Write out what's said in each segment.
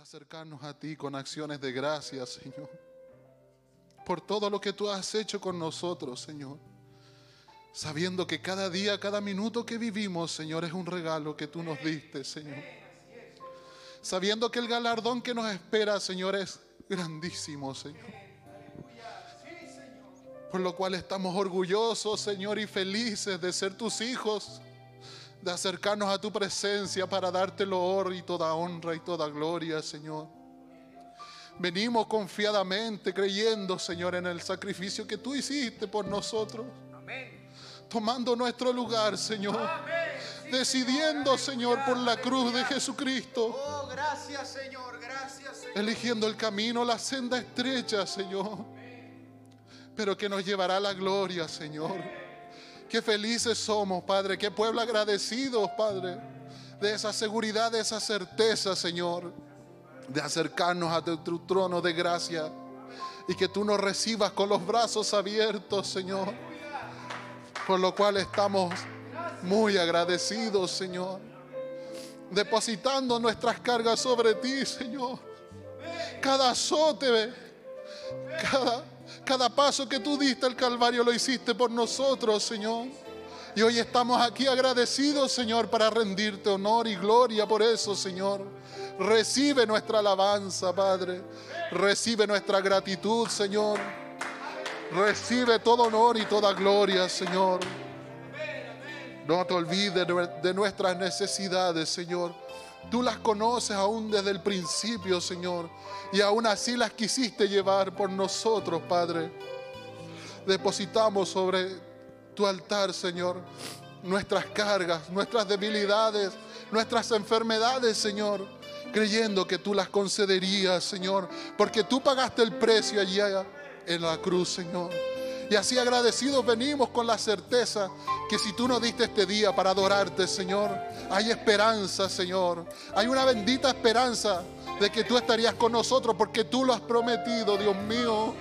acercarnos a ti con acciones de gracia, Señor. Por todo lo que tú has hecho con nosotros, Señor. Sabiendo que cada día, cada minuto que vivimos, Señor, es un regalo que tú nos diste, Señor. Sabiendo que el galardón que nos espera, Señor, es grandísimo, Señor. Por lo cual estamos orgullosos, Señor, y felices de ser tus hijos, de acercarnos a tu presencia para darte el honor y toda honra y toda gloria, Señor. Venimos confiadamente creyendo, Señor, en el sacrificio que tú hiciste por nosotros. Tomando nuestro lugar, Señor. Decidiendo, Señor, por la cruz de Jesucristo. Oh, gracias, Señor. Gracias, Señor. Eligiendo el camino, la senda estrecha, Señor pero que nos llevará a la gloria, Señor. Qué felices somos, Padre, qué pueblo agradecidos, Padre, de esa seguridad, de esa certeza, Señor, de acercarnos a tu trono de gracia y que tú nos recibas con los brazos abiertos, Señor. Por lo cual estamos muy agradecidos, Señor. Depositando nuestras cargas sobre ti, Señor. Cada azote, cada cada paso que tú diste al Calvario lo hiciste por nosotros, Señor. Y hoy estamos aquí agradecidos, Señor, para rendirte honor y gloria por eso, Señor. Recibe nuestra alabanza, Padre. Recibe nuestra gratitud, Señor. Recibe todo honor y toda gloria, Señor. No te olvides de nuestras necesidades, Señor. Tú las conoces aún desde el principio, Señor. Y aún así las quisiste llevar por nosotros, Padre. Depositamos sobre tu altar, Señor, nuestras cargas, nuestras debilidades, nuestras enfermedades, Señor. Creyendo que tú las concederías, Señor. Porque tú pagaste el precio allá en la cruz, Señor. Y así agradecidos venimos con la certeza que si tú nos diste este día para adorarte, Señor, hay esperanza, Señor. Hay una bendita esperanza de que tú estarías con nosotros porque tú lo has prometido, Dios mío.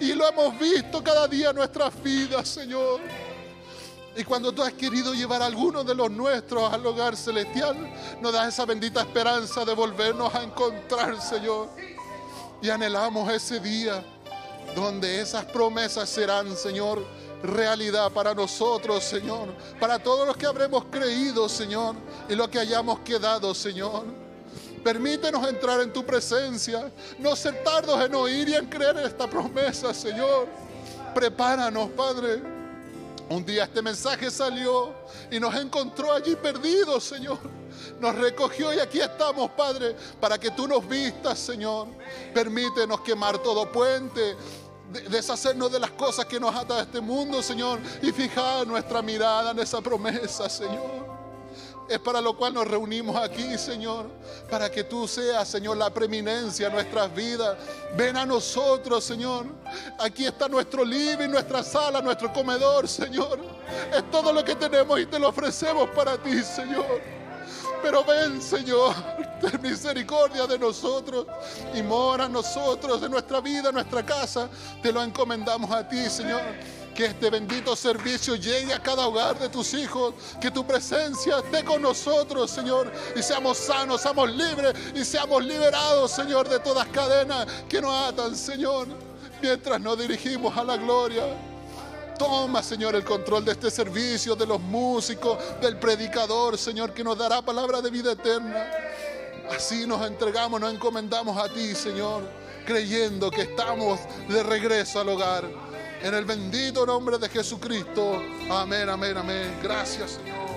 Y lo hemos visto cada día en nuestras vidas, Señor. Y cuando tú has querido llevar a alguno de los nuestros al hogar celestial, nos das esa bendita esperanza de volvernos a encontrar, Señor. Y anhelamos ese día donde esas promesas serán, Señor, realidad para nosotros, Señor, para todos los que habremos creído, Señor, y lo que hayamos quedado, Señor. Permítenos entrar en tu presencia, no ser tardos en oír y en creer en esta promesa, Señor. Prepáranos, Padre. Un día este mensaje salió y nos encontró allí perdidos, Señor. Nos recogió y aquí estamos, Padre, para que tú nos vistas, Señor. Permítenos quemar todo puente, deshacernos de las cosas que nos atan a este mundo, Señor, y fijar nuestra mirada en esa promesa, Señor. Es para lo cual nos reunimos aquí, Señor, para que tú seas, Señor, la preeminencia en nuestras vidas. Ven a nosotros, Señor. Aquí está nuestro living, nuestra sala, nuestro comedor, Señor. Es todo lo que tenemos y te lo ofrecemos para ti, Señor. Pero ven, Señor, ten misericordia de nosotros y mora nosotros, de nuestra vida, nuestra casa. Te lo encomendamos a ti, Señor. Que este bendito servicio llegue a cada hogar de tus hijos. Que tu presencia esté con nosotros, Señor. Y seamos sanos, seamos libres y seamos liberados, Señor, de todas cadenas que nos atan, Señor. Mientras nos dirigimos a la gloria. Toma, Señor, el control de este servicio, de los músicos, del predicador, Señor, que nos dará palabra de vida eterna. Así nos entregamos, nos encomendamos a ti, Señor, creyendo que estamos de regreso al hogar. En el bendito nombre de Jesucristo. Amén, amén, amén. Gracias, Señor.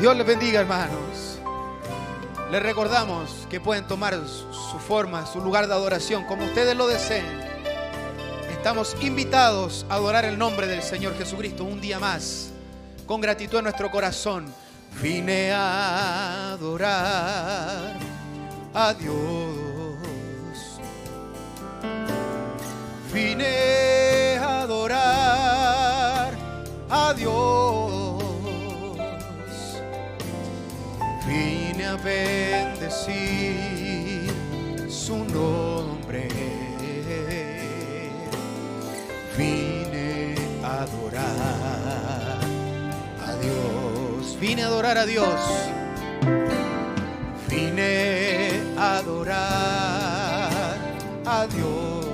Dios les bendiga, hermanos. Les recordamos que pueden tomar su forma, su lugar de adoración, como ustedes lo deseen. Estamos invitados a adorar el nombre del Señor Jesucristo un día más, con gratitud en nuestro corazón. Vine a adorar a Dios. Vine a adorar a Dios. Vine a bendecir su nombre. Vine a Dios. Vine a adorar a Dios. Vine a adorar a Dios.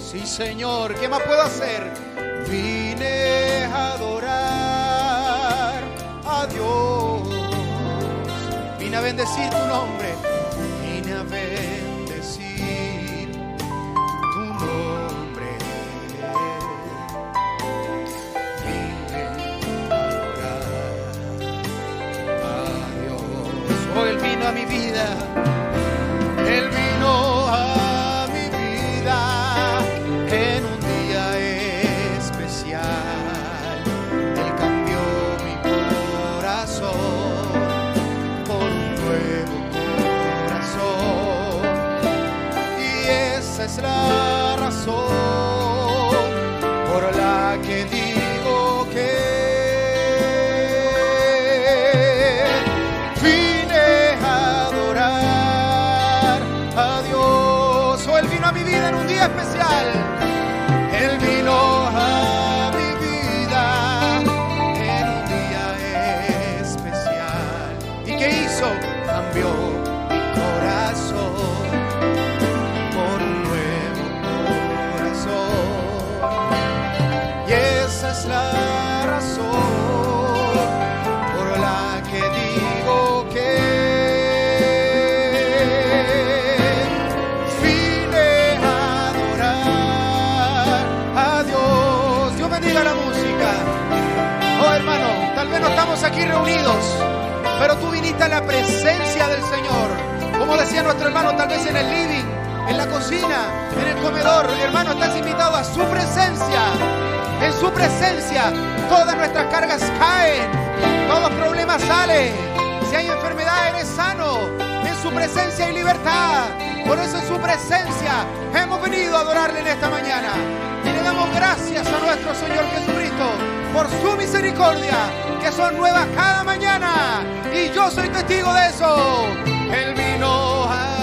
Sí, Señor, ¿qué más puedo hacer? Vine a adorar a Dios. Bendecir tu nombre. Vine a bendecir tu nombre. Vine a adorar a Dios. Oh, Él vino a mi vida. Es la razón por la que presencia del Señor. Como decía nuestro hermano, tal vez en el living, en la cocina, en el comedor. Hermano, estás invitado a su presencia. En su presencia todas nuestras cargas caen, todos problemas salen. Si hay enfermedad, eres sano. En su presencia hay libertad. Por eso en su presencia hemos venido a adorarle en esta mañana. Y le damos gracias a nuestro Señor Jesucristo por su misericordia, son nuevas cada mañana. Y yo soy testigo de eso. Él vino a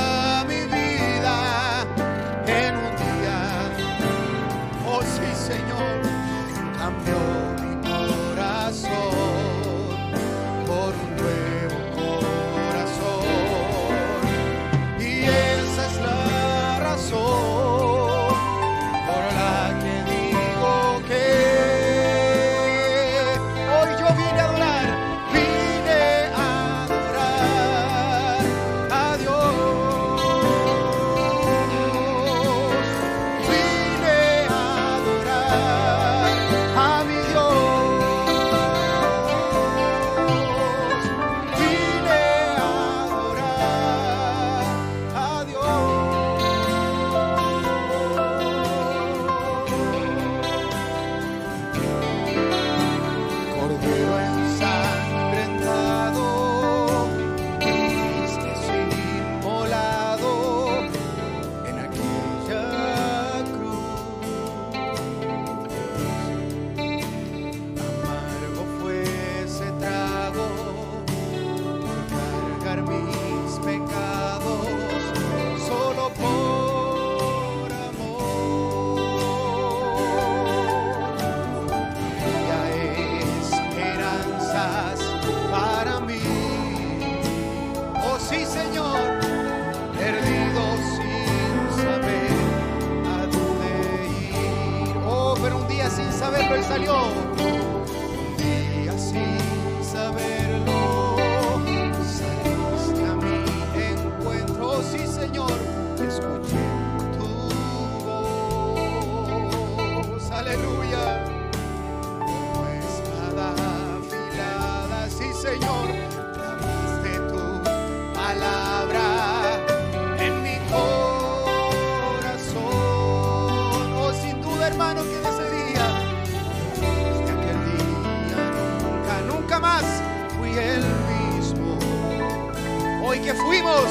Hoy que fuimos,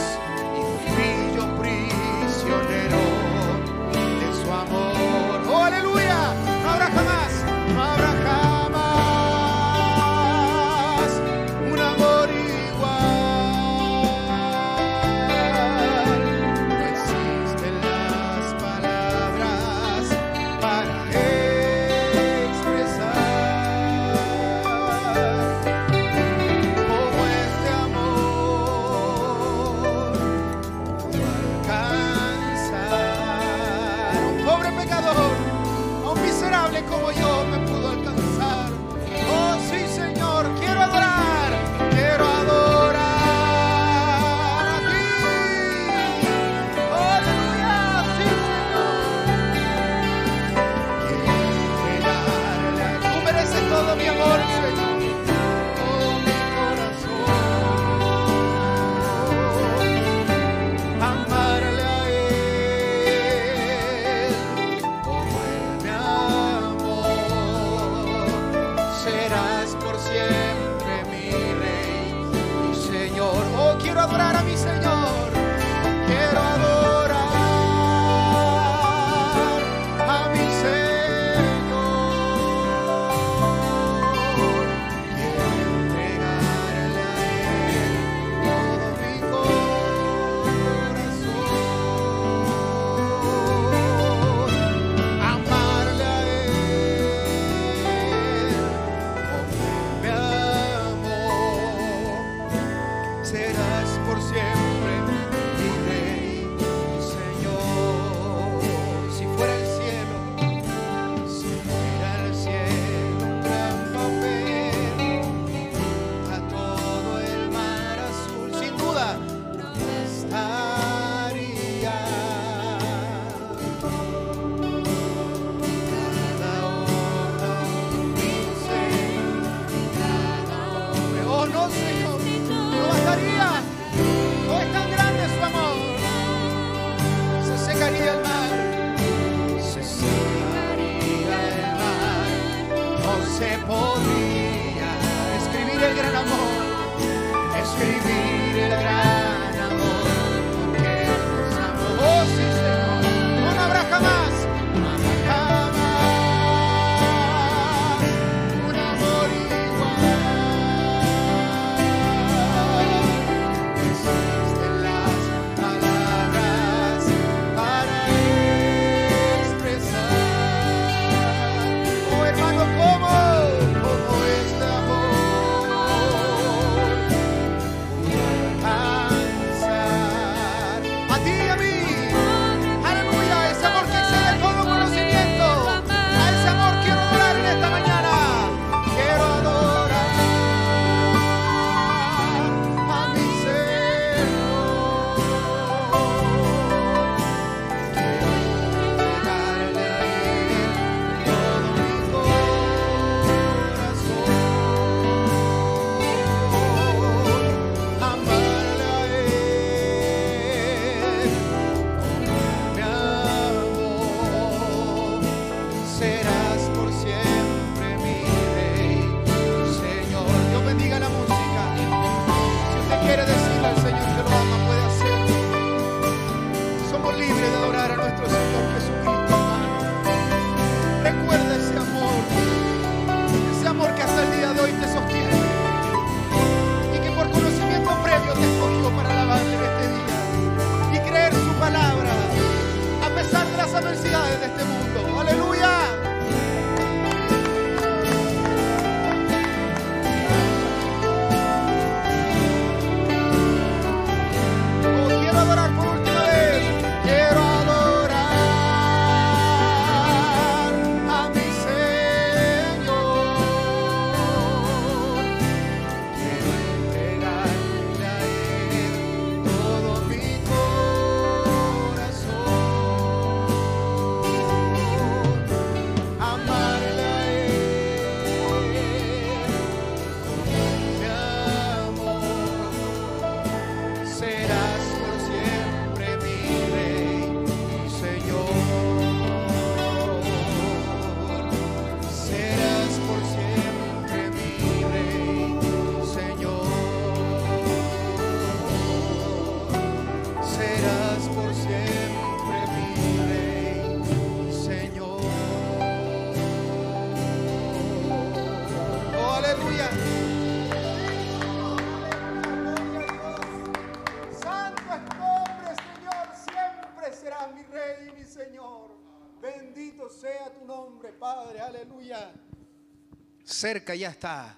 cerca ya está.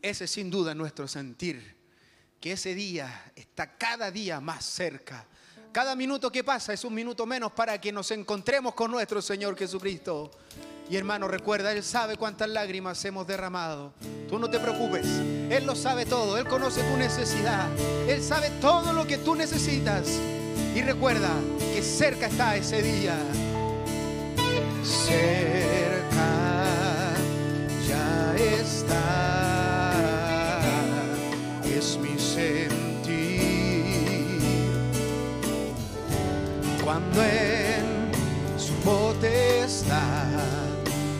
Ese es sin duda nuestro sentir, que ese día está cada día más cerca. Cada minuto que pasa es un minuto menos para que nos encontremos con nuestro Señor Jesucristo. Y hermano, recuerda, Él sabe cuántas lágrimas hemos derramado. Tú no te preocupes, Él lo sabe todo, Él conoce tu necesidad, Él sabe todo lo que tú necesitas. Y recuerda que cerca está ese día. Cerca cuando en su potestad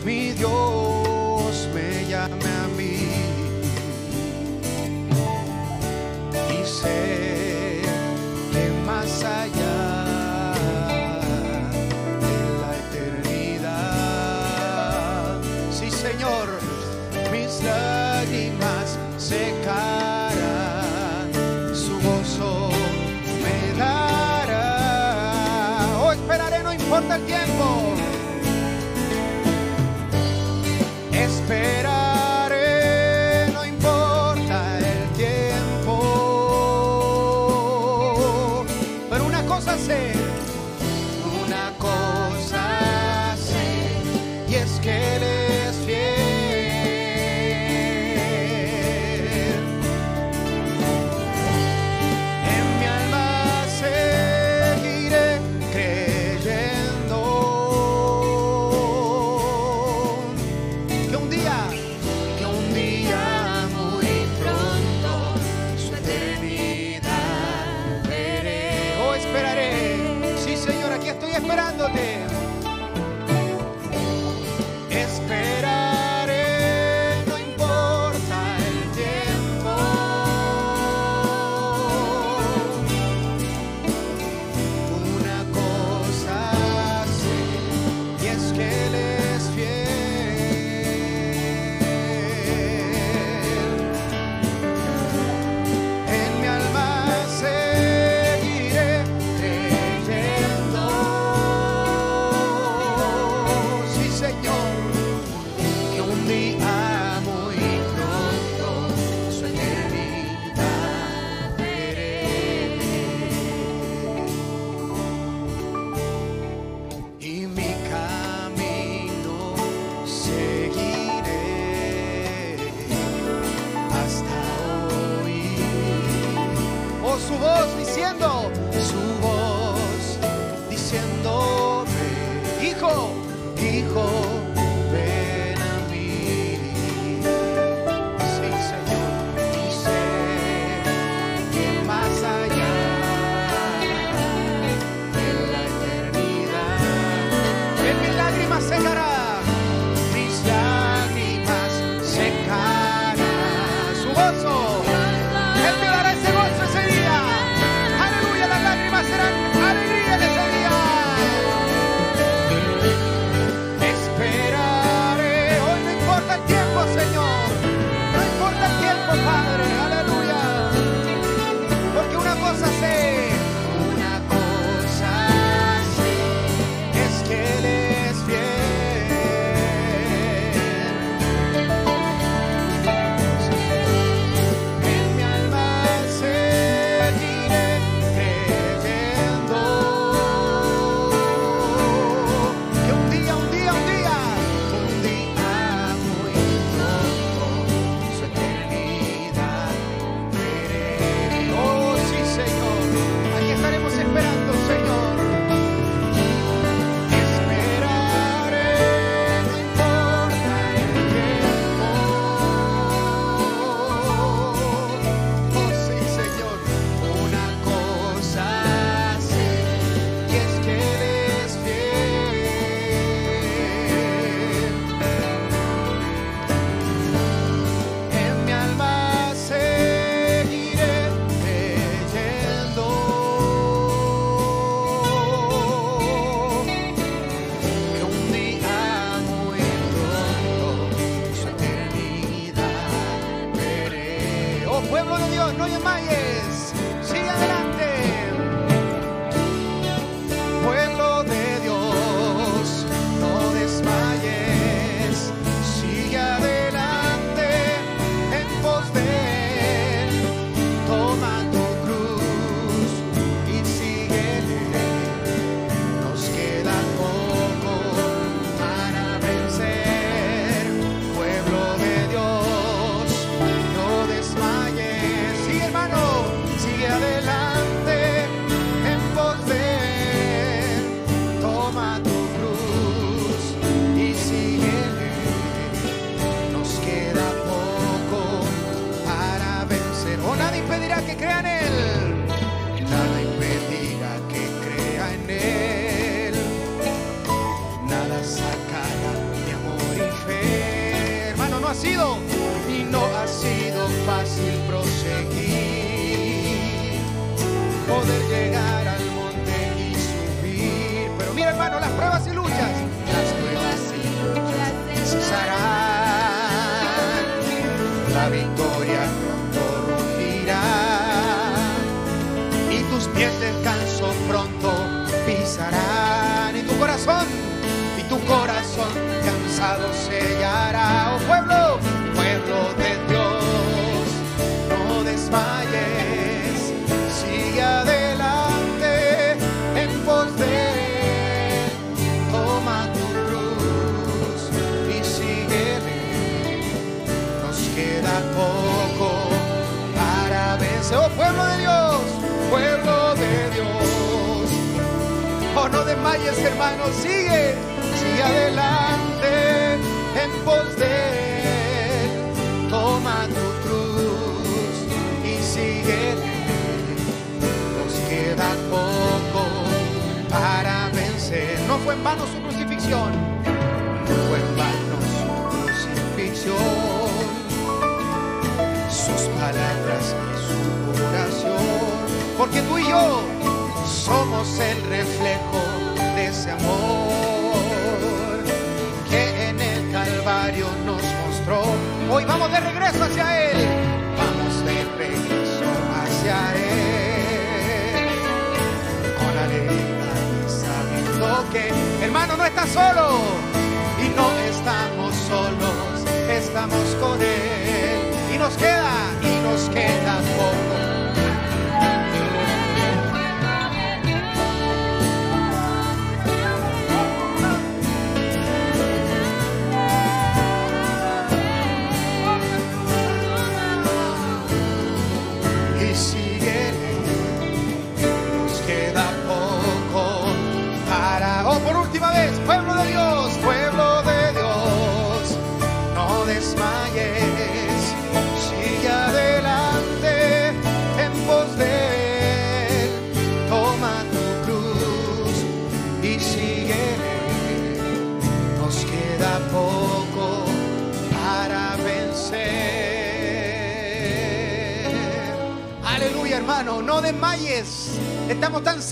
mi Dios me llame a mí importa tiempo.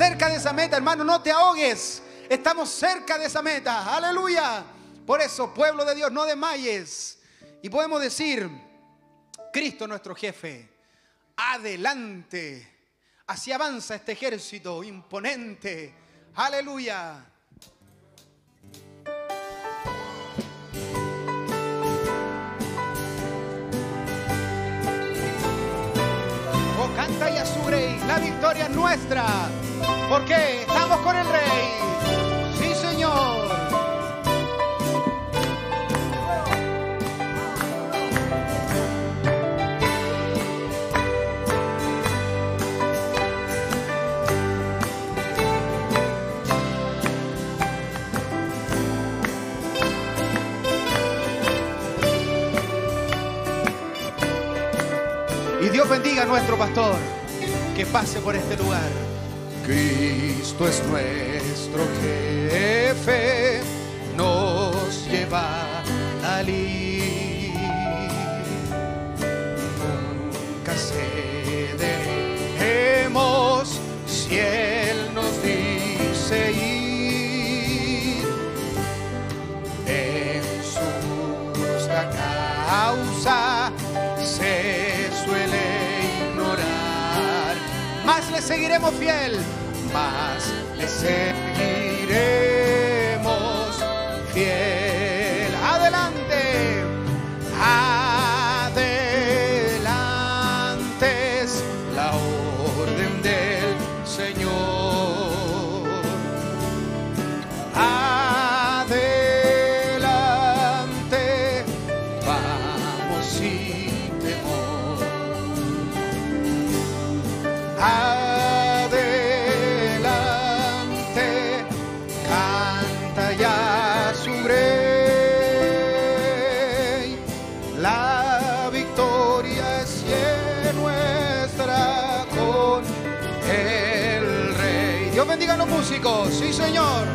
cerca de esa meta, hermano, no te ahogues. Estamos cerca de esa meta. Aleluya. Por eso, pueblo de Dios, no desmayes. Y podemos decir, Cristo nuestro jefe, adelante. Así avanza este ejército imponente. Aleluya. Oh, canta y asure, la victoria es nuestra porque estamos con el rey. Sí, Señor. Y Dios bendiga a nuestro pastor que pase por este lugar. Cristo es nuestro jefe, nos lleva a. Nunca cederemos si Él nos dice ir. En su justa causa se suele ignorar, mas le seguiremos fiel say sí señor.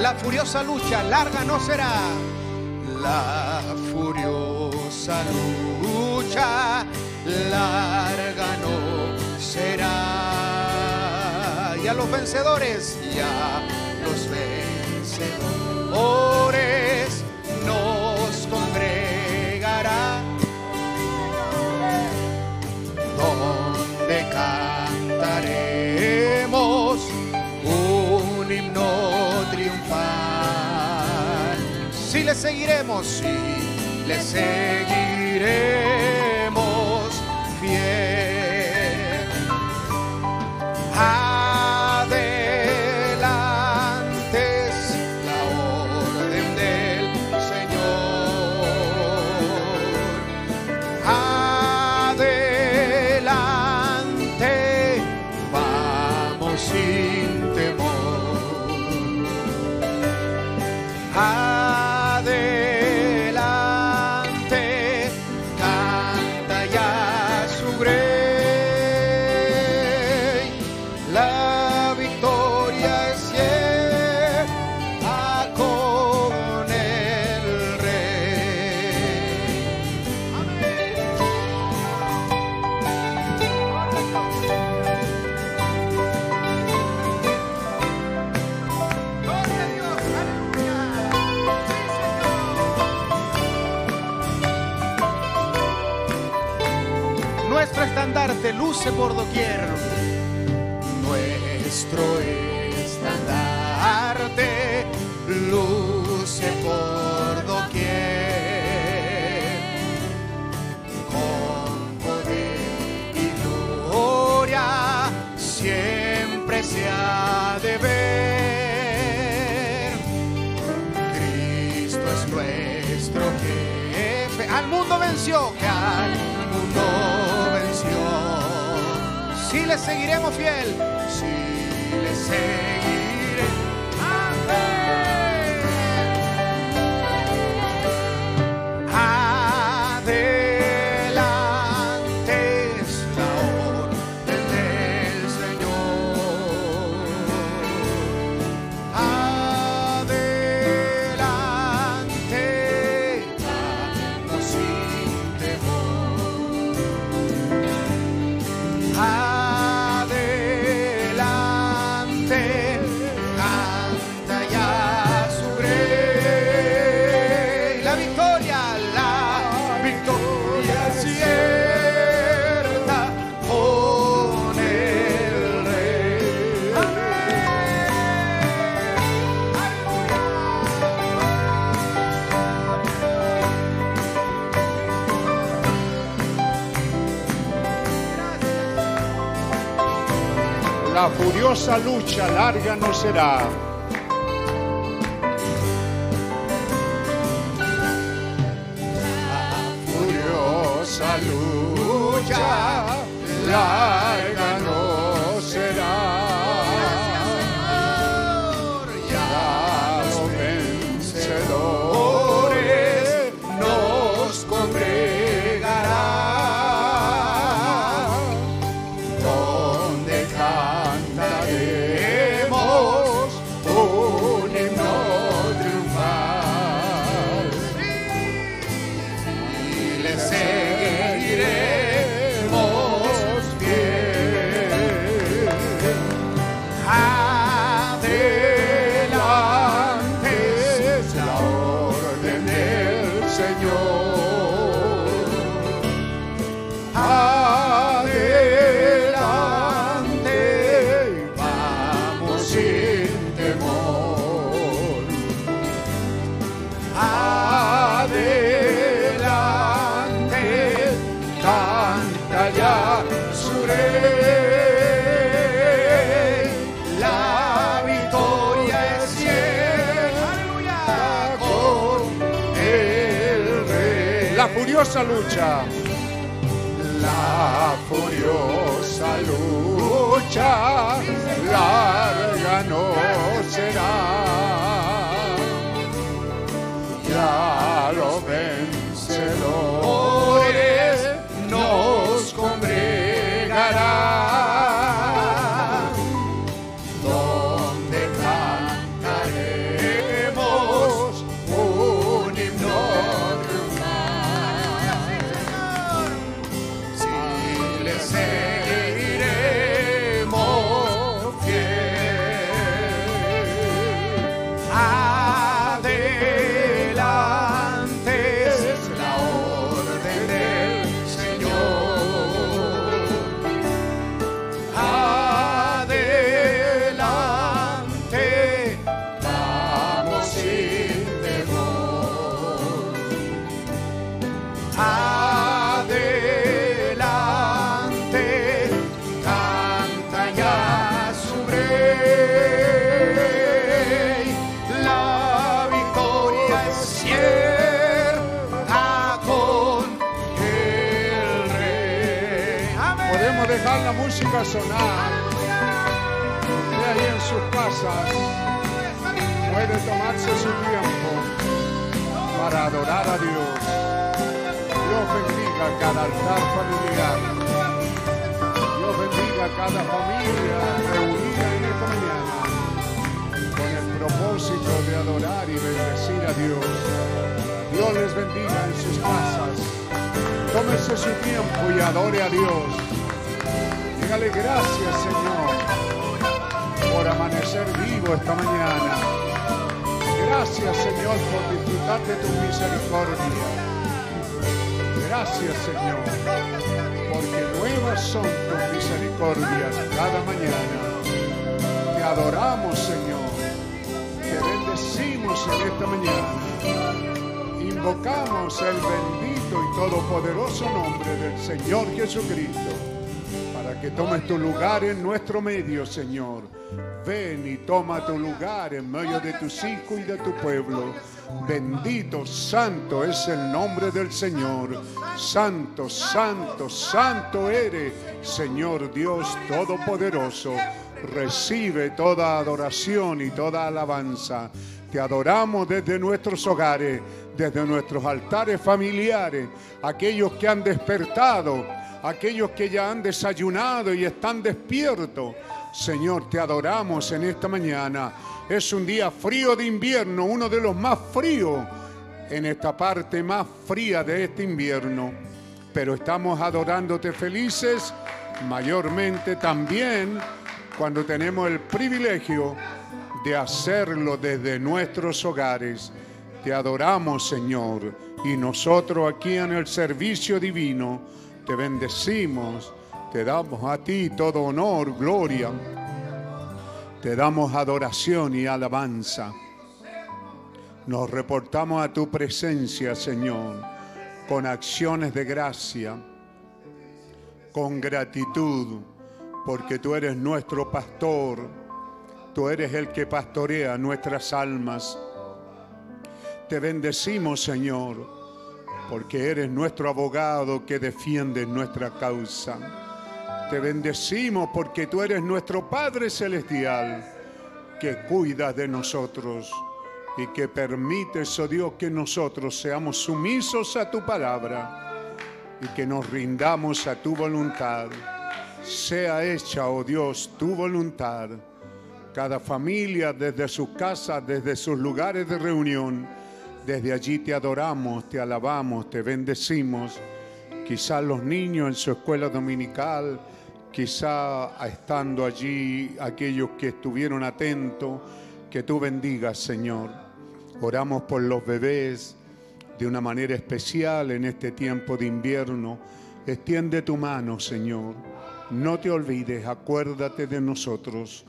La furiosa lucha larga no será. La furiosa lucha larga no será los vencedores, y a los vencedores nos congregará. Donde cantaremos un himno triunfal. Si le seguiremos, si le seguiremos luce por doquier. Nuestro estandarte luce por doquier. Con poder y gloria siempre se ha de ver. Cristo es nuestro jefe. Al mundo venció, le seguiremos fiel, si le seguiré. La furiosa lucha larga no será. furiosa lucha larga furiosa lucha. La furiosa lucha larga no será. Adorar a Dios. Dios bendiga cada altar familiar. Dios bendiga cada familia reunida en esta mañana con el propósito de adorar y bendecir a Dios. Dios les bendiga en sus casas. Tómese su tiempo y adore a Dios. Dígale gracias, Señor, por amanecer vivo esta mañana. Gracias, Señor, por disfrutar de tu misericordia. Gracias, Señor, porque nuevas son tus misericordias cada mañana. Te adoramos, Señor. Te bendecimos en esta mañana. Invocamos el bendito y todopoderoso nombre del Señor Jesucristo para que tomes tu lugar en nuestro medio, Señor. Ven y toma tu lugar en medio de tus hijos y de tu pueblo. Bendito, santo es el nombre del Señor. Santo, santo, santo eres, Señor Dios Todopoderoso. Recibe toda adoración y toda alabanza. Te adoramos desde nuestros hogares, desde nuestros altares familiares, aquellos que han despertado, aquellos que ya han desayunado y están despiertos. Señor, te adoramos en esta mañana. Es un día frío de invierno, uno de los más fríos en esta parte más fría de este invierno. Pero estamos adorándote felices, mayormente también cuando tenemos el privilegio de hacerlo desde nuestros hogares. Te adoramos, Señor, y nosotros aquí en el servicio divino te bendecimos, te damos a ti todo honor, gloria, te damos adoración y alabanza. Nos reportamos a tu presencia, Señor, con acciones de gracia, con gratitud, porque tú eres nuestro pastor, tú eres el que pastorea nuestras almas. Te bendecimos, Señor, porque eres nuestro abogado que defiende nuestra causa. Te bendecimos porque tú eres nuestro Padre Celestial, que cuida de nosotros y que permites, oh Dios, que nosotros seamos sumisos a tu palabra y que nos rindamos a tu voluntad. Sea hecha, oh Dios, tu voluntad. Cada familia desde sus casas, desde sus lugares de reunión, desde allí te adoramos, te alabamos, te bendecimos. Quizás los niños en su escuela dominical, quizá estando allí aquellos que estuvieron atentos, que tú bendigas, Señor. Oramos por los bebés de una manera especial en este tiempo de invierno. Extiende tu mano, Señor. No te olvides, acuérdate de nosotros.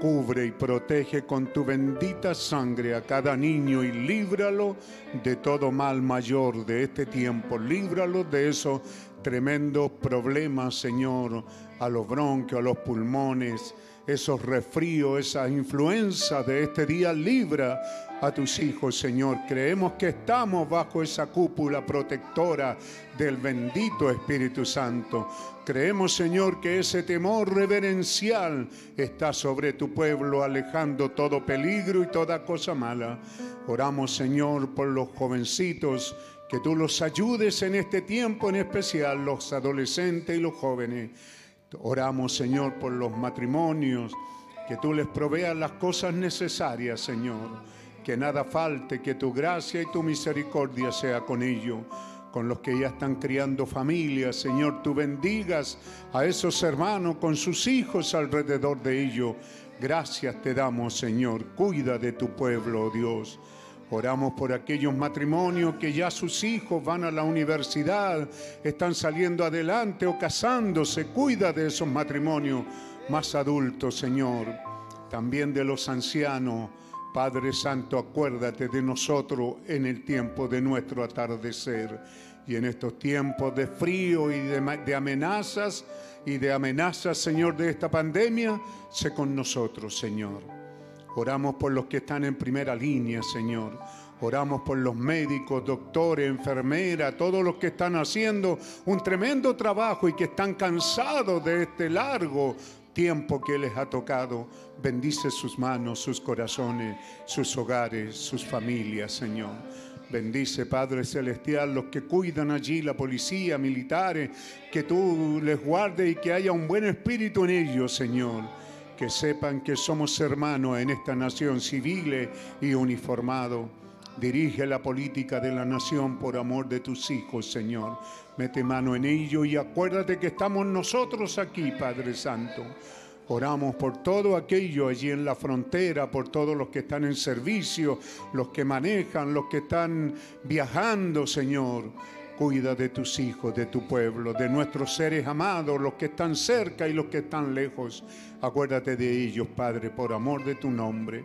Cubre y protege con tu bendita sangre a cada niño y líbralo de todo mal mayor de este tiempo. Líbralo de esos tremendos problemas, Señor, a los bronquios, a los pulmones, esos resfríos, esa influenza de este día. Libra a tus hijos, Señor. Creemos que estamos bajo esa cúpula protectora del bendito Espíritu Santo. Creemos, Señor, que ese temor reverencial está sobre tu pueblo, alejando todo peligro y toda cosa mala. Oramos, Señor, por los jovencitos, que tú los ayudes en este tiempo en especial, los adolescentes y los jóvenes. Oramos, Señor, por los matrimonios, que tú les proveas las cosas necesarias, Señor. Que nada falte, que tu gracia y tu misericordia sea con ellos con los que ya están criando familias. Señor, tú bendigas a esos hermanos con sus hijos alrededor de ellos. Gracias te damos, Señor. Cuida de tu pueblo, oh Dios. Oramos por aquellos matrimonios que ya sus hijos van a la universidad, están saliendo adelante o casándose. Cuida de esos matrimonios más adultos, Señor. También de los ancianos. Padre Santo, acuérdate de nosotros en el tiempo de nuestro atardecer y en estos tiempos de frío y de, amenazas y de amenazas, Señor, de esta pandemia, sé con nosotros, Señor. Oramos por los que están en primera línea, Señor. Oramos por los médicos, doctores, enfermeras, todos los que están haciendo un tremendo trabajo y que están cansados de este largo tiempo que les ha tocado. Bendice sus manos, sus corazones, sus hogares, sus familias, Señor. Bendice, Padre Celestial, los que cuidan allí, la policía, militares, que tú les guardes y que haya un buen espíritu en ellos, Señor. Que sepan que somos hermanos en esta nación civil y uniformado. Dirige la política de la nación por amor de tus hijos, Señor. Mete mano en ello y acuérdate que estamos nosotros aquí, Padre Santo. Oramos por todo aquello allí en la frontera, por todos los que están en servicio, los que manejan, los que están viajando, Señor. Cuida de tus hijos, de tu pueblo, de nuestros seres amados, los que están cerca y los que están lejos. Acuérdate de ellos, Padre, por amor de tu nombre.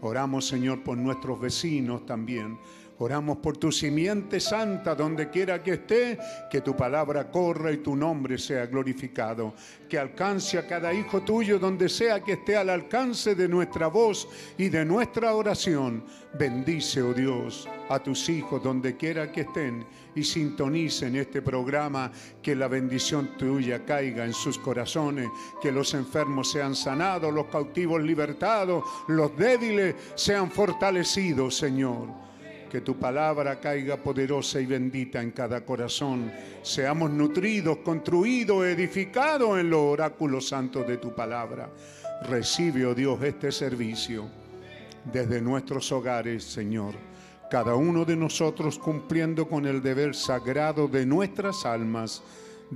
Oramos, Señor, por nuestros vecinos también Oramos por tu simiente santa, donde quiera que esté, que tu palabra corra y tu nombre sea glorificado. Que alcance a cada hijo tuyo, donde sea que esté al alcance de nuestra voz y de nuestra oración. Bendice, oh Dios, a tus hijos, donde quiera que estén, y sintonicen este programa. Que la bendición tuya caiga en sus corazones, que los enfermos sean sanados, los cautivos libertados, los débiles sean fortalecidos, Señor que tu palabra caiga poderosa y bendita en cada corazón. Seamos nutridos, construidos, edificados en los oráculos santos de tu palabra. Recibe, oh Dios, este servicio desde nuestros hogares, Señor. Cada uno de nosotros cumpliendo con el deber sagrado de nuestras almas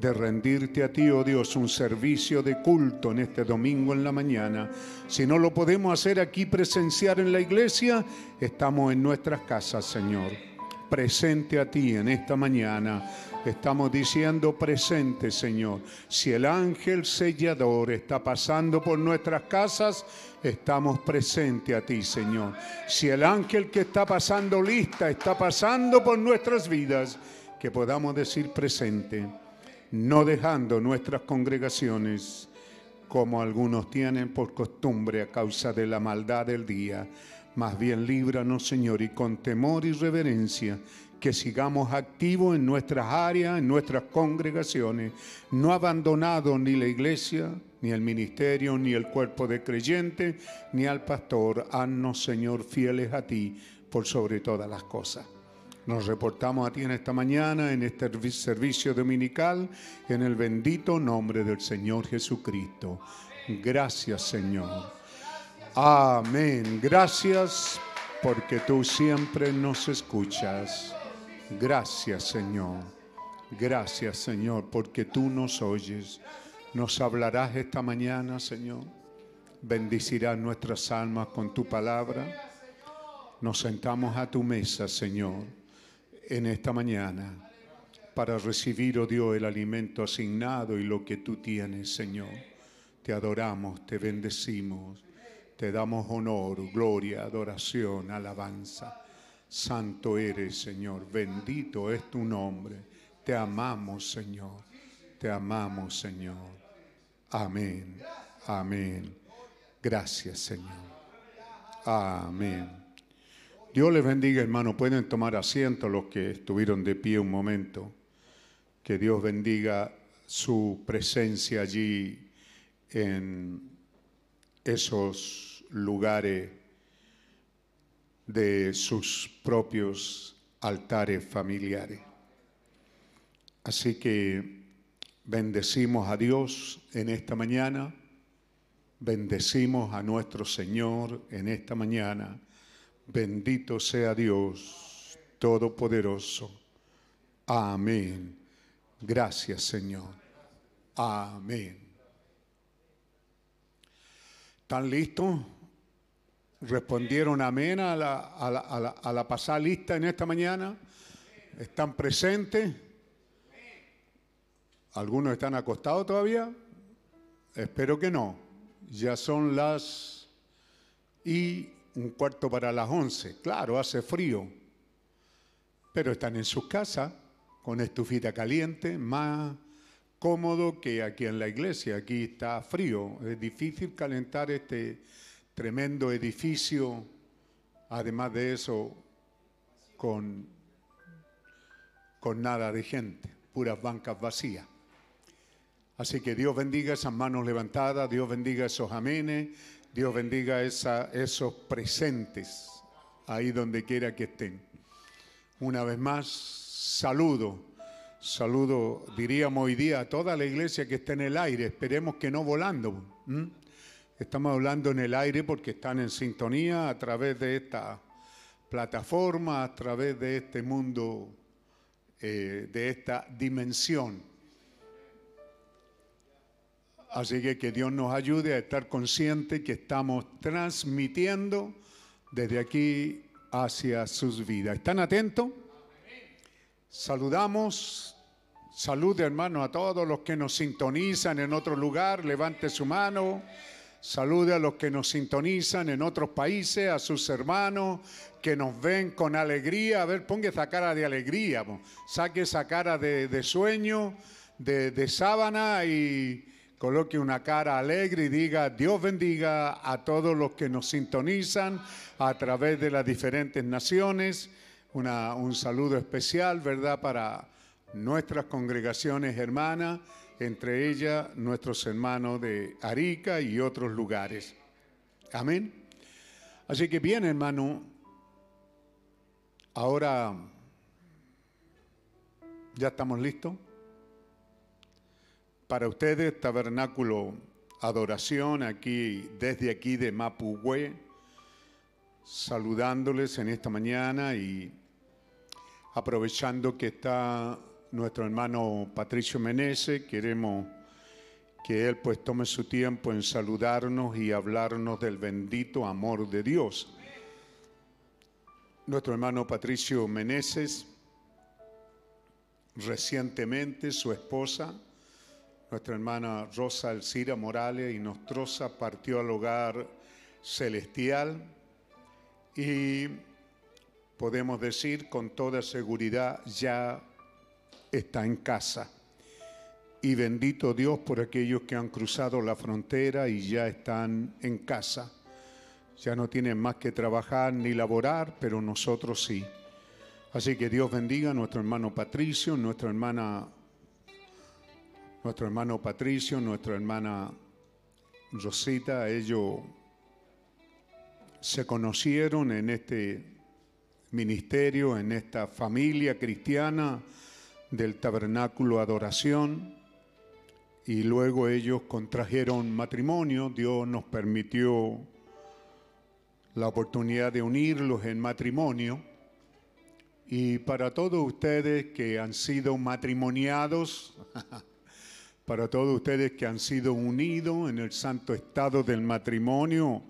de rendirte a ti, oh Dios, un servicio de culto en este domingo en la mañana. Si no lo podemos hacer aquí presenciar en la iglesia, estamos en nuestras casas, Señor. Presente a ti en esta mañana. Estamos diciendo presente, Señor. Si el ángel sellador está pasando por nuestras casas, estamos presente a ti, Señor. Si el ángel que está pasando lista está pasando por nuestras vidas, que podamos decir presente no dejando nuestras congregaciones como algunos tienen por costumbre a causa de la maldad del día. Más bien líbranos, Señor, y con temor y reverencia, que sigamos activos en nuestras áreas, en nuestras congregaciones, no abandonado ni la iglesia, ni el ministerio, ni el cuerpo de creyentes, ni al pastor. Haznos, Señor, fieles a ti por sobre todas las cosas. Nos reportamos a ti en esta mañana, en este servicio dominical, en el bendito nombre del Señor Jesucristo. Gracias, Señor. Amén. Gracias porque tú siempre nos escuchas. Gracias, Señor. Gracias, Señor, porque tú nos oyes. Nos hablarás esta mañana, Señor. Bendicirás nuestras almas con tu palabra. Nos sentamos a tu mesa, Señor en esta mañana para recibir, oh Dios, el alimento asignado y lo que tú tienes, Señor. Te adoramos, te bendecimos, te damos honor, gloria, adoración, alabanza. Santo eres, Señor, bendito es tu nombre. Te amamos, Señor, te amamos, Señor. Amén, amén. Gracias, Señor. Amén. Dios les bendiga, hermano. Pueden tomar asiento los que estuvieron de pie un momento. Que Dios bendiga su presencia allí en esos lugares de sus propios altares familiares. Así que bendecimos a Dios en esta mañana, bendecimos a nuestro Señor en esta mañana Bendito sea Dios Todopoderoso. Amén. Gracias Señor. Amén. ¿Están listos? ¿Respondieron amén a la, a la, pasada lista en esta mañana? ¿Están presentes? ¿Algunos están acostados todavía? Espero que no. Ya son las y un cuarto para las once. Claro, hace frío, pero están en sus casas con estufita caliente, más cómodo que aquí en la iglesia. Aquí está frío, es difícil calentar este tremendo edificio. Además de eso, con, con nada de gente, puras bancas vacías. Así que Dios bendiga esas manos levantadas, Dios bendiga esos amenes, Dios bendiga esos presentes ahí donde quiera que estén. Una vez más, saludo, saludo, diríamos hoy día, a toda la iglesia que está en el aire, esperemos que no volando. Estamos hablando en el aire porque están en sintonía a través de esta plataforma, a través de este mundo, eh, de esta dimensión Así que que Dios nos ayude a estar conscientes que estamos transmitiendo desde aquí hacia sus vidas. ¿Están atentos? Saludamos. Salud, hermano, a todos los que nos sintonizan en otro lugar. Levante su mano. Salude a los que nos sintonizan en otros países, a sus hermanos que nos ven con alegría. A ver, ponga esa cara de alegría, saque esa cara de, sueño, de sábana y, coloque una cara alegre y diga, Dios bendiga a todos los que nos sintonizan a través de las diferentes naciones. un saludo especial, ¿verdad?, para nuestras congregaciones hermanas, entre ellas nuestros hermanos de Arica y otros lugares. Amén. Así que bien, hermano, ahora ya estamos listos para ustedes, Tabernáculo Adoración, aquí, desde aquí de Mapuhue, saludándoles en esta mañana y aprovechando que está nuestro hermano Patricio Menezes, queremos que él pues tome su tiempo en saludarnos y hablarnos del bendito amor de Dios. Nuestro hermano Patricio Meneses, recientemente su esposa, nuestra hermana Rosa Elcira Morales y Nostrosa partió al hogar celestial y podemos decir con toda seguridad ya está en casa. Y bendito Dios por aquellos que han cruzado la frontera y ya están en casa. Ya no tienen más que trabajar ni laborar, pero nosotros sí. Así que Dios bendiga a nuestro hermano Patricio, nuestra hermana nuestro hermano Patricio, nuestra hermana Rosita, ellos se conocieron en este ministerio, en esta familia cristiana del tabernáculo adoración y luego ellos contrajeron matrimonio, Dios nos permitió la oportunidad de unirlos en matrimonio. Y para todos ustedes que han sido matrimoniados, para todos ustedes que han sido unidos en el santo estado del matrimonio.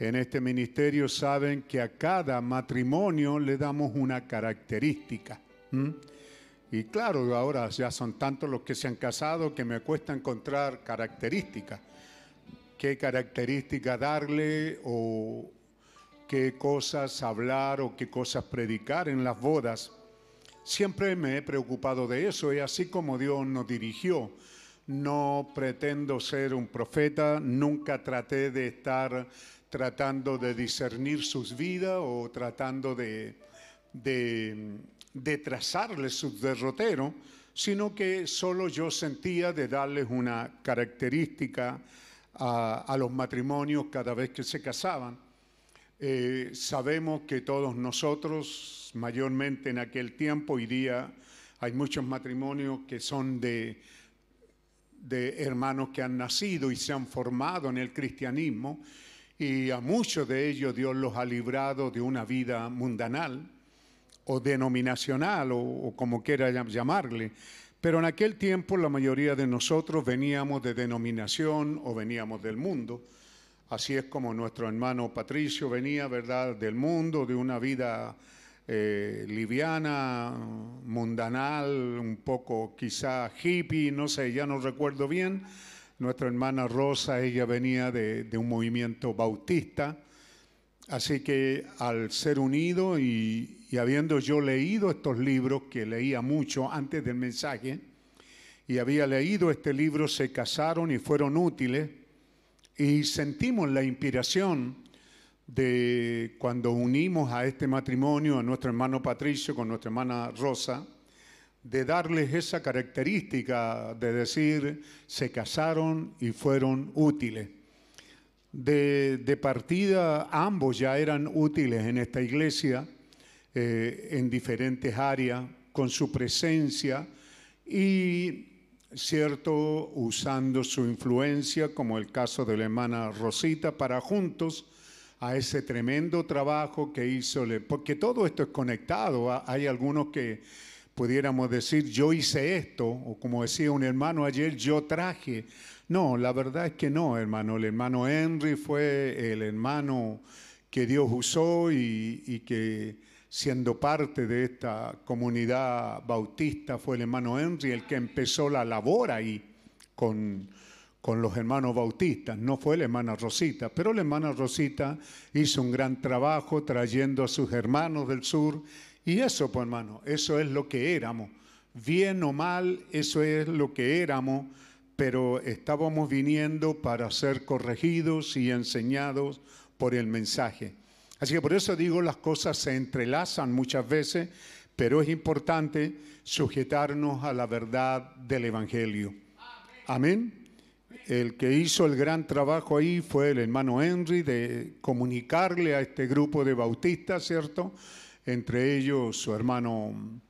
En este ministerio saben que a cada matrimonio le damos una característica. Y claro, ahora ya son tantos los que se han casado que me cuesta encontrar características. ¿Qué característica darle o qué cosas hablar o qué cosas predicar en las bodas? Siempre me he preocupado de eso y así como Dios nos dirigió no pretendo ser un profeta, nunca traté de estar tratando de discernir sus vidas o tratando de, de, trazarles su derrotero, sino que solo yo sentía de darles una característica a, los matrimonios cada vez que se casaban. Eh, sabemos que todos nosotros, mayormente en aquel tiempo, hoy día hay muchos matrimonios que son de de hermanos que han nacido y se han formado en el cristianismo y a muchos de ellos Dios los ha librado de una vida mundanal o denominacional o, como quiera llamarle. Pero en aquel tiempo la mayoría de nosotros veníamos de denominación o veníamos del mundo. Así es como nuestro hermano Patricio venía, ¿verdad?, del mundo, de una vida eh, liviana, mundanal, un poco quizá hippie, no sé, ya no recuerdo bien. Nuestra hermana Rosa, ella venía de, un movimiento bautista. Así que al ser unido y, y, habiendo yo leído estos libros, que leía mucho antes del mensaje, y había leído este libro, se casaron y fueron útiles, y sentimos la inspiración de cuando unimos a este matrimonio, a nuestro hermano Patricio con nuestra hermana Rosa, de darles esa característica de decir, se casaron y fueron útiles. De, de partida, ambos ya eran útiles en esta iglesia, eh, en diferentes áreas, con su presencia y, cierto, usando su influencia, como el caso de la hermana Rosita, para juntos a ese tremendo trabajo que hizo, porque todo esto es conectado. Hay algunos que pudiéramos decir, yo hice esto, o como decía un hermano ayer, yo traje. No, la verdad es que no, hermano. El hermano Henry fue el hermano que Dios usó y, que siendo parte de esta comunidad bautista fue el hermano Henry el que empezó la labor ahí con, con los hermanos bautistas, no fue la hermana Rosita, pero la hermana Rosita hizo un gran trabajo trayendo a sus hermanos del sur y eso, pues hermano, eso es lo que éramos. Bien o mal, eso es lo que éramos, pero estábamos viniendo para ser corregidos y enseñados por el mensaje. Así que por eso digo, las cosas se entrelazan muchas veces, pero es importante sujetarnos a la verdad del Evangelio. Amén. El que hizo el gran trabajo ahí fue el hermano Henry de comunicarle a este grupo de bautistas, ¿cierto? entre ellos su hermano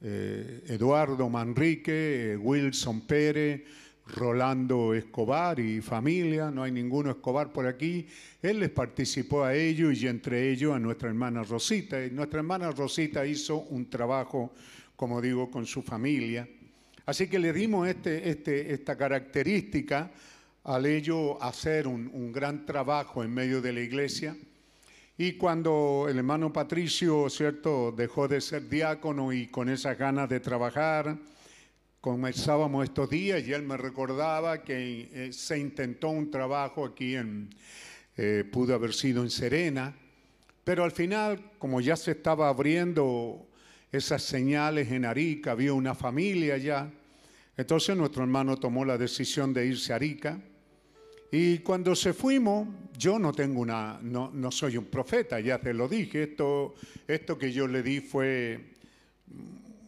eh, Eduardo Manrique, eh, Wilson Pérez, Rolando Escobar y familia, no hay ninguno Escobar por aquí. Él les participó a ellos y entre ellos a nuestra hermana Rosita. Y nuestra hermana Rosita hizo un trabajo, como digo, con su familia. Así que le dimos este, este, esta característica al ello hacer un, gran trabajo en medio de la iglesia. Y cuando el hermano Patricio, ¿cierto?, dejó de ser diácono y con esas ganas de trabajar, comenzábamos estos días y él me recordaba que eh, se intentó un trabajo aquí en, eh, pudo haber sido en Serena, pero al final, como ya se estaba abriendo esas señales en Arica, había una familia ya, entonces nuestro hermano tomó la decisión de irse a Arica y cuando se fuimos, yo no tengo una, no, no, soy un profeta, ya te lo dije, esto, esto que yo le di fue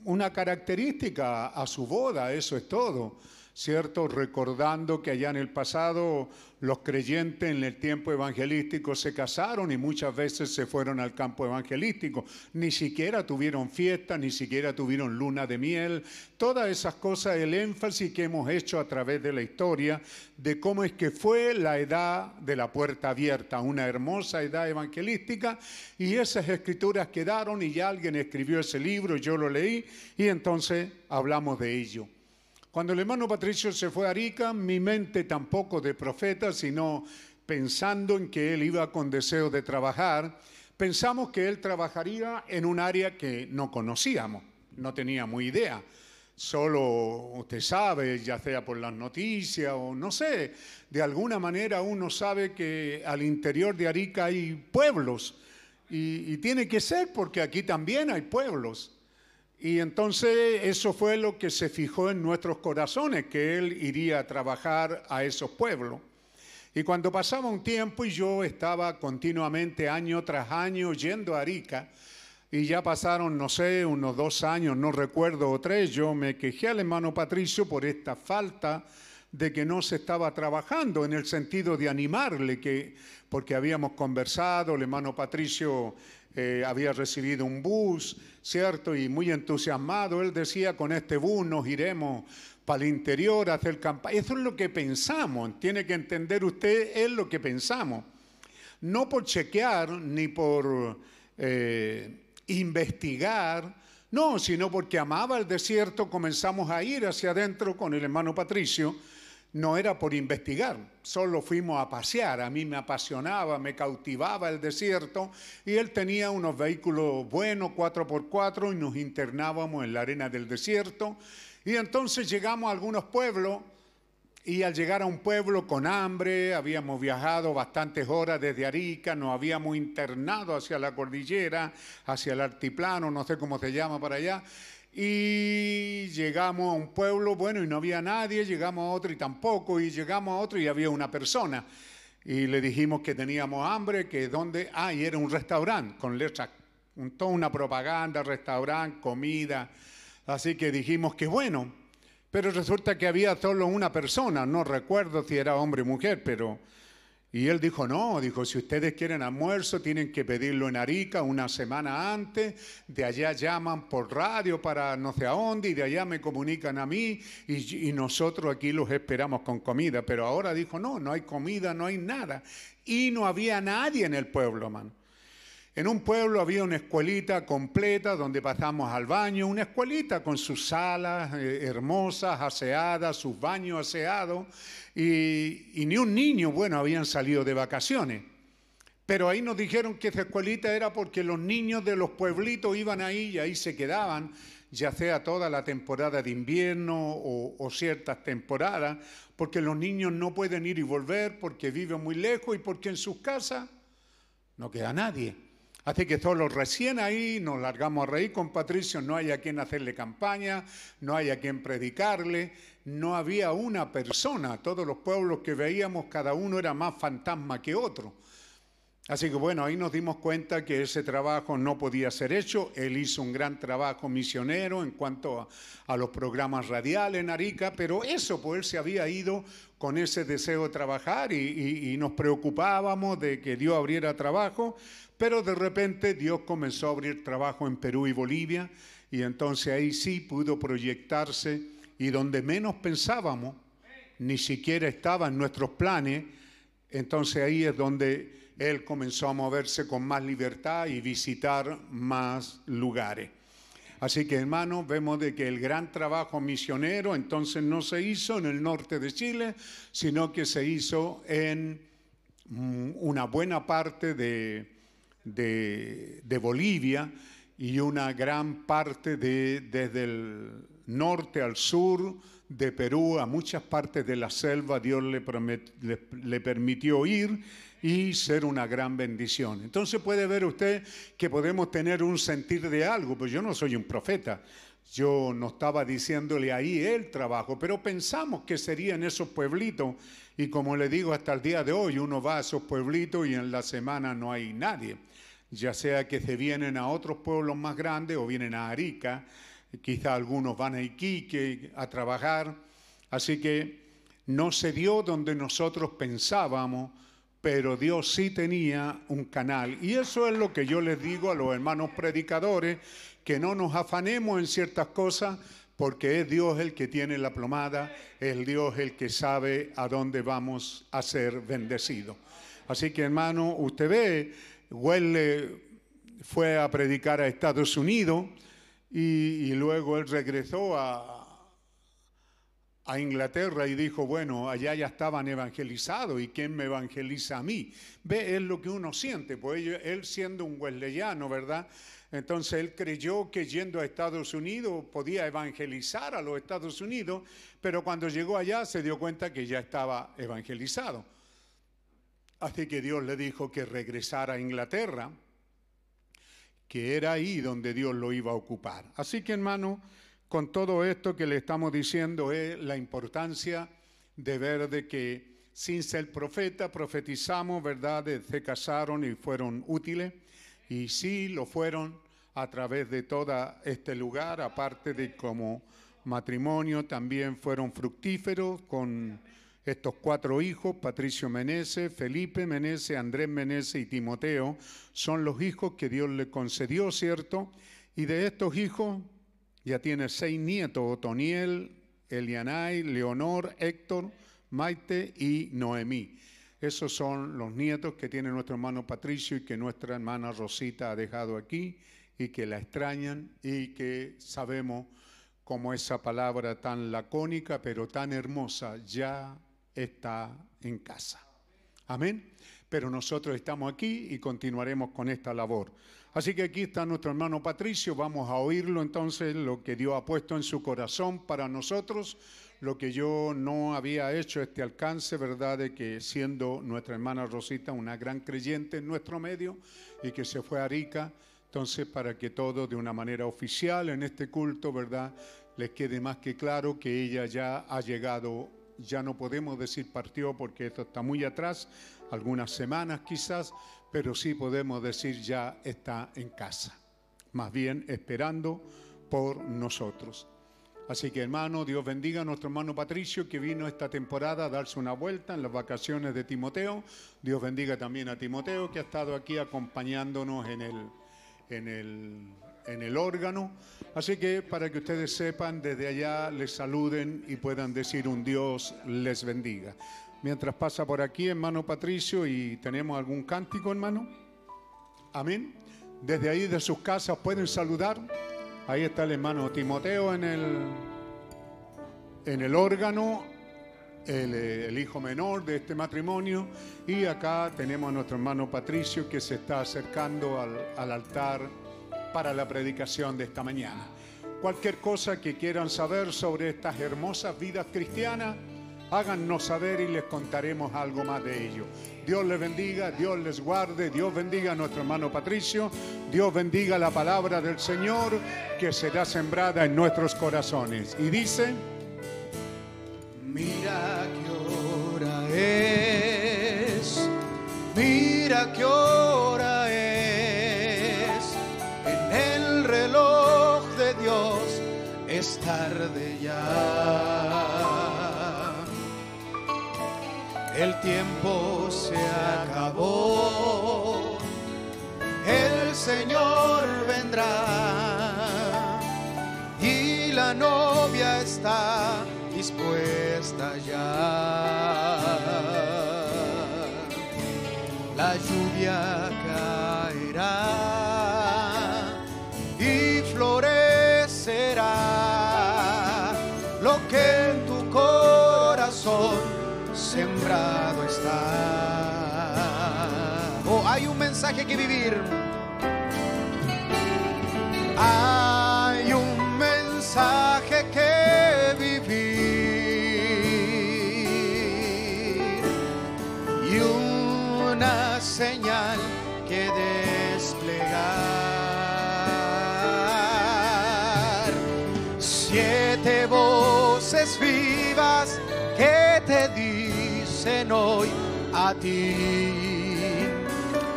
una característica a su boda, eso es todo. ¿Cierto? Recordando que allá en el pasado los creyentes en el tiempo evangelístico se casaron y muchas veces se fueron al campo evangelístico. Ni siquiera tuvieron fiesta, ni siquiera tuvieron luna de miel. Todas esas cosas, el énfasis que hemos hecho a través de la historia de cómo es que fue la edad de la puerta abierta, una hermosa edad evangelística, y esas escrituras quedaron y ya alguien escribió ese libro, yo lo leí, y entonces hablamos de ello. Cuando el hermano Patricio se fue a Arica, mi mente tampoco de profeta, sino pensando en que él iba con deseo de trabajar, pensamos que él trabajaría en un área que no conocíamos, no teníamos idea. Solo usted sabe, ya sea por las noticias o no sé, de alguna manera uno sabe que al interior de Arica hay pueblos y, y tiene que ser porque aquí también hay pueblos. Y entonces eso fue lo que se fijó en nuestros corazones, que Él iría a trabajar a esos pueblos. Y cuando pasaba un tiempo y yo estaba continuamente año tras año yendo a Arica, y ya pasaron, no sé, unos dos años, no recuerdo, o tres, yo me quejé al hermano Patricio por esta falta de que no se estaba trabajando en el sentido de animarle, que, porque habíamos conversado, el hermano Patricio eh, había recibido un bus, ¿cierto? Y muy entusiasmado, él decía, con este bus nos iremos para el interior a hacer campaña. Eso es lo que pensamos, tiene que entender usted, es lo que pensamos. No por chequear ni por eh, investigar, no, sino porque amaba el desierto, comenzamos a ir hacia adentro con el hermano Patricio no era por investigar, solo fuimos a pasear. A mí me apasionaba, me cautivaba el desierto y él tenía unos vehículos buenos, 4x4, y nos internábamos en la arena del desierto. Y entonces llegamos a algunos pueblos y al llegar a un pueblo con hambre, habíamos viajado bastantes horas desde Arica, nos habíamos internado hacia la cordillera, hacia el altiplano, no sé cómo se llama para allá, y llegamos a un pueblo, bueno, y no había nadie, llegamos a otro y tampoco, y llegamos a otro y había una persona. y le dijimos que teníamos hambre, que dónde, ah, y era un restaurante con letras, un- toda una propaganda, restaurante, comida, así que dijimos que bueno, pero resulta que había solo una persona, no recuerdo si era hombre o mujer, pero... Y él dijo, no, dijo, si ustedes quieren almuerzo, tienen que pedirlo en Arica una semana antes, de allá llaman por radio para no sé a dónde, y de allá me comunican a mí, y, nosotros aquí los esperamos con comida. Pero ahora dijo, no, no hay comida, no hay nada. Y no había nadie en el pueblo, mano. En un pueblo había una escuelita completa donde pasamos al baño, una escuelita con sus salas eh, hermosas, aseadas, sus baños aseados, y, ni un niño, bueno, habían salido de vacaciones. Pero ahí nos dijeron que esa escuelita era porque los niños de los pueblitos iban ahí y ahí se quedaban, ya sea toda la temporada de invierno o ciertas temporadas, porque los niños no pueden ir y volver, porque viven muy lejos y porque en sus casas no queda nadie. Así que solo recién ahí nos largamos a reír con Patricio, no hay a quien hacerle campaña, no hay a quien predicarle, no había una persona, todos los pueblos que veíamos, cada uno era más fantasma que otro. Así que bueno, ahí nos dimos cuenta que ese trabajo no podía ser hecho. Él hizo un gran trabajo misionero en cuanto a, los programas radiales en Arica, pero eso, pues él se había ido con ese deseo de trabajar y- y nos preocupábamos de que Dios abriera trabajo, pero de repente Dios comenzó a abrir trabajo en Perú y Bolivia y entonces ahí sí pudo proyectarse y donde menos pensábamos, ni siquiera estaba en nuestros planes, entonces ahí es donde él comenzó a moverse con más libertad y visitar más lugares. Así que hermanos, vemos de que el gran trabajo misionero entonces no se hizo en el norte de Chile, sino que se hizo en mm, una buena parte de, de- Bolivia y una gran parte de, desde el norte al sur de Perú, a muchas partes de la selva, Dios le- le permitió ir y ser una gran bendición. Entonces puede ver usted que podemos tener un sentir de algo, pues yo no soy un profeta, yo no estaba diciéndole ahí el trabajo, pero pensamos que sería en esos pueblitos y como le digo hasta el día de hoy, uno va a esos pueblitos y en la semana no hay nadie, ya sea que se vienen a otros pueblos más grandes o vienen a Arica, quizá algunos van a Iquique a trabajar, así que no se dio donde nosotros pensábamos, pero Dios sí tenía un canal. Y eso es lo que yo les digo a los hermanos predicadores, que no nos afanemos en ciertas cosas, porque es Dios el que tiene la plomada, es Dios el que sabe a dónde vamos a ser bendecidos. Así que hermano, usted ve, Huele fue a predicar a Estados Unidos y, luego él regresó a, a Inglaterra y dijo, bueno, allá ya estaban evangelizados y ¿quién me evangeliza a mí? Ve, es lo que uno siente, pues él siendo un wesleyano, ¿verdad? Entonces él creyó que yendo a Estados Unidos podía evangelizar a los Estados Unidos, pero cuando llegó allá se dio cuenta que ya estaba evangelizado. Así que Dios le dijo que regresara a Inglaterra, que era ahí donde Dios lo iba a ocupar. Así que hermano, con todo esto que le estamos diciendo es la importancia de ver de que sin ser profeta profetizamos, ¿verdad? Se casaron y fueron útiles y sí lo fueron a través de todo este lugar, aparte de como matrimonio también fueron fructíferos con estos cuatro hijos, Patricio Menezes, Felipe Menezes, Andrés Menezes y Timoteo, son los hijos que Dios le concedió, ¿cierto? Y de estos hijos ya tiene seis nietos, Otoniel, Elianay, Leonor, Héctor, Maite y Noemí. Esos son los nietos que tiene nuestro hermano Patricio y que nuestra hermana Rosita ha dejado aquí y que la extrañan y que sabemos como esa palabra tan lacónica pero tan hermosa ya está en casa. Amén. Pero nosotros estamos aquí y continuaremos con esta labor. Así que aquí está nuestro hermano Patricio. Vamos a oírlo entonces, lo que Dios ha puesto en su corazón para nosotros, lo que yo no había hecho este alcance, ¿verdad? De que siendo nuestra hermana Rosita una gran creyente en nuestro medio y que se fue a Arica, entonces para que todo de una manera oficial en este culto, ¿verdad? Les quede más que claro que ella ya ha llegado ya no podemos decir partió porque esto está muy atrás, algunas semanas quizás, pero sí podemos decir ya está en casa, más bien esperando por nosotros. Así que hermano, Dios bendiga a nuestro hermano Patricio que vino esta temporada a darse una vuelta en las vacaciones de Timoteo. Dios bendiga también a Timoteo que ha estado aquí acompañándonos en el, en el, en el órgano. Así que para que ustedes sepan, desde allá les saluden y puedan decir un Dios les bendiga. Mientras pasa por aquí, hermano Patricio, y tenemos algún cántico, hermano. Amén. Desde ahí de sus casas pueden saludar. Ahí está el hermano Timoteo en el, en el órgano, el, eh, el, hijo menor de este matrimonio. Y acá tenemos a nuestro hermano Patricio que se está acercando al, al altar para la predicación de esta mañana. Cualquier cosa que quieran saber sobre estas hermosas vidas cristianas, háganos saber y les contaremos algo más de ello. Dios les bendiga, Dios les guarde, Dios bendiga a nuestro hermano Patricio, Dios bendiga la palabra del Señor que será sembrada en nuestros corazones. Y dice, mira qué hora es, mira qué hora es, en el reloj de Dios es tarde ya. El tiempo se acabó, el Señor vendrá y la novia está dispuesta ya. La lluvia caerá y florecerá lo que en tu corazón sembrado está. Oh, hay un mensaje que vivir. Hay señal que desplegar. Siete voces vivas que te dicen hoy a ti.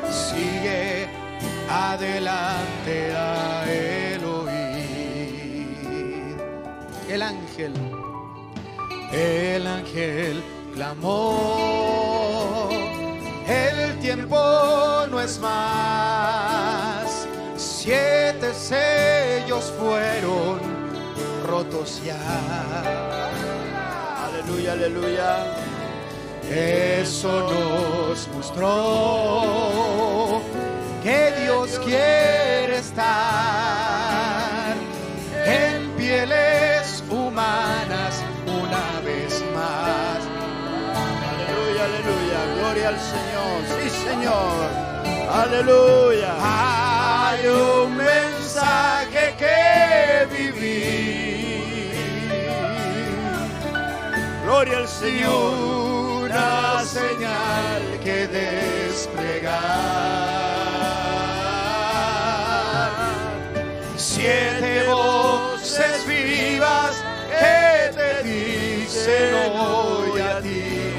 Sigue adelante a el oír. El ángel, el ángel clamó. El tiempo no es más. Siete sellos fueron rotos ya Aleluya, aleluya. Eso nos mostró que Dios quiere estar en pieles humanas una vez más. Aleluya, aleluya. Gloria al Señor. Señor. Aleluya. Hay un mensaje que vivir. Gloria al Señor. Una señal que desplegar. Siete voces vivas que te dicen hoy a ti.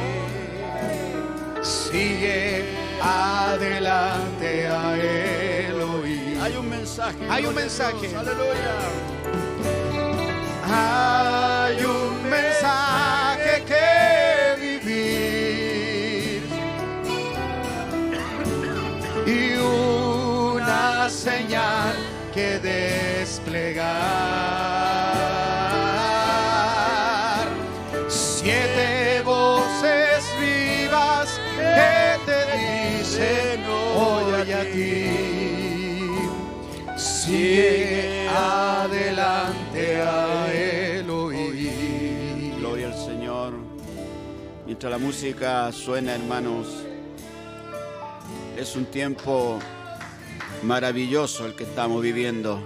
Sigue adelante a Elohim. Hay un mensaje. Hay un mensaje. Dios, Aleluya. Hay un mensaje que vivir y una señal que desplegar. Sigue adelante a Elohim. Gloria al Señor. Mientras la música suena, hermanos, es un tiempo maravilloso el que estamos viviendo.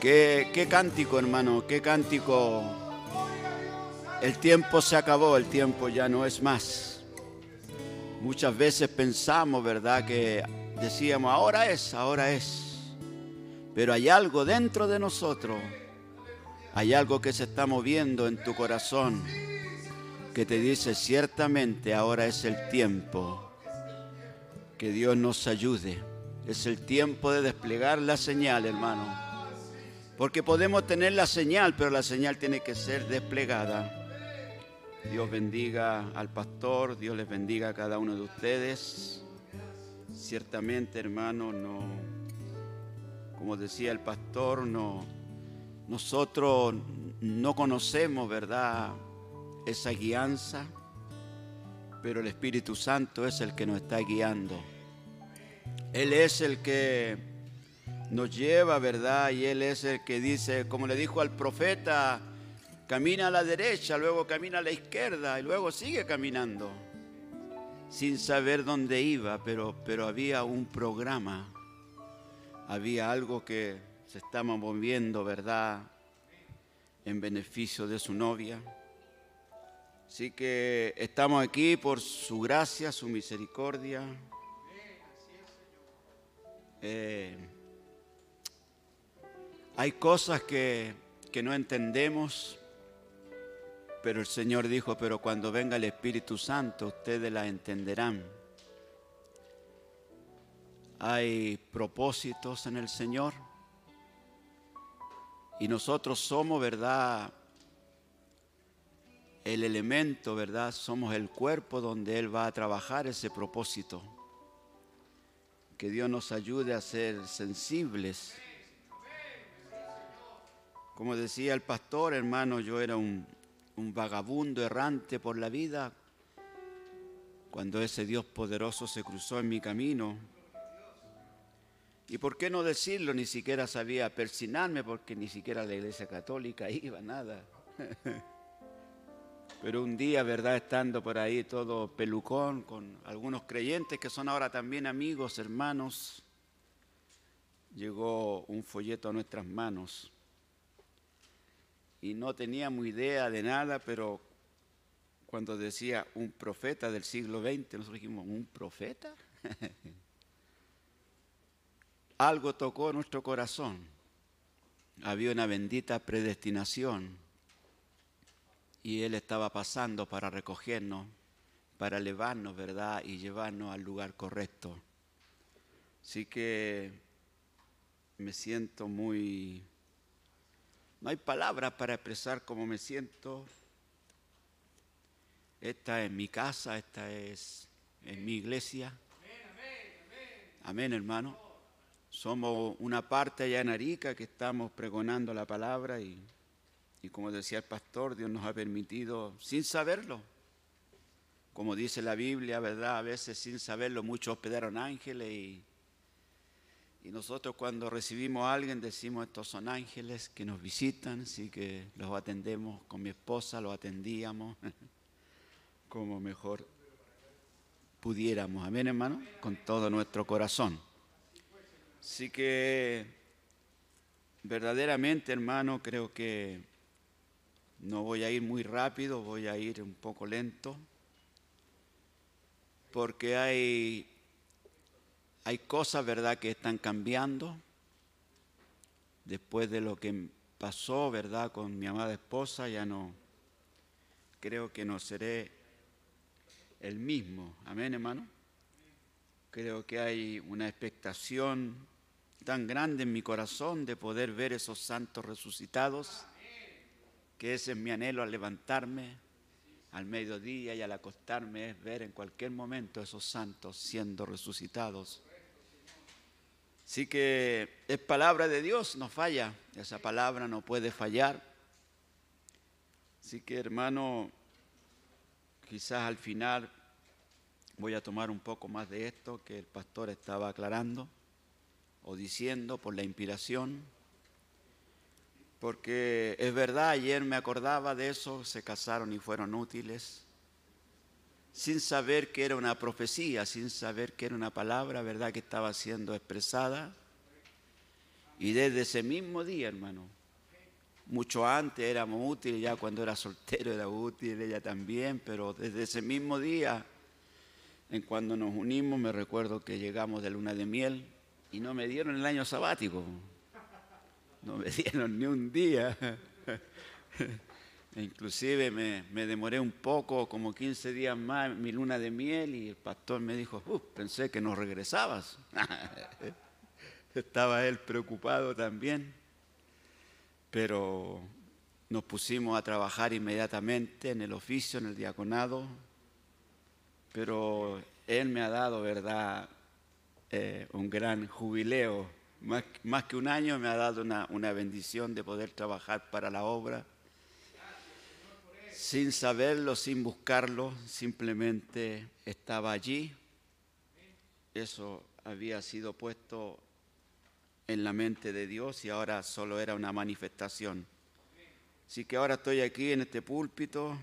Qué, qué cántico, hermano, qué cántico. El tiempo se acabó, el tiempo ya no es más. Muchas veces pensamos, ¿verdad? Que decíamos, ahora es, ahora es. Pero hay algo dentro de nosotros, hay algo que se está moviendo en tu corazón. que te dice ciertamente ahora es el tiempo que Dios nos ayude. Es el tiempo de desplegar la señal, hermano. Porque podemos tener la señal, pero la señal tiene que ser desplegada. Dios bendiga al pastor, Dios les bendiga a cada uno de ustedes. Ciertamente, hermano, no, como decía el pastor, no, nosotros no conocemos, ¿verdad? Esa guianza, pero el Espíritu Santo es el que nos está guiando. Él es el que nos lleva, ¿verdad? Y Él es el que dice, como le dijo al profeta, camina a la derecha, luego camina a la izquierda y luego sigue caminando, sin saber dónde iba, pero, pero había un programa, había algo que se estaba moviendo, ¿verdad? En beneficio de su novia. Así que estamos aquí por su gracia, su misericordia. Eh, hay cosas que, que no entendemos, pero el Señor dijo, pero cuando venga el Espíritu Santo, ustedes la entenderán. Hay propósitos en el Señor. Y nosotros somos, ¿verdad? El elemento, ¿verdad? Somos el cuerpo donde Él va a trabajar ese propósito. Que Dios nos ayude a ser sensibles. Como decía el pastor, hermano, yo era un, un vagabundo errante por la vida cuando ese Dios poderoso se cruzó en mi camino. Y por qué no decirlo, ni siquiera sabía persinarme porque ni siquiera la iglesia católica iba, nada. Pero un día, ¿verdad? Estando por ahí todo pelucón con algunos creyentes que son ahora también amigos, hermanos, llegó un folleto a nuestras manos. Y no teníamos idea de nada, pero cuando decía un profeta del siglo XX, nosotros dijimos, ¿un profeta? Algo tocó nuestro corazón. Había una bendita predestinación y Él estaba pasando para recogernos, para elevarnos, ¿verdad? Y llevarnos al lugar correcto. Así que me siento muy... No hay palabras para expresar cómo me siento. Esta es mi casa, esta es mi iglesia. Amén, hermano. Somos una parte allá en Arica que estamos pregonando la palabra y y como decía el pastor, Dios nos ha permitido, sin saberlo, como dice la Biblia, ¿verdad? A veces sin saberlo, muchos hospedaron ángeles y, y nosotros cuando recibimos a alguien decimos, estos son ángeles que nos visitan, así que los atendemos con mi esposa, los atendíamos como mejor pudiéramos. Amén, hermano, con todo nuestro corazón. Así que verdaderamente, hermano, creo que no voy a ir muy rápido, voy a ir un poco lento, porque hay, hay cosas, ¿verdad?, que están cambiando después de lo que pasó, ¿verdad?, con mi amada esposa, ya no, creo que no seré el mismo. Amén, hermano. Creo que hay una expectación tan grande en mi corazón de poder ver esos santos resucitados que ese es mi anhelo al levantarme al mediodía y al acostarme, es ver en cualquier momento esos santos siendo resucitados. Así que es palabra de Dios, no falla, esa palabra no puede fallar. Así que hermano, quizás al final voy a tomar un poco más de esto que el pastor estaba aclarando o diciendo por la inspiración porque es verdad, ayer me acordaba de eso, se casaron y fueron útiles, sin saber que era una profecía, sin saber que era una palabra, ¿verdad?, que estaba siendo expresada. Y desde ese mismo día, hermano, mucho antes éramos útiles, ya cuando era soltero era útil, ella también, pero desde ese mismo día, en cuando nos unimos, me recuerdo que llegamos de luna de miel y no me dieron el año sabático no me dieron ni un día. Inclusive me, demoré un poco, como 15 días más, mi luna de miel, y el pastor me dijo, "Uh, pensé que no regresabas. Estaba él preocupado también, pero nos pusimos a trabajar inmediatamente en el oficio, en el diaconado, pero él me ha dado, ¿verdad?, eh, un gran jubileo. Más, más que un año me ha dado una, una bendición de poder trabajar para la obra sin saberlo, sin buscarlo, simplemente estaba allí. Eso había sido puesto en la mente de Dios y ahora solo era una manifestación. Así que ahora estoy aquí en este púlpito.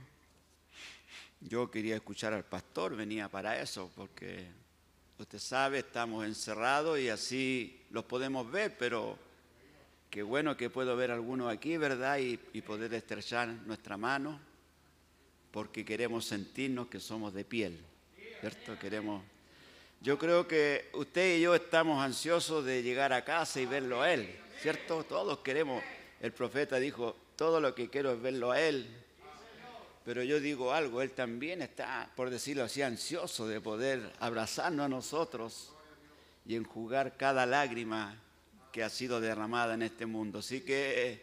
Yo quería escuchar al pastor, venía para eso, porque usted sabe, estamos encerrados y así los podemos ver, pero qué bueno que puedo ver algunos aquí, ¿verdad? Y, y poder estrechar nuestra mano porque queremos sentirnos que somos de piel, ¿cierto? Queremos. Yo creo que usted y yo estamos ansiosos de llegar a casa y verlo a Él, ¿cierto? Todos queremos. El profeta dijo, todo lo que quiero es verlo a Él. Pero yo digo algo, Él también está, por decirlo así, ansioso de poder abrazarnos a nosotros y enjugar cada lágrima que ha sido derramada en este mundo. Así que eh,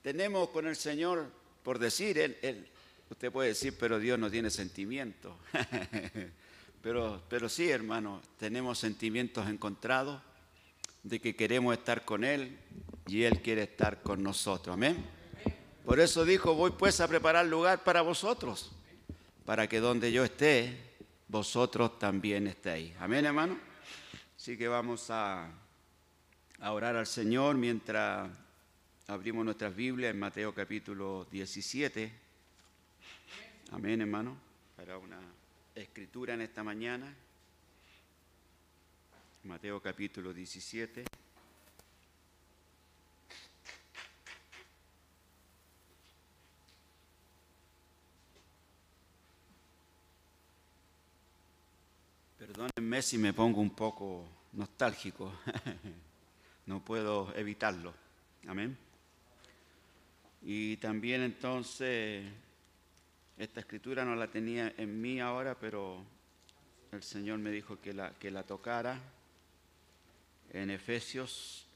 tenemos con el Señor, por decir, él, Usted puede decir, pero Dios no tiene sentimientos. pero, pero sí, hermano, tenemos sentimientos encontrados de que queremos estar con Él y Él quiere estar con nosotros. Amén. Por eso dijo, voy pues a preparar lugar para vosotros, para que donde yo esté, vosotros también estéis. Amén, hermano. Así que vamos a, orar al Señor mientras abrimos nuestras Biblias en Mateo capítulo 17. Amén, hermano. Para una escritura en esta mañana. Mateo capítulo 17. Perdónenme si me pongo un poco nostálgico. no puedo evitarlo. Amén. Y también entonces esta escritura no la tenía en mí ahora, pero el Señor me dijo que la, que la tocara en Efesios,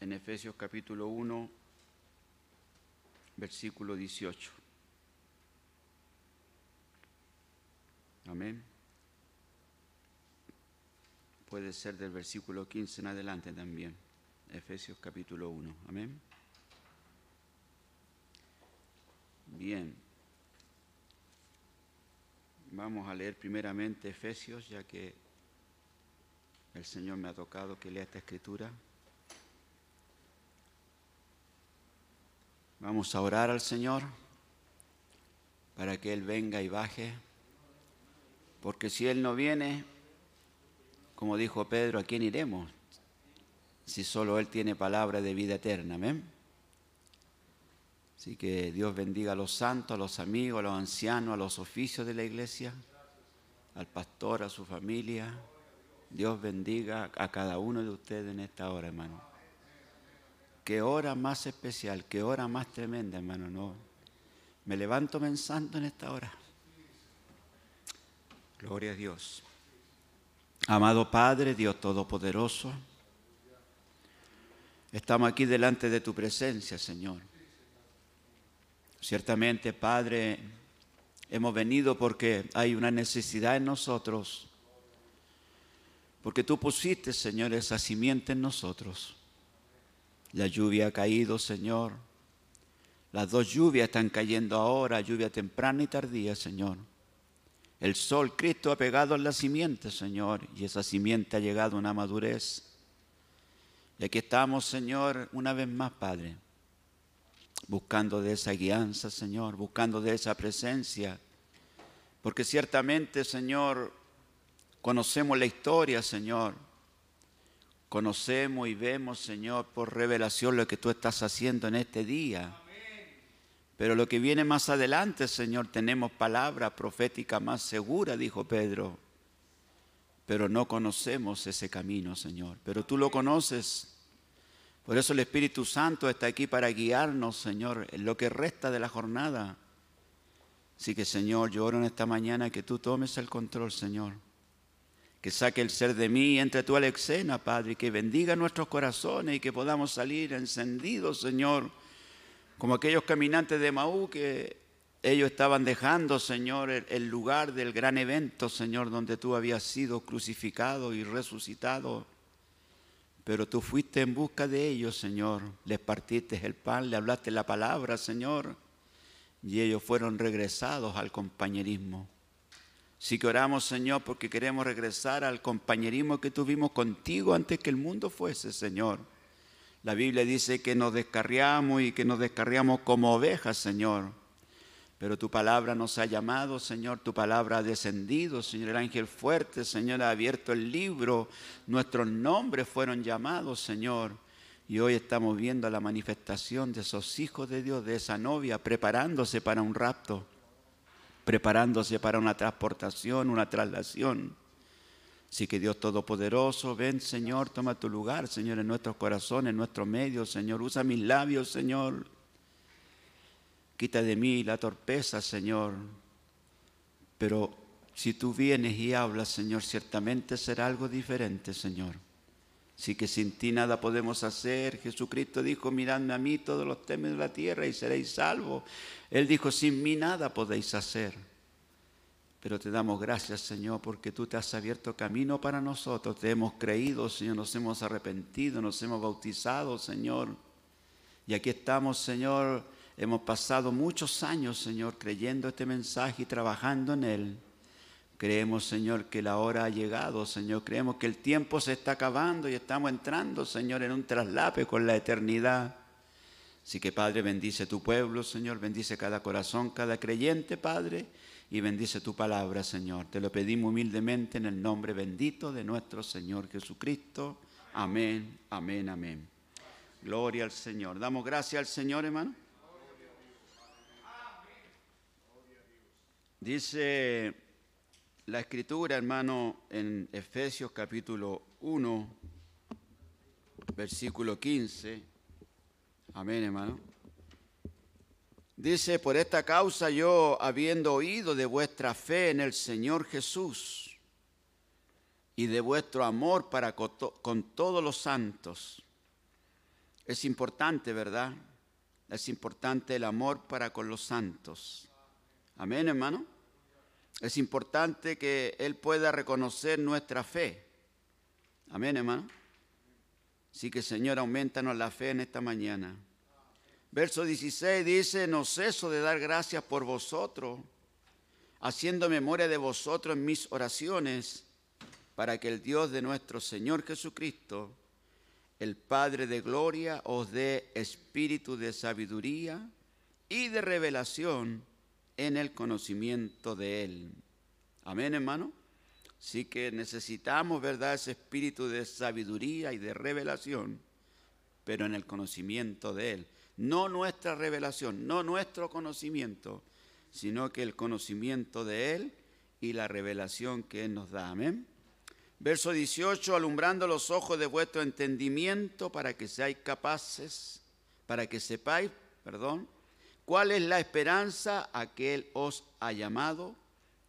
en Efesios capítulo 1, versículo 18. Amén. Puede ser del versículo 15 en adelante también. Efesios capítulo 1. Amén. Bien. Vamos a leer primeramente Efesios, ya que el Señor me ha tocado que lea esta escritura. Vamos a orar al Señor para que Él venga y baje, porque si Él no viene, como dijo Pedro, ¿a quién iremos? Si solo Él tiene palabra de vida eterna. Amén. Así que Dios bendiga a los santos, a los amigos, a los ancianos, a los oficios de la iglesia, al pastor, a su familia. Dios bendiga a cada uno de ustedes en esta hora, hermano. Qué hora más especial, qué hora más tremenda, hermano. No, me levanto pensando en esta hora. Gloria a Dios. Amado Padre, Dios Todopoderoso, estamos aquí delante de tu presencia, Señor. Ciertamente, Padre, hemos venido porque hay una necesidad en nosotros, porque tú pusiste, Señor, esa simiente en nosotros. La lluvia ha caído, Señor. Las dos lluvias están cayendo ahora, lluvia temprana y tardía, Señor. El sol, Cristo, ha pegado en la simiente, Señor, y esa simiente ha llegado a una madurez. Y aquí estamos, Señor, una vez más, Padre buscando de esa guianza, Señor, buscando de esa presencia. Porque ciertamente, Señor, conocemos la historia, Señor. Conocemos y vemos, Señor, por revelación lo que tú estás haciendo en este día. Pero lo que viene más adelante, Señor, tenemos palabra profética más segura, dijo Pedro. Pero no conocemos ese camino, Señor. Pero tú lo conoces. Por eso el Espíritu Santo está aquí para guiarnos, Señor, en lo que resta de la jornada. Así que, Señor, yo oro en esta mañana que tú tomes el control, Señor. Que saque el ser de mí y entre tú a la escena, Padre, que bendiga nuestros corazones y que podamos salir encendidos, Señor, como aquellos caminantes de Maú que ellos estaban dejando, Señor, el, lugar del gran evento, Señor, donde tú habías sido crucificado y resucitado. Pero tú fuiste en busca de ellos, Señor. Les partiste el pan, le hablaste la palabra, Señor. Y ellos fueron regresados al compañerismo. Sí que oramos, Señor, porque queremos regresar al compañerismo que tuvimos contigo antes que el mundo fuese, Señor. La Biblia dice que nos descarriamos y que nos descarriamos como ovejas, Señor. Pero tu palabra nos ha llamado, Señor, tu palabra ha descendido, Señor, el ángel fuerte, Señor, ha abierto el libro, nuestros nombres fueron llamados, Señor. Y hoy estamos viendo la manifestación de esos hijos de Dios, de esa novia, preparándose para un rapto, preparándose para una transportación, una traslación. Así que Dios Todopoderoso, ven Señor, toma tu lugar, Señor, en nuestros corazones, en nuestros medios, Señor. Usa mis labios, Señor Quita de mí la torpeza, Señor. Pero si tú vienes y hablas, Señor, ciertamente será algo diferente, Señor. Sí que sin ti nada podemos hacer. Jesucristo dijo, miradme a mí todos los temes de la tierra y seréis salvos. Él dijo, sin mí nada podéis hacer. Pero te damos gracias, Señor, porque tú te has abierto camino para nosotros. Te hemos creído, Señor, nos hemos arrepentido, nos hemos bautizado, Señor. Y aquí estamos, Señor, Hemos pasado muchos años, Señor, creyendo este mensaje y trabajando en él. Creemos, Señor, que la hora ha llegado, Señor. Creemos que el tiempo se está acabando y estamos entrando, Señor, en un traslape con la eternidad. Así que, Padre, bendice tu pueblo, Señor. Bendice cada corazón, cada creyente, Padre. Y bendice tu palabra, Señor. Te lo pedimos humildemente en el nombre bendito de nuestro Señor Jesucristo. Amén, amén, amén. Gloria al Señor. Damos gracias al Señor, hermano. Dice la escritura, hermano, en Efesios capítulo 1, versículo 15. Amén, hermano. Dice, por esta causa yo, habiendo oído de vuestra fe en el Señor Jesús y de vuestro amor para con todos los santos, es importante, ¿verdad? Es importante el amor para con los santos. Amén, hermano. Es importante que Él pueda reconocer nuestra fe. Amén, hermano. Así que, Señor, aumentanos la fe en esta mañana. Verso 16 dice, no ceso de dar gracias por vosotros, haciendo memoria de vosotros en mis oraciones, para que el Dios de nuestro Señor Jesucristo, el Padre de gloria, os dé espíritu de sabiduría y de revelación en el conocimiento de Él. Amén, hermano. Sí que necesitamos, ¿verdad?, ese espíritu de sabiduría y de revelación, pero en el conocimiento de Él. No nuestra revelación, no nuestro conocimiento, sino que el conocimiento de Él y la revelación que Él nos da. Amén. Verso 18, alumbrando los ojos de vuestro entendimiento para que seáis capaces, para que sepáis, perdón, ¿Cuál es la esperanza a que Él os ha llamado?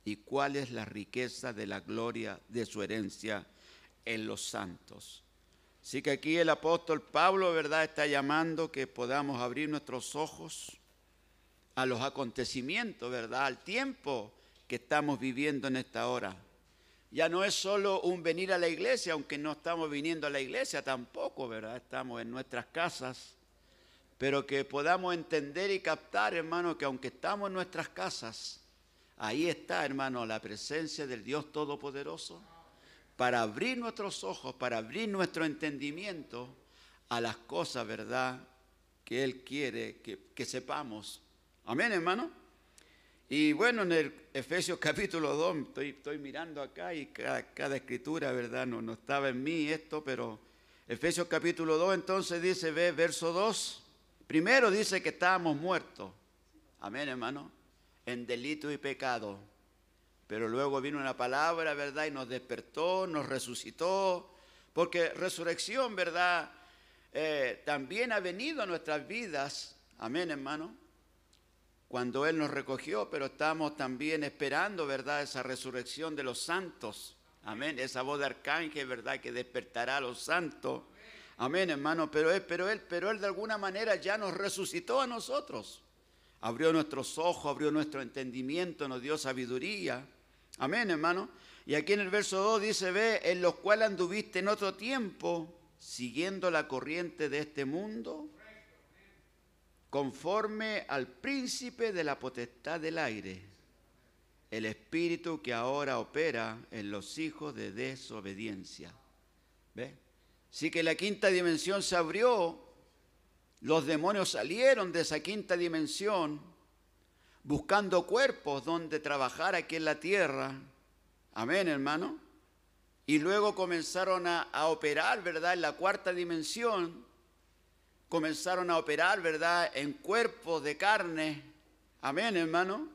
¿Y cuál es la riqueza de la gloria de su herencia en los santos? Así que aquí el apóstol Pablo, ¿verdad?, está llamando que podamos abrir nuestros ojos a los acontecimientos, ¿verdad?, al tiempo que estamos viviendo en esta hora. Ya no es solo un venir a la iglesia, aunque no estamos viniendo a la iglesia tampoco, ¿verdad? Estamos en nuestras casas pero que podamos entender y captar, hermano, que aunque estamos en nuestras casas, ahí está, hermano, la presencia del Dios Todopoderoso para abrir nuestros ojos, para abrir nuestro entendimiento a las cosas, ¿verdad?, que Él quiere que, sepamos. Amén, hermano. Y bueno, en el Efesios capítulo 2, estoy, mirando acá y cada, escritura, ¿verdad? No, no estaba en mí esto, pero Efesios capítulo 2 entonces dice, ve, verso 2. Primero dice que estábamos muertos. Amén, hermano. En delito y pecado. Pero luego vino una palabra, ¿verdad? Y nos despertó, nos resucitó. Porque resurrección, ¿verdad? eh, también ha venido a nuestras vidas. Amén, hermano. Cuando Él nos recogió, pero estamos también esperando, ¿verdad? Esa resurrección de los santos. Amén. Esa voz de arcángel, ¿verdad? Que despertará a los santos. Amén, hermano. Pero él, pero él, pero él de alguna manera ya nos resucitó a nosotros. Abrió nuestros ojos, abrió nuestro entendimiento, nos dio sabiduría. Amén, hermano. Y aquí en el verso 2 dice, ve, en los cuales anduviste en otro tiempo, siguiendo la corriente de este mundo, conforme al príncipe de la potestad del aire, el espíritu que ahora opera en los hijos de desobediencia. ¿Ve? Sí que la quinta dimensión se abrió, los demonios salieron de esa quinta dimensión buscando cuerpos donde trabajar aquí en la tierra. Amén, hermano. Y luego comenzaron a, operar, ¿verdad? En la cuarta dimensión. Comenzaron a operar, ¿verdad? En cuerpos de carne. Amén, hermano.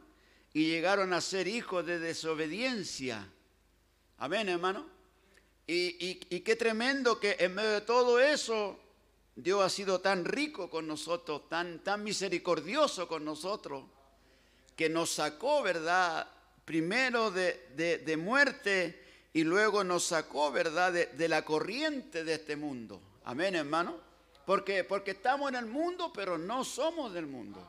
Y llegaron a ser hijos de desobediencia. Amén, hermano. Y qué tremendo que en medio de todo eso Dios ha sido tan rico con nosotros, tan, tan misericordioso con nosotros, que nos sacó, ¿verdad? Primero de, de, muerte y luego nos sacó, ¿verdad? De, de, la corriente de este mundo. Amén, hermano. Porque, porque estamos en el mundo, pero no somos del mundo.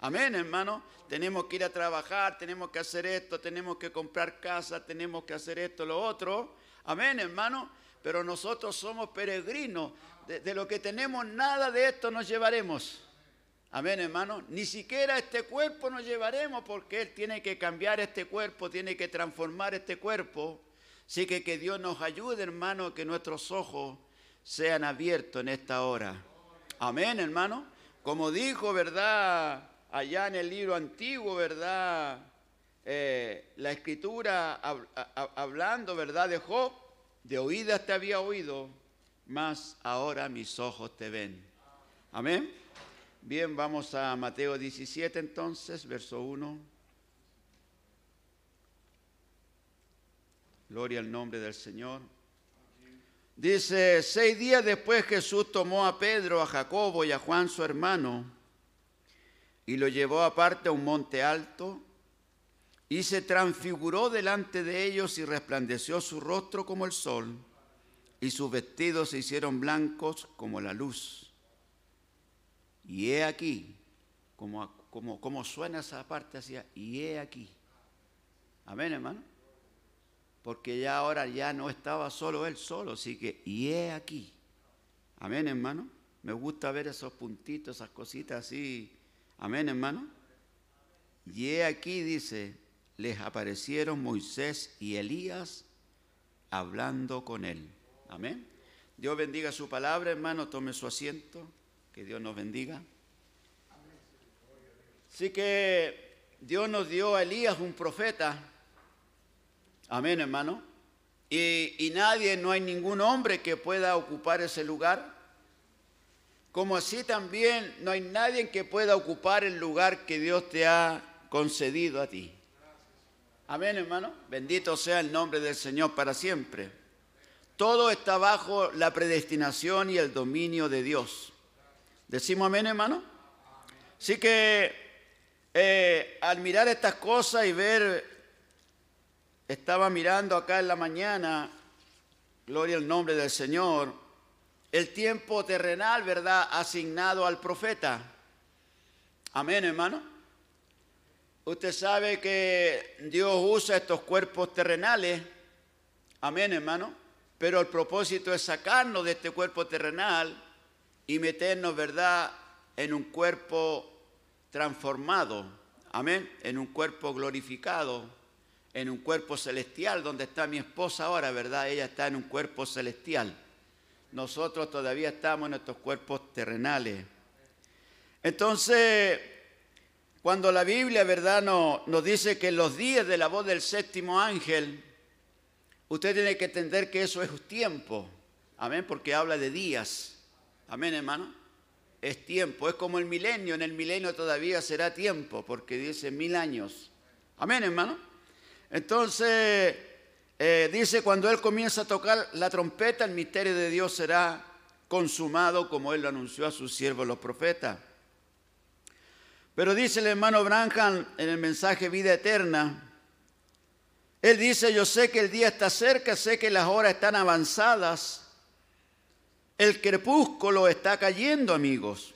Amén, hermano. Tenemos que ir a trabajar, tenemos que hacer esto, tenemos que comprar casa, tenemos que hacer esto, lo otro. Amén, hermano. Pero nosotros somos peregrinos. De, de lo que tenemos, nada de esto nos llevaremos. Amén, hermano. Ni siquiera este cuerpo nos llevaremos porque Él tiene que cambiar este cuerpo, tiene que transformar este cuerpo. Así que que Dios nos ayude, hermano, que nuestros ojos sean abiertos en esta hora. Amén, hermano. Como dijo, ¿verdad? Allá en el libro antiguo, ¿verdad? Eh, la escritura hab, hab, hablando, ¿verdad? De Job, de oídas te había oído, mas ahora mis ojos te ven. Amén. Bien, vamos a Mateo 17 entonces, verso 1. Gloria al nombre del Señor. Dice, seis días después Jesús tomó a Pedro, a Jacobo y a Juan su hermano y lo llevó aparte a un monte alto y se transfiguró delante de ellos y resplandeció su rostro como el sol y sus vestidos se hicieron blancos como la luz. Y he aquí, como, como, suena esa parte hacia, y he aquí. Amén, hermano. Porque ya ahora ya no estaba solo él solo, así que, y he aquí. Amén, hermano. Me gusta ver esos puntitos, esas cositas así. Amén, hermano. Y he aquí, dice, les aparecieron Moisés y Elías hablando con él. Amén. Dios bendiga su palabra, hermano. Tome su asiento. Que Dios nos bendiga. Así que Dios nos dio a Elías un profeta. Amén, hermano. Y, y, nadie, no hay ningún hombre que pueda ocupar ese lugar. Como así también no hay nadie que pueda ocupar el lugar que Dios te ha concedido a ti. Amén, hermano. Bendito sea el nombre del Señor para siempre. Todo está bajo la predestinación y el dominio de Dios. Decimos amén, hermano. Así que eh, al mirar estas cosas y ver, estaba mirando acá en la mañana, gloria al nombre del Señor, el tiempo terrenal, ¿verdad?, asignado al profeta. Amén, hermano. Usted sabe que Dios usa estos cuerpos terrenales. Amén, hermano. Pero el propósito es sacarnos de este cuerpo terrenal y meternos, ¿verdad?, en un cuerpo transformado, amén, en un cuerpo glorificado, en un cuerpo celestial, donde está mi esposa ahora, ¿verdad? Ella está en un cuerpo celestial. Nosotros todavía estamos en estos cuerpos terrenales. Entonces, cuando la Biblia, ¿verdad?, no, nos dice que en los días de la voz del séptimo ángel, usted tiene que entender que eso es tiempo, amén, porque habla de días. Amén, hermano. Es tiempo, es como el milenio. En el milenio todavía será tiempo, porque dice mil años. Amén, hermano. Entonces, eh, dice, cuando Él comienza a tocar la trompeta, el misterio de Dios será consumado como Él lo anunció a sus siervos los profetas. Pero dice el hermano Branham en el mensaje Vida Eterna, él dice, yo sé que el día está cerca, sé que las horas están avanzadas, el crepúsculo está cayendo, amigos,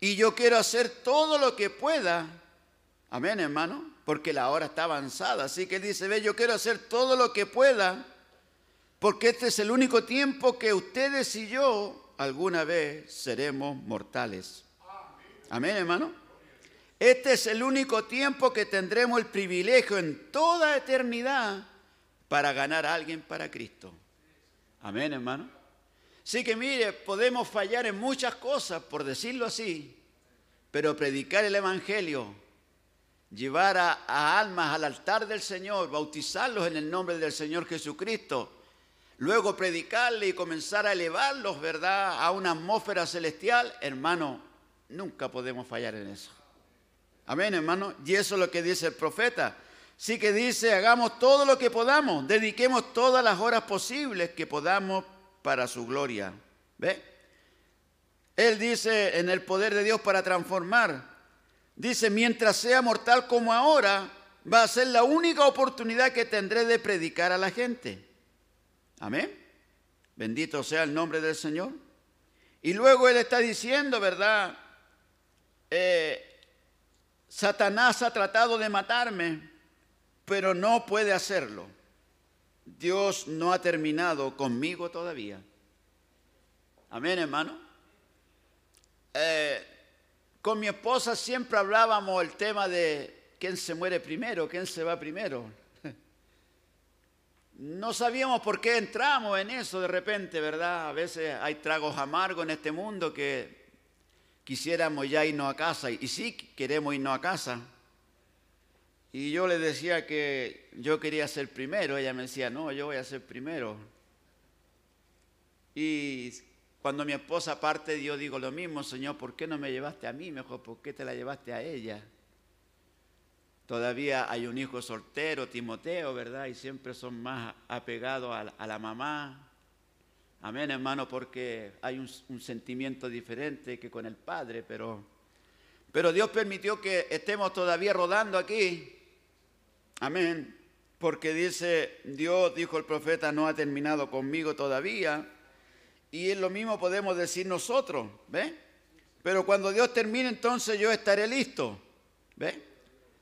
y yo quiero hacer todo lo que pueda, amén hermano, porque la hora está avanzada, así que él dice, ve, yo quiero hacer todo lo que pueda, porque este es el único tiempo que ustedes y yo alguna vez seremos mortales. Amén, hermano. Este es el único tiempo que tendremos el privilegio en toda eternidad para ganar a alguien para Cristo. Amén, hermano. Así que mire, podemos fallar en muchas cosas, por decirlo así, pero predicar el Evangelio, llevar a, almas al altar del Señor, bautizarlos en el nombre del Señor Jesucristo, luego predicarle y comenzar a elevarlos, ¿verdad?, a una atmósfera celestial, hermano, nunca podemos fallar en eso. Amén, hermano. Y eso es lo que dice el profeta. Sí que dice, hagamos todo lo que podamos, dediquemos todas las horas posibles que podamos para su gloria. ¿Ve? Él dice en el poder de Dios para transformar. Dice, mientras sea mortal como ahora, va a ser la única oportunidad que tendré de predicar a la gente. Amén. Bendito sea el nombre del Señor. Y luego Él está diciendo, ¿verdad? Eh, Satanás ha tratado de matarme, pero no puede hacerlo. Dios no ha terminado conmigo todavía. Amén, hermano. Eh, con mi esposa siempre hablábamos el tema de quién se muere primero, quién se va primero. No sabíamos por qué entramos en eso de repente, ¿verdad? A veces hay tragos amargos en este mundo que quisiéramos ya irnos a casa. Y sí queremos irnos a casa. Y yo le decía que yo quería ser primero. Ella me decía, no, yo voy a ser primero. Y cuando mi esposa parte, yo digo lo mismo, Señor, ¿por qué no me llevaste a mí mejor? ¿Por qué te la llevaste a ella? Todavía hay un hijo soltero, Timoteo, ¿verdad? Y siempre son más apegados a, la mamá. Amén, hermano, porque hay un, sentimiento diferente que con el Padre, pero, pero Dios permitió que estemos todavía rodando aquí. Amén. Porque dice, Dios, dijo el profeta, no ha terminado conmigo todavía. Y es lo mismo podemos decir nosotros, ¿ve? Pero cuando Dios termine, entonces yo estaré listo, ¿ve?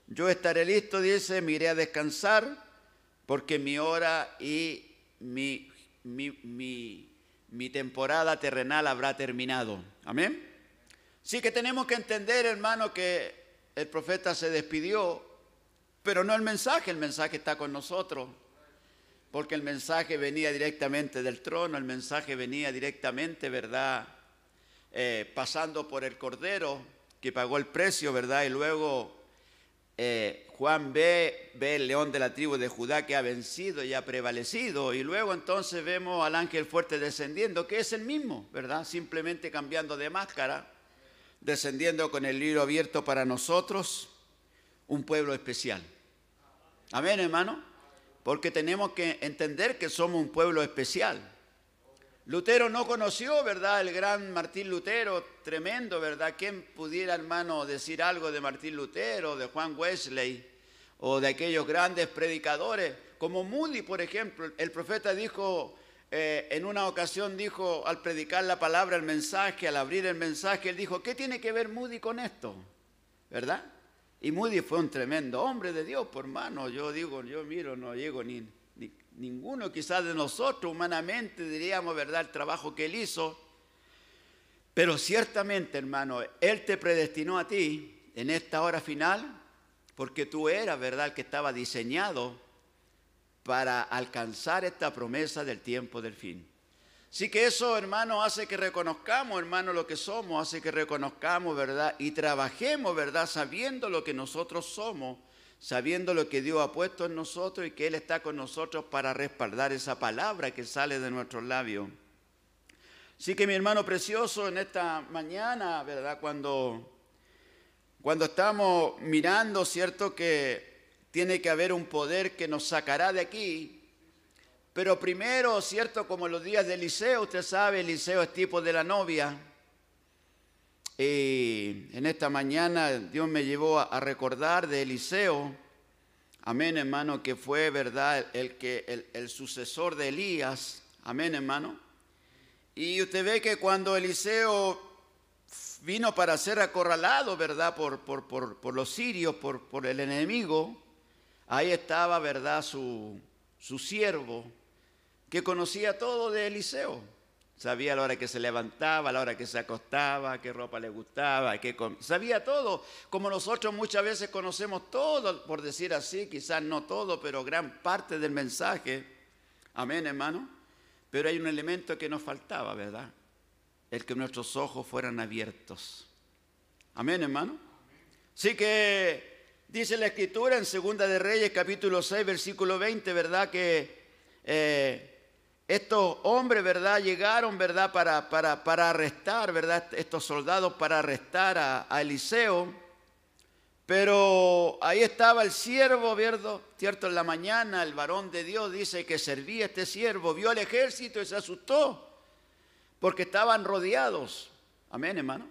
Yo estaré listo, dice, me iré a descansar porque mi hora y mi, mi, temporada terrenal habrá terminado. Amén. Sí que tenemos que entender, hermano, que el profeta se despidió, pero no el mensaje, el mensaje está con nosotros. Porque el mensaje venía directamente del trono, el mensaje venía directamente, ¿verdad? Eh, pasando por el Cordero que pagó el precio, ¿verdad? Y luego eh, Juan ve, ve el león de la tribu de Judá que ha vencido y ha prevalecido. Y luego entonces vemos al ángel fuerte descendiendo, que es el mismo, ¿verdad? Simplemente cambiando de máscara, descendiendo con el libro abierto para nosotros, un pueblo especial. Amén, hermano. Porque tenemos que entender que somos un pueblo especial. Lutero no conoció, ¿verdad? El gran Martín Lutero, tremendo, ¿verdad? ¿Quién pudiera, hermano, decir algo de Martín Lutero, de Juan Wesley o de aquellos grandes predicadores? Como Moody, por ejemplo, el profeta dijo, eh, en una ocasión dijo, al predicar la palabra, el mensaje, al abrir el mensaje, él dijo, ¿qué tiene que ver Moody con esto? ¿Verdad? Y Moody fue un tremendo hombre de Dios, por mano. Yo digo, yo miro, no llego ni, ninguno quizás de nosotros humanamente diríamos, ¿verdad?, el trabajo que él hizo. Pero ciertamente, hermano, Él te predestinó a ti en esta hora final porque tú eras, ¿verdad?, el que estaba diseñado para alcanzar esta promesa del tiempo del fin. Así que eso, hermano, hace que reconozcamos, hermano, lo que somos, hace que reconozcamos, ¿verdad? Y trabajemos, ¿verdad? Sabiendo lo que nosotros somos sabiendo lo que Dios ha puesto en nosotros y que Él está con nosotros para respaldar esa palabra que sale de nuestros labios. Así que mi hermano precioso, en esta mañana, ¿verdad? Cuando, cuando estamos mirando, ¿cierto? Que tiene que haber un poder que nos sacará de aquí, Pero primero, ¿cierto? Como los días de Eliseo, usted sabe, Eliseo es tipo de la novia. Y en esta mañana Dios me llevó a recordar de Eliseo, amén hermano, que fue verdad el, que, el, sucesor de Elías, amén hermano. Y usted ve que cuando Eliseo vino para ser acorralado, ¿verdad? Por, por, por, por los sirios, por, por, el enemigo, ahí estaba, ¿verdad? Su, su siervo, que conocía todo de Eliseo. Sabía a la hora que se levantaba, a la hora que se acostaba, qué ropa le gustaba, qué sabía todo, como nosotros muchas veces conocemos todo, por decir así, quizás no todo, pero gran parte del mensaje. Amén, hermano. Pero hay un elemento que nos faltaba, ¿verdad? El que nuestros ojos fueran abiertos. Amén, hermano. Sí que dice la escritura en Segunda de Reyes, capítulo 6, versículo 20, ¿verdad? Que eh, estos hombres, ¿verdad? Llegaron, ¿verdad? Para, para, para arrestar, ¿verdad? Estos soldados para arrestar a, a, Eliseo. Pero ahí estaba el siervo, ¿verdad? Cierto, en la mañana el varón de Dios dice que servía este siervo, vio al ejército y se asustó porque estaban rodeados. Amén, hermano.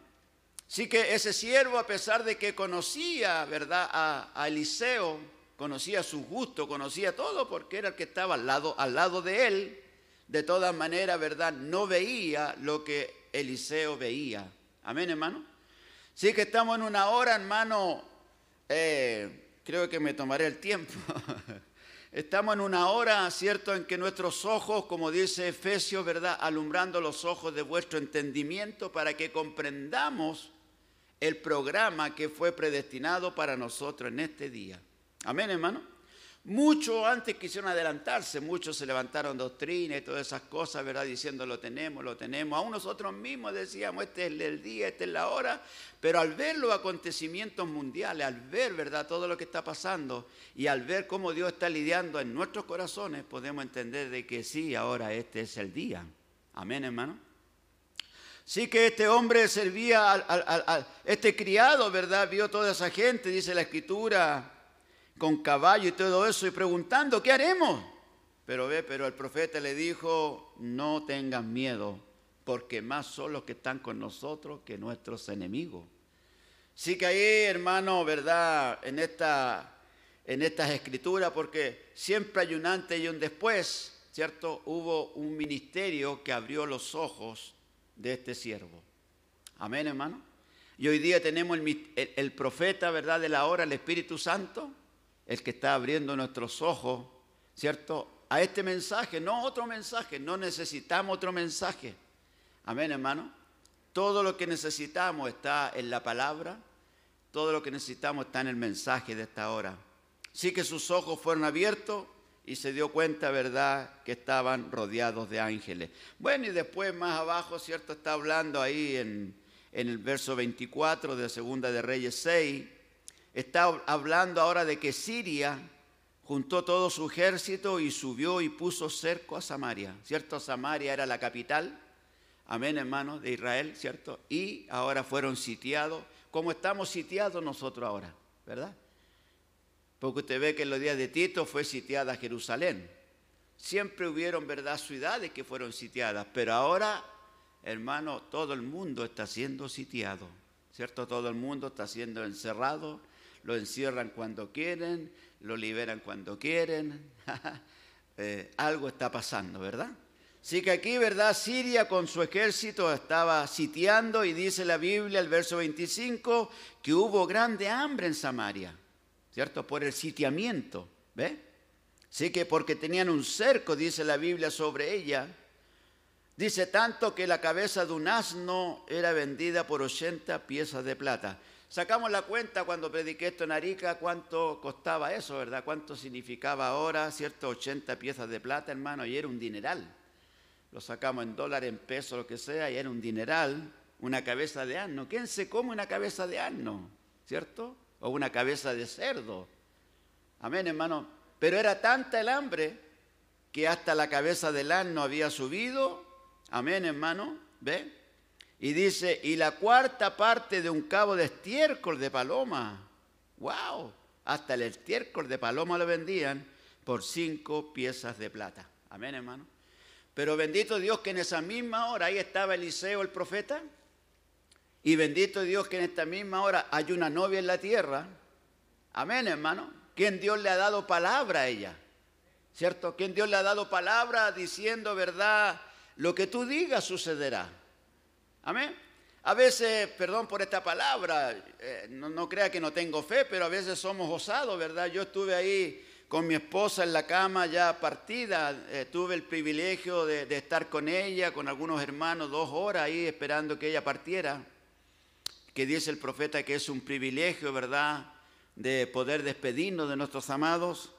Así que ese siervo, a pesar de que conocía, ¿verdad? A, a Eliseo, conocía su gusto, conocía todo, porque era el que estaba al lado, al lado de él de todas maneras, ¿verdad? No veía lo que Eliseo veía. Amén, hermano. Sí que estamos en una hora, hermano, eh, creo que me tomaré el tiempo. estamos en una hora, ¿cierto?, en que nuestros ojos, como dice Efesios, ¿verdad?, alumbrando los ojos de vuestro entendimiento para que comprendamos el programa que fue predestinado para nosotros en este día. Amén, hermano. Muchos antes quisieron adelantarse, muchos se levantaron doctrina y todas esas cosas, ¿verdad? Diciendo lo tenemos, lo tenemos. Aún nosotros mismos decíamos, este es el día, esta es la hora. Pero al ver los acontecimientos mundiales, al ver, ¿verdad? Todo lo que está pasando y al ver cómo Dios está lidiando en nuestros corazones, podemos entender de que sí, ahora este es el día. Amén, hermano. Sí que este hombre servía al, este criado, ¿verdad? Vio toda esa gente, dice la escritura, con caballo y todo eso y preguntando, ¿qué haremos? Pero ve, pero el profeta le dijo, no tengan miedo, porque más son los que están con nosotros que nuestros enemigos. Sí que ahí, hermano, ¿verdad? En, esta, en estas escrituras, porque siempre hay un antes y un después, ¿cierto? Hubo un ministerio que abrió los ojos de este siervo. Amén, hermano. Y hoy día tenemos el, el, el profeta, ¿verdad? De la hora, el Espíritu Santo, el que está abriendo nuestros ojos, ¿cierto? A este mensaje, no otro mensaje, no necesitamos otro mensaje. Amén, hermano. Todo lo que necesitamos está en la palabra, todo lo que necesitamos está en el mensaje de esta hora. Sí que sus ojos fueron abiertos y se dio cuenta, ¿verdad?, que estaban rodeados de ángeles. Bueno, y después más abajo, ¿cierto? Está hablando ahí en, el verso 24 de Segunda de Reyes 6, está hablando ahora de que Siria juntó todo su ejército y subió y puso cerco a Samaria. ¿Cierto? Samaria era la capital, amén hermano, de Israel, ¿cierto? Y ahora fueron sitiados, como estamos sitiados nosotros ahora, ¿verdad? Porque usted ve que en los días de Tito fue sitiada Jerusalén. Siempre hubieron, ¿verdad?, ciudades que fueron sitiadas, pero ahora, hermano, todo el mundo está siendo sitiado, ¿cierto? Todo el mundo está siendo encerrado lo encierran cuando quieren, lo liberan cuando quieren. eh, algo está pasando, ¿verdad? Sí que aquí, ¿verdad? Siria con su ejército estaba sitiando y dice la Biblia, el verso 25, que hubo grande hambre en Samaria, ¿cierto? Por el sitiamiento, ¿ve? Sí que porque tenían un cerco, dice la Biblia, sobre ella. Dice tanto que la cabeza de un asno era vendida por 80 piezas de plata. Sacamos la cuenta cuando prediqué esto en Arica, cuánto costaba eso, ¿verdad? Cuánto significaba ahora, ¿cierto? 80 piezas de plata, hermano, y era un dineral. Lo sacamos en dólares, en pesos, lo que sea, y era un dineral, una cabeza de asno. ¿Quién se come una cabeza de asno? ¿Cierto? O una cabeza de cerdo. Amén, hermano. Pero era tanta el hambre que hasta la cabeza del asno había subido. Amén, hermano. ¿Ve? Y dice, y la cuarta parte de un cabo de estiércol de paloma. ¡Wow! Hasta el estiércol de paloma lo vendían por cinco piezas de plata. Amén, hermano. Pero bendito Dios que en esa misma hora ahí estaba Eliseo el profeta. Y bendito Dios que en esta misma hora hay una novia en la tierra. Amén, hermano. Quien Dios le ha dado palabra a ella. ¿Cierto? Quien Dios le ha dado palabra diciendo verdad, lo que tú digas sucederá. Amén. A veces, perdón por esta palabra, eh, no, crea que no tengo fe, pero a veces somos osados, ¿verdad? Yo estuve ahí con mi esposa en la cama ya partida, eh, tuve el privilegio de, de estar con ella, con algunos hermanos, dos horas ahí esperando que ella partiera, que dice el profeta que es un privilegio, ¿verdad? De poder despedirnos de nuestros amados.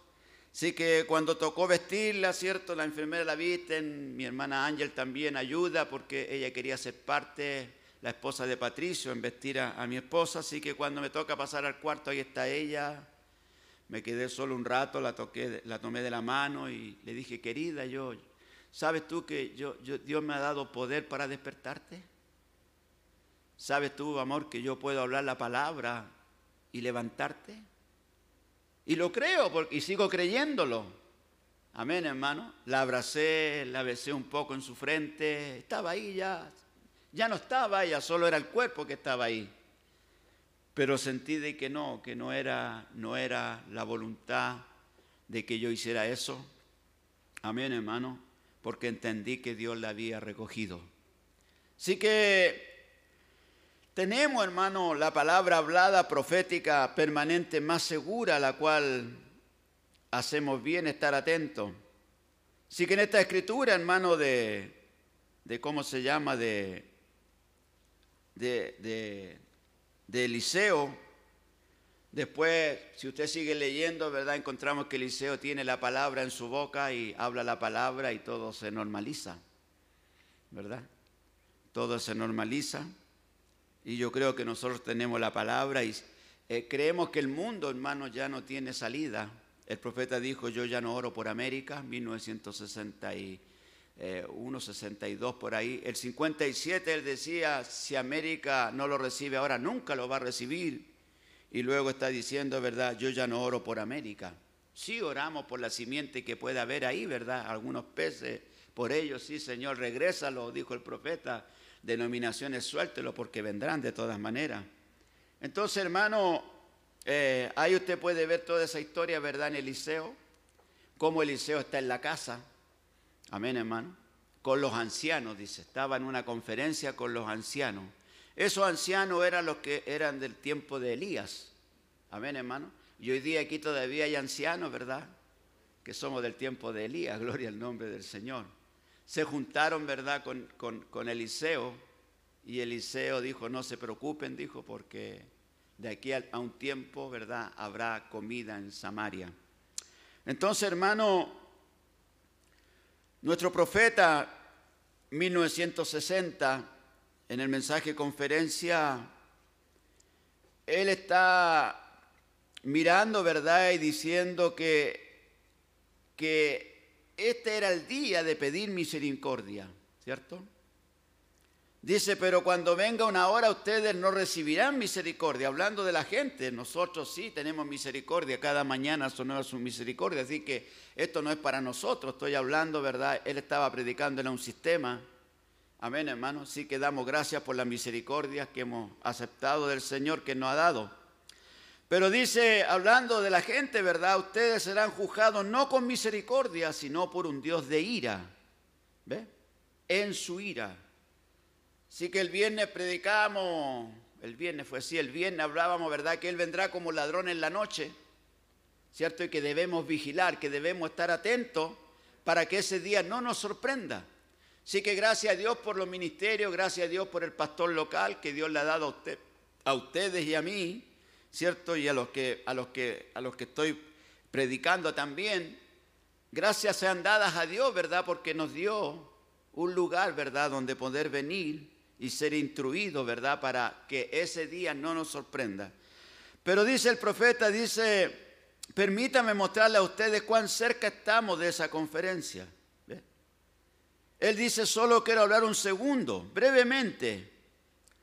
Así que cuando tocó vestirla, ¿cierto? La enfermera la viste, mi hermana Ángel también ayuda porque ella quería ser parte la esposa de Patricio, en vestir a, mi esposa, así que cuando me toca pasar al cuarto, ahí está ella. Me quedé solo un rato, la, toqué, la tomé de la mano y le dije, querida, yo, ¿sabes tú que yo, Dios me ha dado poder para despertarte? ¿Sabes tú, amor, que yo puedo hablar la palabra y levantarte? Y lo creo porque, y sigo creyéndolo. Amén, hermano. La abracé, la besé un poco en su frente. Estaba ahí ya, ya no estaba ella, solo era el cuerpo que estaba ahí. Pero sentí de que no, que no era, no era la voluntad de que yo hiciera eso. Amén, hermano, porque entendí que Dios la había recogido. Así que tenemos, hermano, la palabra hablada profética permanente más segura, a la cual hacemos bien estar atentos. Así que en esta escritura, hermano, de, de cómo se llama, de de, Eliseo. Después, si usted sigue leyendo, ¿verdad? Encontramos que Eliseo tiene la palabra en su boca y habla la palabra y todo se normaliza, ¿verdad? Todo se normaliza. Y yo creo que nosotros tenemos la palabra y eh, creemos que el mundo, hermano, ya no tiene salida. El profeta dijo, yo ya no oro por América, 1960 eh, 1.62 por ahí. El 57 él decía, si América no lo recibe ahora, nunca lo va a recibir. Y luego está diciendo, ¿verdad? Yo ya no oro por América. Sí oramos por la simiente que puede haber ahí, ¿verdad? Algunos peces, por ellos, sí, Señor, regrésalo, dijo el profeta. Denominaciones, suéltelo porque vendrán de todas maneras. Entonces, hermano, eh, ahí usted puede ver toda esa historia, ¿verdad? En Eliseo, cómo Eliseo está en la casa, Amén, hermano. Con los ancianos, dice. Estaba en una conferencia con los ancianos. Esos ancianos eran los que eran del tiempo de Elías. Amén, hermano. Y hoy día aquí todavía hay ancianos, ¿verdad? Que somos del tiempo de Elías, gloria al nombre del Señor. Se juntaron, ¿verdad?, con, con Eliseo. Y Eliseo dijo, no se preocupen, dijo, porque de aquí a un tiempo, ¿verdad?, habrá comida en Samaria. Entonces, hermano, nuestro profeta, 1960, en el mensaje conferencia, él está mirando, ¿verdad? Y diciendo que, que este era el día de pedir misericordia, ¿cierto? Dice, pero cuando venga una hora ustedes no recibirán misericordia. Hablando de la gente, nosotros sí tenemos misericordia. Cada mañana sonó su misericordia. Así que esto no es para nosotros. Estoy hablando, ¿verdad? Él estaba predicando en un sistema. Amén, hermano. Sí que damos gracias por la misericordia que hemos aceptado del Señor que nos ha dado. Pero dice, hablando de la gente, ¿verdad? Ustedes serán juzgados no con misericordia, sino por un Dios de ira. ¿Ve? En su ira. Así que el viernes predicamos, el viernes fue así, el viernes hablábamos, ¿verdad? Que Él vendrá como ladrón en la noche, ¿cierto? Y que debemos vigilar, que debemos estar atentos para que ese día no nos sorprenda. Así que gracias a Dios por los ministerios, gracias a Dios por el pastor local que Dios le ha dado a, usted, a ustedes y a mí, ¿cierto? Y a los, que, a, los que, a los que estoy predicando también. Gracias sean dadas a Dios, ¿verdad? Porque nos dio un lugar, ¿verdad? Donde poder venir y ser instruido, ¿verdad? Para que ese día no nos sorprenda. Pero dice el profeta, dice, permítame mostrarle a ustedes cuán cerca estamos de esa conferencia. Él dice, solo quiero hablar un segundo, brevemente.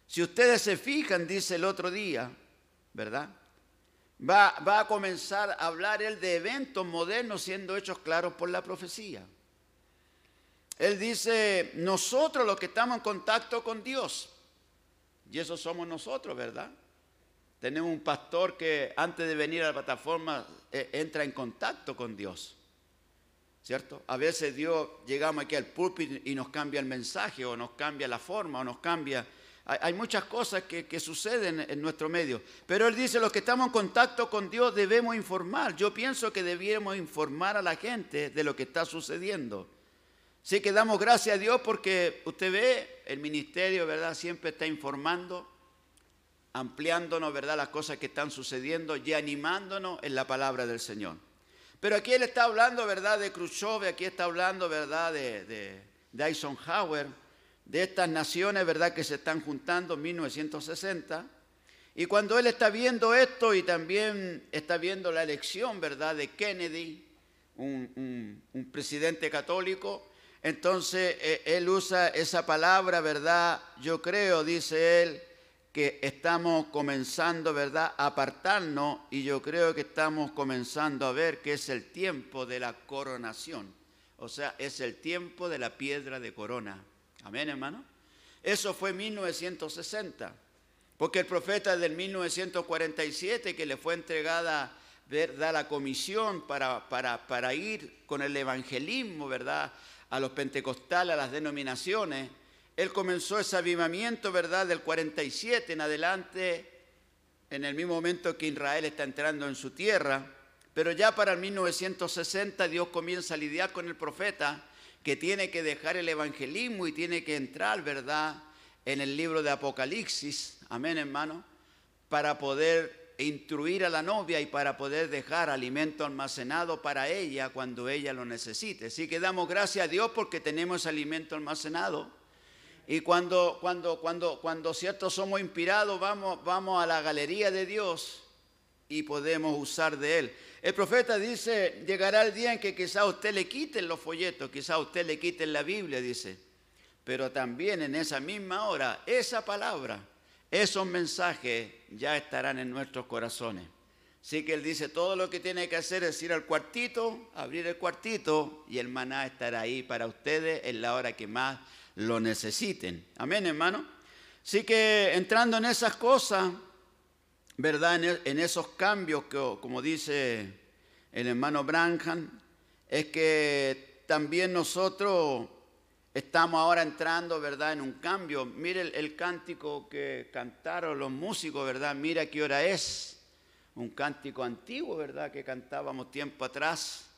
Si ustedes se fijan, dice el otro día, ¿verdad? Va, a comenzar a hablar él de eventos modernos siendo hechos claros por la profecía. Él dice, nosotros los que estamos en contacto con Dios, y eso somos nosotros, ¿verdad? Tenemos un pastor que antes de venir a la plataforma eh, entra en contacto con Dios. ¿Cierto? A veces Dios llegamos aquí al púlpito y nos cambia el mensaje o nos cambia la forma o nos cambia... Hay, muchas cosas que, suceden en nuestro medio. Pero Él dice, los que estamos en contacto con Dios debemos informar. Yo pienso que debiéramos informar a la gente de lo que está sucediendo. Sí que damos gracias a Dios porque usted ve, el ministerio, ¿verdad? Siempre está informando, ampliándonos, ¿verdad? Las cosas que están sucediendo y animándonos en la palabra del Señor. Pero aquí él está hablando, ¿verdad? De Khrushchev, aquí está hablando, ¿verdad? De Eisenhower, de estas naciones, ¿verdad? Que se están juntando en 1960. Y cuando él está viendo esto y también está viendo la elección, ¿verdad? De Kennedy, un, presidente católico, entonces eh, él usa esa palabra, ¿verdad? Yo creo, dice él, que estamos comenzando, ¿verdad?, a apartarnos y yo creo que estamos comenzando a ver que es el tiempo de la coronación. O sea, es el tiempo de la piedra de corona. Amén, hermano. Eso fue 1960, porque el profeta del 1947 que le fue entregada ¿verdad? la comisión para, para, para ir con el evangelismo, ¿verdad? a los pentecostales, a las denominaciones. Él comenzó ese avivamiento, ¿verdad?, del 47 en adelante, en el mismo momento que Israel está entrando en su tierra. Pero ya para el 1960 Dios comienza a lidiar con el profeta que tiene que dejar el evangelismo y tiene que entrar, ¿verdad?, en el libro de Apocalipsis, amén hermano, para poder instruir a la novia y para poder dejar alimento almacenado para ella cuando ella lo necesite. Así que damos gracias a Dios porque tenemos alimento almacenado. Y cuando, cuando, cuando, cuando cierto somos inspirados, vamos, vamos a la galería de Dios y podemos usar de él. El profeta dice, llegará el día en que quizá usted le quiten los folletos, quizá usted le quiten la Biblia, dice. Pero también en esa misma hora, esa palabra esos mensajes ya estarán en nuestros corazones. Así que él dice, todo lo que tiene que hacer es ir al cuartito, abrir el cuartito y el maná estará ahí para ustedes en la hora que más lo necesiten. Amén, hermano. Así que entrando en esas cosas, ¿verdad? En, e, esos cambios que, como dice el hermano Branham, es que también nosotros Estamos ahora entrando, ¿verdad?, en un cambio. Mire el, cántico que cantaron los músicos, ¿verdad? Mira qué hora es. Un cántico antiguo, ¿verdad?, que cantábamos tiempo atrás.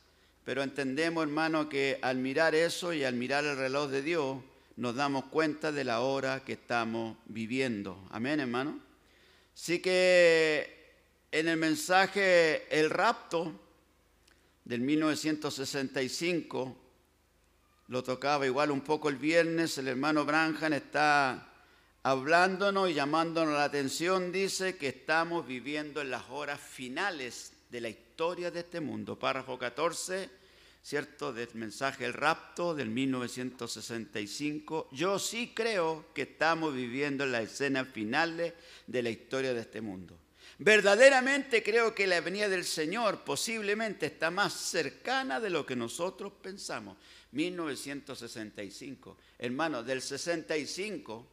Pero entendemos, hermano, que al mirar eso y al mirar el reloj de Dios, nos damos cuenta de la hora que estamos viviendo. Amén, hermano. Así que en el mensaje El rapto del 1965, lo tocaba igual un poco el viernes, el hermano Branham está hablándonos y llamándonos la atención, dice que estamos viviendo en las horas finales de la historia de este mundo. Párrafo 14, ¿cierto? Del mensaje El rapto del 1965. Yo sí creo que estamos viviendo en las escenas finales de la historia de este mundo. Verdaderamente creo que la venida del Señor posiblemente está más cercana de lo que nosotros pensamos. 1965. Hermano, del 65,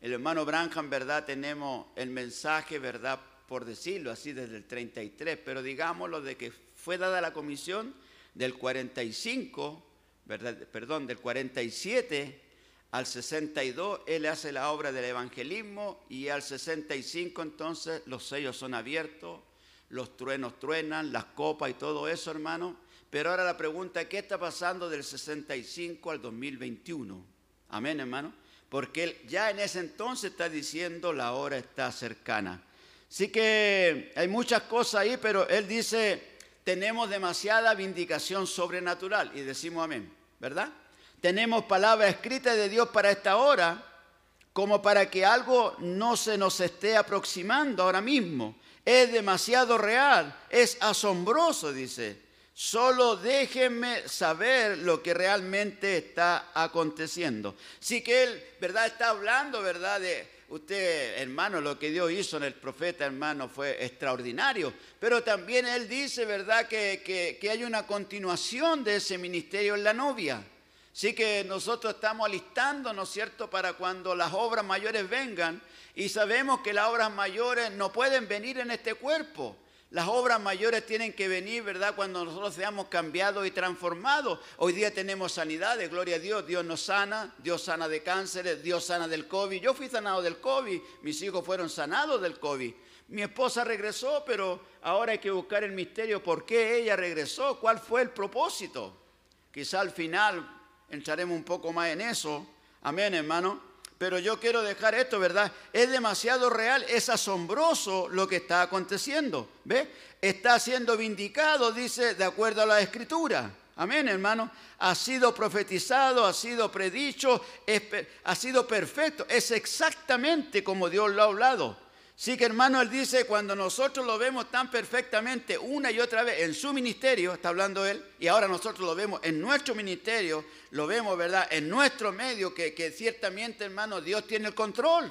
el hermano Branham, ¿verdad? Tenemos el mensaje, ¿verdad? Por decirlo así, desde el 33, pero digámoslo de que fue dada la comisión del 45, ¿verdad? Perdón, del 47 al 62 él hace la obra del evangelismo y al 65 entonces los sellos son abiertos, los truenos truenan, las copas y todo eso, hermano. Pero ahora la pregunta, ¿qué está pasando del 65 al 2021? Amén, hermano. Porque él ya en ese entonces está diciendo la hora está cercana. Sí que hay muchas cosas ahí, pero él dice, tenemos demasiada vindicación sobrenatural. Y decimos amén, ¿verdad? Tenemos palabra escrita de Dios para esta hora, como para que algo no se nos esté aproximando ahora mismo. Es demasiado real, es asombroso, dice. Solo déjenme saber lo que realmente está aconteciendo. Sí que él, ¿verdad? Está hablando, ¿verdad? De usted, hermano, lo que Dios hizo en el profeta, hermano, fue extraordinario. Pero también él dice, ¿verdad? Que, que hay una continuación de ese ministerio en la novia. Así que nosotros estamos alistando, ¿no es cierto?, para cuando las obras mayores vengan y sabemos que las obras mayores no pueden venir en este cuerpo. Las obras mayores tienen que venir, ¿verdad?, cuando nosotros seamos cambiados y transformados. Hoy día tenemos sanidades, gloria a Dios, Dios nos sana, Dios sana de cánceres, Dios sana del COVID. Yo fui sanado del COVID, mis hijos fueron sanados del COVID. Mi esposa regresó, pero ahora hay que buscar el misterio por qué ella regresó, cuál fue el propósito. Quizá al final entraremos un poco más en eso. Amén, hermano. Pero yo quiero dejar esto, ¿verdad? Es demasiado real, es asombroso lo que está aconteciendo. ¿Ve? Está siendo vindicado, dice, de acuerdo a la escritura. Amén, hermano. Ha sido profetizado, ha sido predicho, ha sido perfecto. Es exactamente como Dios lo ha hablado. Sí que hermano, él dice, cuando nosotros lo vemos tan perfectamente una y otra vez en su ministerio, está hablando él, y ahora nosotros lo vemos en nuestro ministerio, lo vemos, ¿verdad? En nuestro medio, que, que ciertamente, hermano, Dios tiene el control.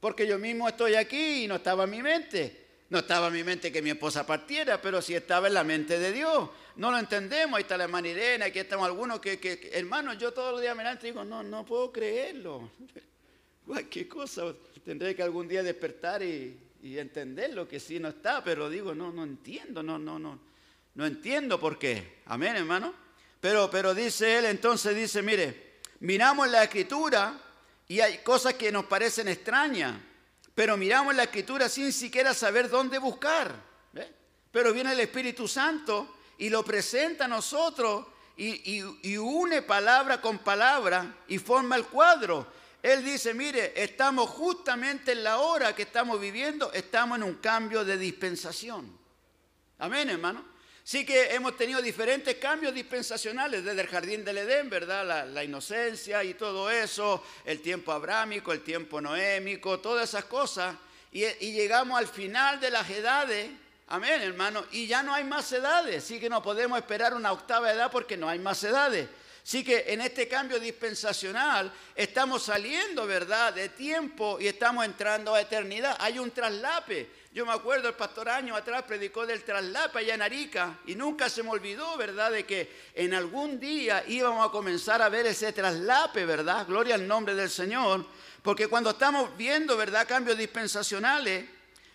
Porque yo mismo estoy aquí y no estaba en mi mente. No estaba en mi mente que mi esposa partiera, pero sí estaba en la mente de Dios. No lo entendemos. Ahí está la hermana Irene, aquí estamos algunos que, que, hermano, yo todos los días me y digo, no, no puedo creerlo. ¿Qué cosa? Tendré que algún día despertar y, entender lo que sí no está, pero digo, no, no entiendo, no, no, no, no entiendo por qué. Amén, hermano. Pero, pero dice él, entonces dice, mire, miramos la escritura y hay cosas que nos parecen extrañas, pero miramos la escritura sin siquiera saber dónde buscar. Pero viene el Espíritu Santo y lo presenta a nosotros y, y une palabra con palabra y forma el cuadro. Él dice, mire, estamos justamente en la hora que estamos viviendo, estamos en un cambio de dispensación. Amén, hermano. Sí que hemos tenido diferentes cambios dispensacionales desde el jardín del Edén, ¿verdad? La, inocencia y todo eso, el tiempo abrámico, el tiempo noémico, todas esas cosas. Y, y, llegamos al final de las edades, amén, hermano, y ya no hay más edades. Sí que no podemos esperar una octava edad porque no hay más edades. Así que en este cambio dispensacional estamos saliendo, ¿verdad?, de tiempo y estamos entrando a eternidad. Hay un traslape. Yo me acuerdo, el pastor año atrás predicó del traslape allá en Arica y nunca se me olvidó, ¿verdad?, de que en algún día íbamos a comenzar a ver ese traslape, ¿verdad? Gloria al nombre del Señor. Porque cuando estamos viendo, ¿verdad?, cambios dispensacionales,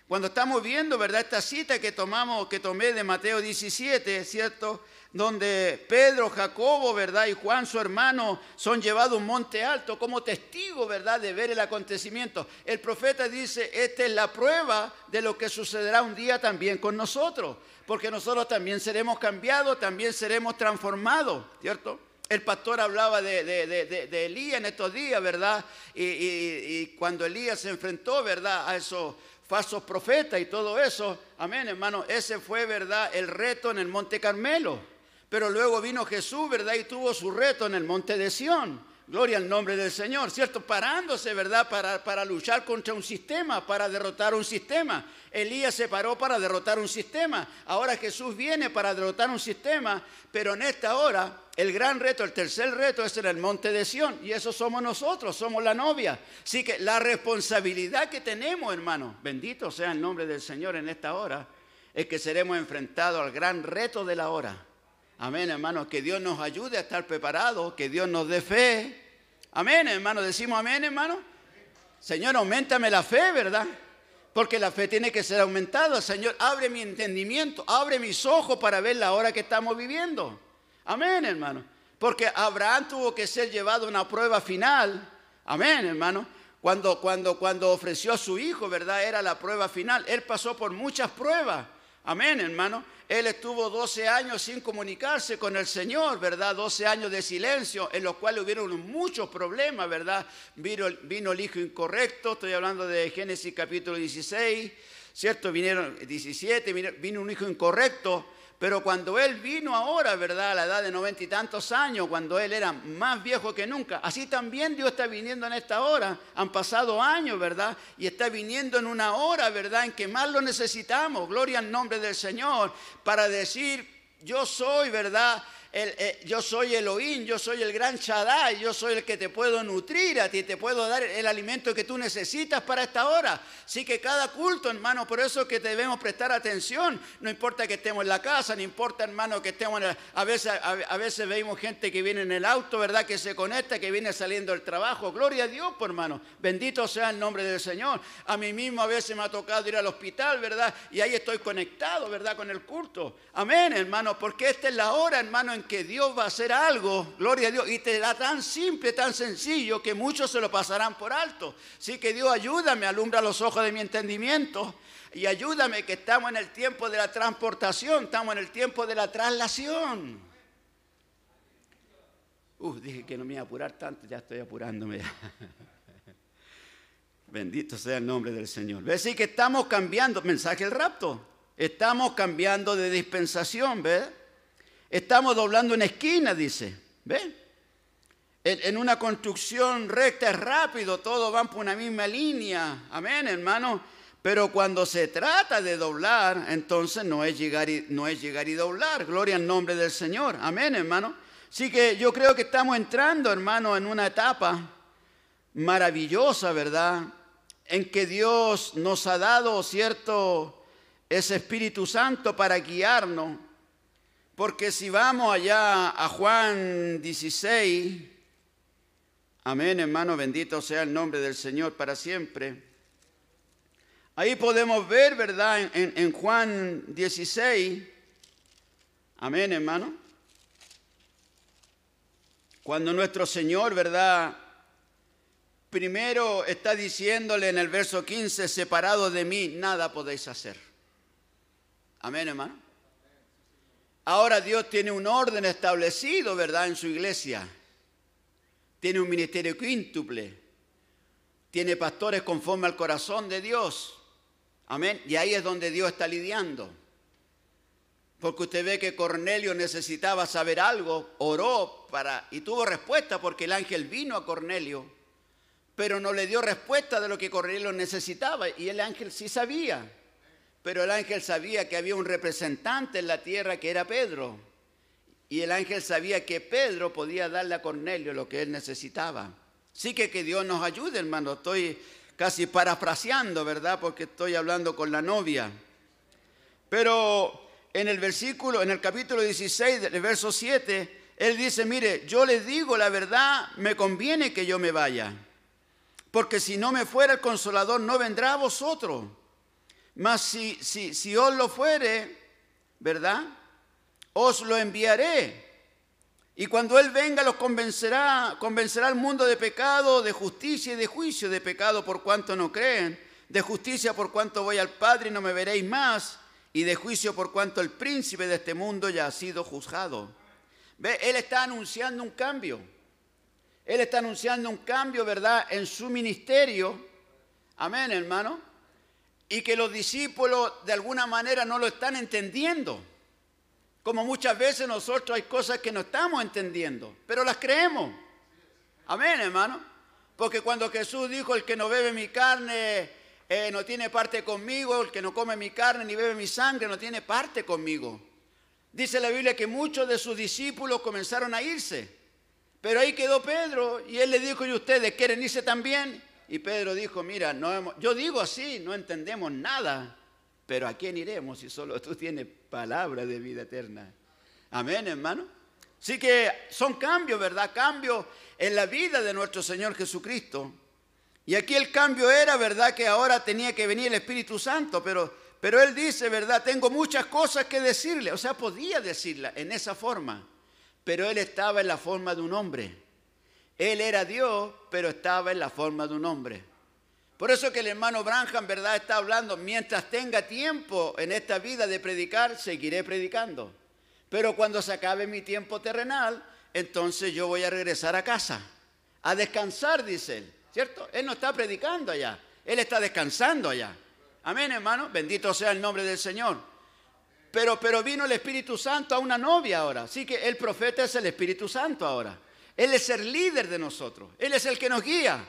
cuando estamos viendo, ¿verdad?, esta cita que tomamos, que tomé de Mateo 17, ¿cierto? Donde Pedro, Jacobo, ¿verdad? Y Juan, su hermano, son llevados a un monte alto como testigo, ¿verdad? De ver el acontecimiento. El profeta dice, esta es la prueba de lo que sucederá un día también con nosotros, porque nosotros también seremos cambiados, también seremos transformados, ¿cierto? El pastor hablaba de, de, Elías en estos días, ¿verdad? Y, y cuando Elías se enfrentó, ¿verdad? A esos falsos profetas y todo eso, amén, hermano, ese fue, ¿verdad? El reto en el Monte Carmelo. Pero luego vino Jesús, ¿verdad? Y tuvo su reto en el monte de Sión. Gloria al nombre del Señor, ¿cierto? Parándose, ¿verdad? Para, para, luchar contra un sistema, para derrotar un sistema. Elías se paró para derrotar un sistema. Ahora Jesús viene para derrotar un sistema, pero en esta hora el gran reto, el tercer reto es en el monte de Sión. Y eso somos nosotros, somos la novia. Así que la responsabilidad que tenemos, hermano, bendito sea el nombre del Señor en esta hora, es que seremos enfrentados al gran reto de la hora Amén, hermano. Que Dios nos ayude a estar preparados, que Dios nos dé fe. Amén, hermano. Decimos amén, hermano. Señor, aumentame la fe, ¿verdad? Porque la fe tiene que ser aumentada. Señor, abre mi entendimiento, abre mis ojos para ver la hora que estamos viviendo. Amén, hermano. Porque Abraham tuvo que ser llevado a una prueba final. Amén, hermano. Cuando, cuando, cuando ofreció a su hijo, ¿verdad? Era la prueba final. Él pasó por muchas pruebas. Amén, hermano. Él estuvo 12 años sin comunicarse con el Señor, ¿verdad? 12 años de silencio, en los cuales hubieron muchos problemas, ¿verdad? Vino, el hijo incorrecto, estoy hablando de Génesis capítulo 16, ¿cierto? Vinieron 17, vino un hijo incorrecto, pero cuando Él vino ahora, ¿verdad? A la edad de noventa y tantos años, cuando Él era más viejo que nunca, así también Dios está viniendo en esta hora. Han pasado años, ¿verdad? Y está viniendo en una hora, ¿verdad? En que más lo necesitamos. Gloria al nombre del Señor para decir, yo soy, ¿verdad? Eh, yo soy Elohim, yo soy el gran Shaddai, yo soy el que te puedo nutrir a ti, te puedo dar el alimento que tú necesitas para esta hora. Así que cada culto, hermano, por eso es que debemos prestar atención. No importa que estemos en la casa, no importa, hermano, que estemos en el- a veces a, veces vemos gente que viene en el auto, ¿verdad? Que se conecta, que viene saliendo del trabajo. Gloria a Dios, por hermano. Bendito sea el nombre del Señor. A mí mismo a veces me ha tocado ir al hospital, ¿verdad? Y ahí estoy conectado, ¿verdad? Con el culto. Amén, hermano, porque esta es la hora, hermano, en que Dios va a hacer algo. Gloria a Dios. Y te da tan simple, tan sencillo, que muchos se lo pasarán por alto. Así que Dios ayúdame, alumbra los ojos de mi entendimiento. Y ayúdame que estamos en el tiempo de la transportación, estamos en el tiempo de la traslación. Uh, dije que no me iba a apurar tanto, ya estoy apurándome. Bendito sea el nombre del Señor. ¿Ves? Así que estamos cambiando, mensaje del rapto. Estamos cambiando de dispensación, ¿ves? Estamos doblando una esquina, dice. En, en una construcción recta es rápido, todos van por una misma línea. Amén, hermano. Pero cuando se trata de doblar, entonces no es llegar y, no es llegar y doblar. Gloria al nombre del Señor. Amén, hermano. Así que yo creo que estamos entrando, hermano, en una etapa maravillosa, ¿verdad? En que Dios nos ha dado, ¿cierto? Ese Espíritu Santo para guiarnos. Porque si vamos allá a Juan 16, amén, hermano, bendito sea el nombre del Señor para siempre. Ahí podemos ver, ¿verdad? En, Juan 16, amén, hermano. Cuando nuestro Señor, ¿verdad? Primero está diciéndole en el verso 15, separado de mí, nada podéis hacer. Amén, hermano. Ahora Dios tiene un orden establecido, ¿verdad? En su iglesia. Tiene un ministerio quíntuple. Tiene pastores conforme al corazón de Dios. Amén. Y ahí es donde Dios está lidiando. Porque usted ve que Cornelio necesitaba saber algo, oró para y tuvo respuesta porque el ángel vino a Cornelio, pero no le dio respuesta de lo que Cornelio necesitaba y el ángel sí sabía. Pero el ángel sabía que había un representante en la tierra que era Pedro. Y el ángel sabía que Pedro podía darle a Cornelio lo que él necesitaba. Sí que que Dios nos ayude, hermano. Estoy casi parafraseando, ¿verdad? Porque estoy hablando con la novia. Pero en el versículo, en el capítulo 16, del verso 7, él dice, mire, yo les digo la verdad, me conviene que yo me vaya. Porque si no me fuera el consolador, no vendrá a vosotros. Mas si, si, si os lo fuere, ¿verdad? Os lo enviaré. Y cuando Él venga los convencerá, convencerá al mundo de pecado, de justicia y de juicio, de pecado por cuanto no creen, de justicia por cuanto voy al Padre y no me veréis más, y de juicio por cuanto el príncipe de este mundo ya ha sido juzgado. ¿Ve? Él está anunciando un cambio. Él está anunciando un cambio, ¿verdad?, en su ministerio. Amén, hermano y que los discípulos de alguna manera no lo están entendiendo. Como muchas veces nosotros hay cosas que no estamos entendiendo, pero las creemos. Amén, hermano. Porque cuando Jesús dijo, el que no bebe mi carne eh, no tiene parte conmigo, el que no come mi carne ni bebe mi sangre no tiene parte conmigo. Dice la Biblia que muchos de sus discípulos comenzaron a irse. Pero ahí quedó Pedro y él le dijo, ¿y ustedes quieren irse también? Y Pedro dijo, mira, yo digo así, no entendemos nada, pero ¿a quién iremos si solo tú tienes palabra de vida eterna? Amén, hermano. Así que son cambios, ¿verdad? Cambios en la vida de nuestro Señor Jesucristo. Y aquí el cambio era, ¿verdad? Que ahora tenía que venir el Espíritu Santo, pero, pero Él dice, ¿verdad? Tengo muchas cosas que decirle. O sea, podía decirla en esa forma, pero Él estaba en la forma de un hombre. Él era Dios, pero estaba en la forma de un hombre. Por eso que el hermano Branham, ¿verdad? Está hablando, mientras tenga tiempo en esta vida de predicar, seguiré predicando. Pero cuando se acabe mi tiempo terrenal, entonces yo voy a regresar a casa, a descansar, dice él, ¿cierto? Él no está predicando allá, él está descansando allá. Amén, hermano, bendito sea el nombre del Señor. Pero, pero vino el Espíritu Santo a una novia ahora, así que el profeta es el Espíritu Santo ahora. Él es el líder de nosotros, Él es el que nos guía.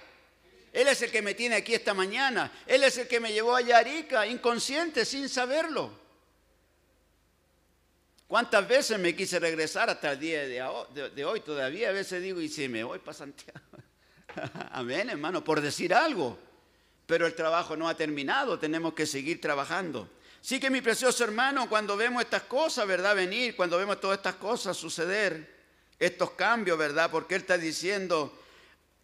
Él es el que me tiene aquí esta mañana. Él es el que me llevó a Yarica, inconsciente, sin saberlo. ¿Cuántas veces me quise regresar hasta el día de, hoy? Todavía a veces digo, y si me voy para Santiago. Amén, hermano, por decir algo. Pero el trabajo no ha terminado, tenemos que seguir trabajando. Sí que mi precioso hermano, cuando vemos estas cosas, ¿verdad? Venir, cuando vemos todas estas cosas suceder, estos cambios, ¿verdad? Porque Él está diciendo,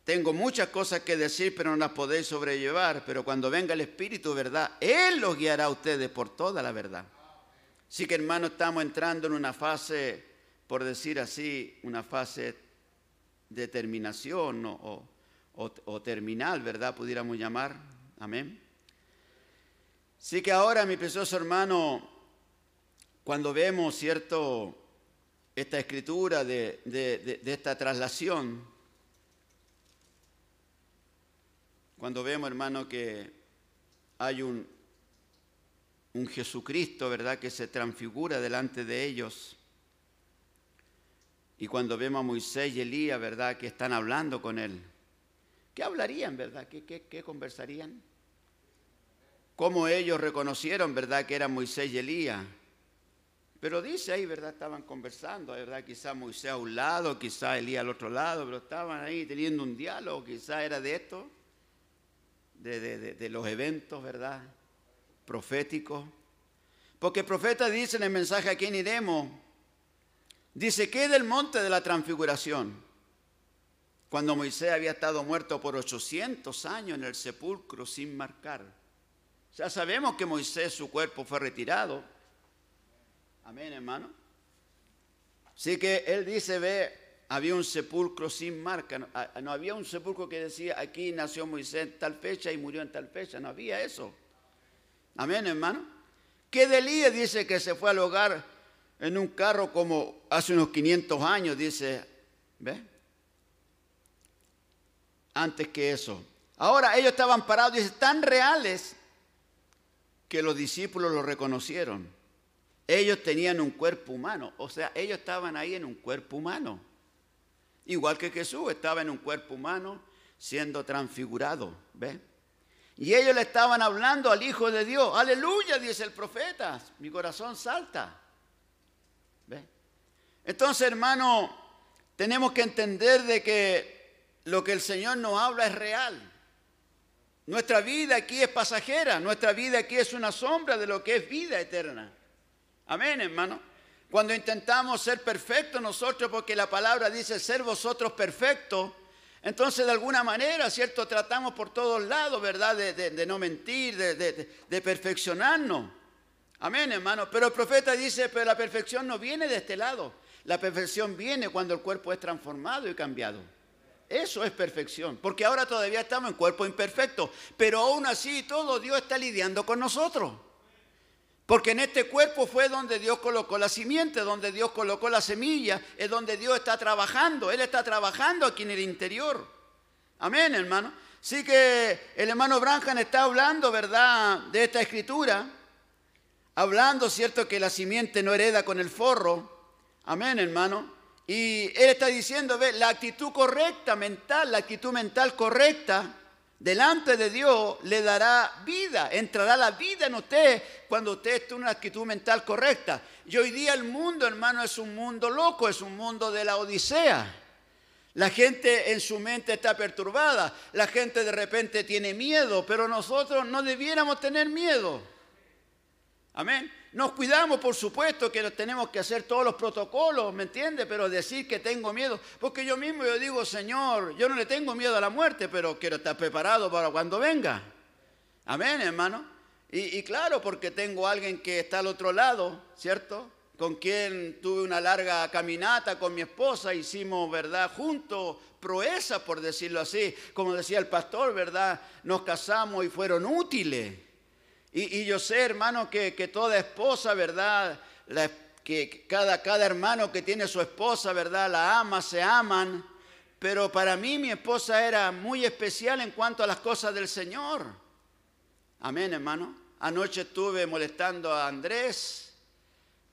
tengo muchas cosas que decir, pero no las podéis sobrellevar. Pero cuando venga el Espíritu, ¿verdad? Él los guiará a ustedes por toda la verdad. Sí que hermano, estamos entrando en una fase, por decir así, una fase de terminación o, o- terminal, ¿verdad? Pudiéramos llamar. Amén. Sí que ahora, mi precioso hermano, cuando vemos, ¿cierto? Esta escritura de, de- esta traslación, cuando vemos, hermano, que hay un, un Jesucristo, ¿verdad?, que se transfigura delante de ellos. Y cuando vemos a Moisés y Elías, ¿verdad?, que están hablando con él. ¿Qué hablarían, verdad? ¿Qué, qué, qué conversarían? ¿Cómo ellos reconocieron, verdad, que eran Moisés y Elías? Pero dice ahí, ¿verdad? Estaban conversando, ¿verdad? Quizá Moisés a un lado, quizá Elías al otro lado, pero estaban ahí teniendo un diálogo, quizá era de esto, de, de- de- los eventos, ¿verdad? Proféticos. Porque el profeta dice en el mensaje a quién iremos, dice, ¿qué del monte de la transfiguración? Cuando Moisés había estado muerto por 800 años en el sepulcro sin marcar. Ya sabemos que Moisés, su cuerpo fue retirado. Amén, hermano. Así que él dice, ve, había un sepulcro sin marca. No, ah, no había un sepulcro que decía, aquí nació Moisés en tal fecha y murió en tal fecha. No había eso. Amén, hermano. Que de dice que se fue al hogar en un carro como hace unos 500 años, dice, ¿ve? Antes que eso. Ahora ellos estaban parados, dice, tan reales que los discípulos lo reconocieron. Ellos tenían un cuerpo humano, o sea, ellos estaban ahí en un cuerpo humano. Igual que Jesús estaba en un cuerpo humano siendo transfigurado, ¿ve? Y ellos le estaban hablando al Hijo de Dios. Aleluya, dice el profeta. Mi corazón salta. ¿Ve? Entonces, hermano, tenemos que entender de que lo que el Señor nos habla es real. Nuestra vida aquí es pasajera, nuestra vida aquí es una sombra de lo que es vida eterna. Amén, hermano. Cuando intentamos ser perfectos nosotros, porque la palabra dice ser vosotros perfectos, entonces de alguna manera, ¿cierto? Tratamos por todos lados, ¿verdad? De, de- no mentir, de, de- de perfeccionarnos. Amén, hermano. Pero el profeta dice, pero la perfección no viene de este lado. La perfección viene cuando el cuerpo es transformado y cambiado. Eso es perfección, porque ahora todavía estamos en cuerpo imperfecto, pero aún así todo Dios está lidiando con nosotros. Porque en este cuerpo fue donde Dios colocó la simiente, donde Dios colocó la semilla, es donde Dios está trabajando. Él está trabajando aquí en el interior. Amén, hermano. Sí que el hermano Branham está hablando, ¿verdad?, de esta escritura. Hablando, ¿cierto?, que la simiente no hereda con el forro. Amén, hermano. Y él está diciendo, ve, la actitud correcta mental, la actitud mental correcta delante de Dios le dará vida, entrará la vida en usted cuando usted esté en una actitud mental correcta. Y hoy día el mundo, hermano, es un mundo loco, es un mundo de la odisea. La gente en su mente está perturbada, la gente de repente tiene miedo, pero nosotros no debiéramos tener miedo. Amén. Nos cuidamos, por supuesto, que tenemos que hacer todos los protocolos, ¿me entiende? Pero decir que tengo miedo, porque yo mismo yo digo, Señor, yo no le tengo miedo a la muerte, pero quiero estar preparado para cuando venga. Amén, hermano. Y, y claro, porque tengo alguien que está al otro lado, ¿cierto? Con quien tuve una larga caminata con mi esposa, hicimos, ¿verdad? Juntos, proezas, por decirlo así. Como decía el pastor, ¿verdad? Nos casamos y fueron útiles. Y, yo sé, hermano, que, que toda esposa, ¿verdad? Que cada, cada hermano que tiene su esposa, ¿verdad? La ama, se aman. Pero para mí mi esposa era muy especial en cuanto a las cosas del Señor. Amén, hermano. Anoche estuve molestando a Andrés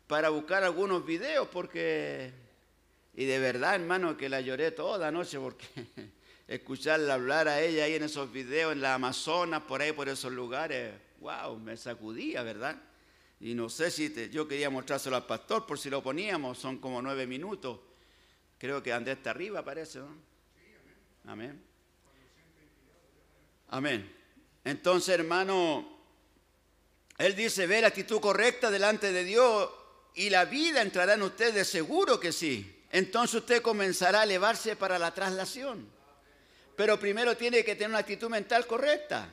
para buscar algunos videos porque... Y de verdad, hermano, que la lloré toda la noche porque escucharla hablar a ella ahí en esos videos, en la Amazonas, por ahí, por esos lugares, wow, me sacudía, ¿verdad? Y no sé si te- yo quería mostrárselo al pastor por si lo poníamos, son como nueve minutos. Creo que Andrés está arriba, parece, ¿no? Amén. Amén. Entonces, hermano, él dice, ve la actitud correcta delante de Dios y la vida entrará en ustedes, seguro que sí. Entonces usted comenzará a elevarse para la traslación. Pero primero tiene que tener una actitud mental correcta.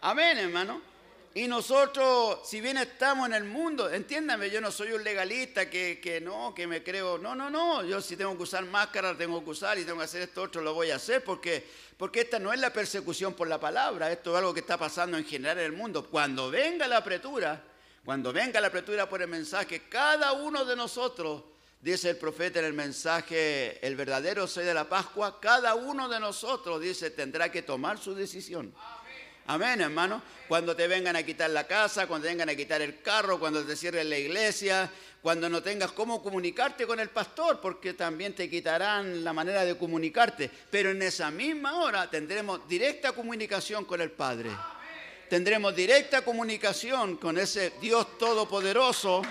Amén, hermano. Y nosotros, si bien estamos en el mundo, entiéndame, yo no soy un legalista que, que no, que me creo, no, no, no, yo si tengo que usar máscara, tengo que usar y tengo que hacer esto otro, lo voy a hacer porque, porque esta no es la persecución por la palabra, esto es algo que está pasando en general en el mundo. Cuando venga la apretura, cuando venga la apretura por el mensaje, cada uno de nosotros, dice el profeta en el mensaje, el verdadero soy de la Pascua, cada uno de nosotros, dice, tendrá que tomar su decisión. Amén, hermano. Cuando te vengan a quitar la casa, cuando te vengan a quitar el carro, cuando te cierren la iglesia, cuando no tengas cómo comunicarte con el pastor, porque también te quitarán la manera de comunicarte. Pero en esa misma hora tendremos directa comunicación con el Padre. Tendremos directa comunicación con ese Dios todopoderoso.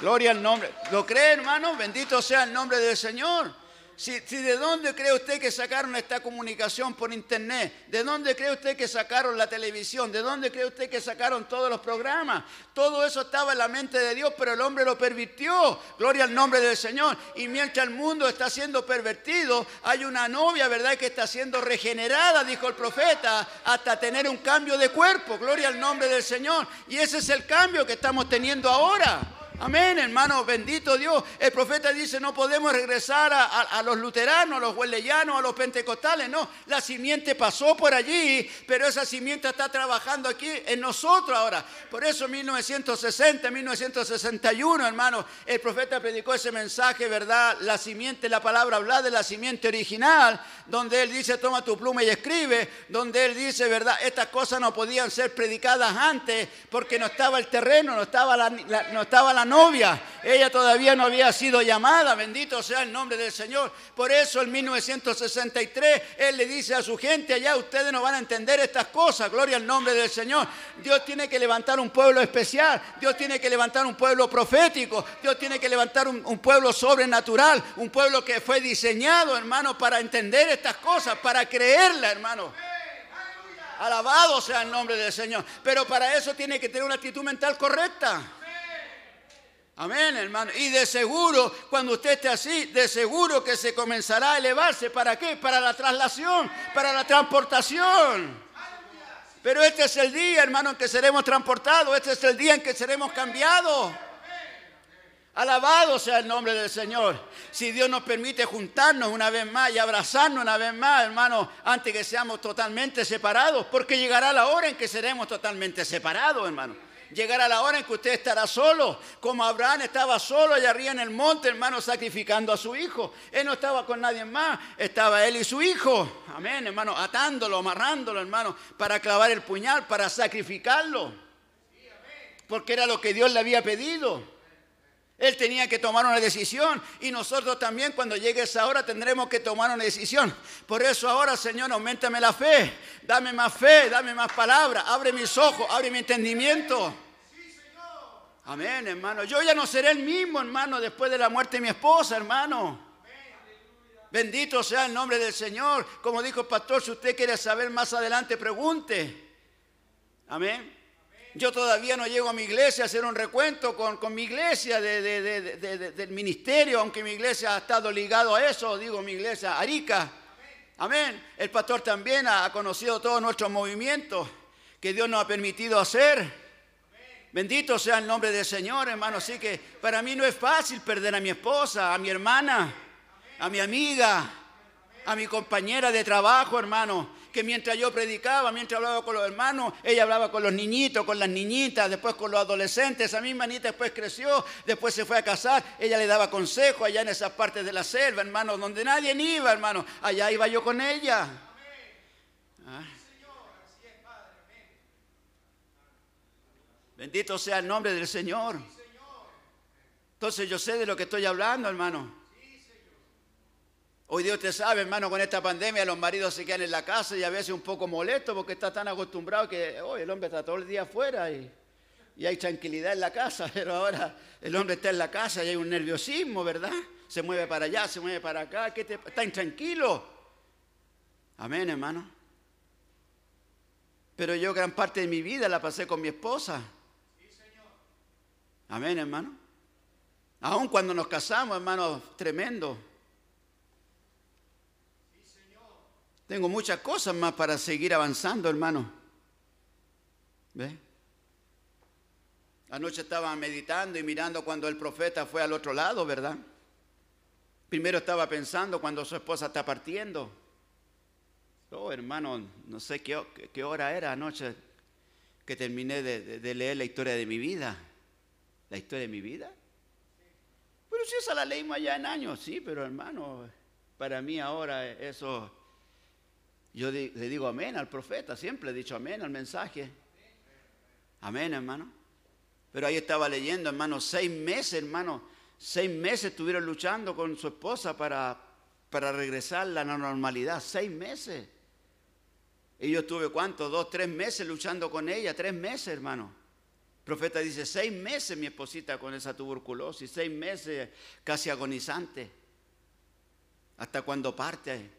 Gloria al nombre. ¿Lo cree, hermano? Bendito sea el nombre del Señor. Si, de dónde cree usted que sacaron esta comunicación por internet, de dónde cree usted que sacaron la televisión, de dónde cree usted que sacaron todos los programas, todo eso estaba en la mente de Dios, pero el hombre lo pervirtió. Gloria al nombre del Señor. Y mientras el mundo está siendo pervertido, hay una novia, ¿verdad?, que está siendo regenerada, dijo el profeta, hasta tener un cambio de cuerpo. Gloria al nombre del Señor. Y ese es el cambio que estamos teniendo ahora. Amén, hermano, bendito Dios. El profeta dice, no podemos regresar a, los luteranos, a los hueleyanos, a los pentecostales. No, la simiente pasó por allí, pero esa simiente está trabajando aquí en nosotros ahora. Por eso en 1960, 1961, hermano, el profeta predicó ese mensaje, ¿verdad? La simiente, la palabra habla de la simiente original, donde él dice, toma tu pluma y escribe, donde él dice, ¿verdad? Estas cosas no podían ser predicadas antes porque no estaba el terreno, no estaba la- no estaba la novia, ella todavía no había sido llamada, bendito sea el nombre del Señor. Por eso en 1963 él le dice a su gente, allá ustedes no van a entender estas cosas, gloria al nombre del Señor. Dios tiene que levantar un pueblo especial, Dios tiene que levantar un pueblo profético, Dios tiene que levantar un, pueblo sobrenatural, un pueblo que fue diseñado, hermano, para entender estas cosas, para creerla, hermano. Alabado sea el nombre del Señor. Pero para eso tiene que tener una actitud mental correcta. Amén, hermano. Y de seguro, cuando usted esté así, de seguro que se comenzará a elevarse. ¿Para qué? Para la traslación, para la transportación. Pero este es el día, hermano, en que seremos transportados. Este es el día en que seremos cambiados. Alabado sea el nombre del Señor. Si Dios nos permite juntarnos una vez más y abrazarnos una vez más, hermano, antes que seamos totalmente separados, porque llegará la hora en que seremos totalmente separados, hermano. Llegará la hora en que usted estará solo, como Abraham estaba solo allá arriba en el monte, hermano, sacrificando a su hijo. Él no estaba con nadie más, estaba él y su hijo. Amén, hermano, atándolo, amarrándolo, hermano, para clavar el puñal, para sacrificarlo. Porque era lo que Dios le había pedido. Él tenía que tomar una decisión y nosotros también cuando llegue esa hora tendremos que tomar una decisión. Por eso ahora, Señor, aumentame la fe, dame más fe, dame más palabra, abre mis ojos, abre mi entendimiento. Amén, hermano. Yo ya no seré el mismo, hermano, después de la muerte de mi esposa, hermano. Bendito sea el nombre del Señor. Como dijo el pastor, si usted quiere saber más adelante, pregunte. Amén. Yo todavía no llego a mi iglesia a hacer un recuento con, con mi iglesia de- de- de- de- de- del ministerio, aunque mi iglesia ha estado ligado a eso, digo mi iglesia Arica. Amén. El pastor también ha conocido todos nuestros movimientos que Dios nos ha permitido hacer. Bendito sea el nombre del Señor, hermano. Así que para mí no es fácil perder a mi esposa, a mi hermana, a mi amiga, a mi compañera de trabajo, hermano. Que mientras yo predicaba, mientras hablaba con los hermanos, ella hablaba con los niñitos, con las niñitas, después con los adolescentes. Esa misma niña después creció, después se fue a casar. Ella le daba consejo allá en esas partes de la selva, hermano, donde nadie iba, hermano. Allá iba yo con ella. Bendito sea el nombre del Señor. Entonces yo sé de lo que estoy hablando, hermano. Hoy Dios te sabe, hermano, con esta pandemia los maridos se quedan en la casa y a veces un poco molestos porque está tan acostumbrado que hoy el hombre está todo el día afuera y y hay tranquilidad en la casa, pero ahora el hombre está en la casa y hay un nerviosismo, ¿verdad? Se mueve para allá, se mueve para acá, ¿qué te, está intranquilo. Amén, hermano. Pero yo gran parte de mi vida la pasé con mi esposa. Amén, hermano. Aún cuando nos casamos, hermano, tremendo. Tengo muchas cosas más para seguir avanzando, hermano. ¿Ve? Anoche estaba meditando y mirando cuando el profeta fue al otro lado, ¿verdad? Primero estaba pensando cuando su esposa está partiendo. Oh, hermano, no sé qué, hora era anoche que terminé de, leer la historia de mi vida. ¿La historia de mi vida? Pero si esa la leímos allá en años, sí, pero hermano, para mí ahora eso, yo le digo amén al profeta, siempre he dicho amén al mensaje. Amén, hermano. Pero ahí estaba leyendo, hermano, seis meses, hermano, seis meses estuvieron luchando con su esposa para, para regresar a la normalidad, seis meses. Y yo estuve, ¿cuánto? Dos, tres meses luchando con ella, tres meses, hermano. Profeta dice, seis meses mi esposita con esa tuberculosis, seis meses casi agonizante, hasta cuando parte.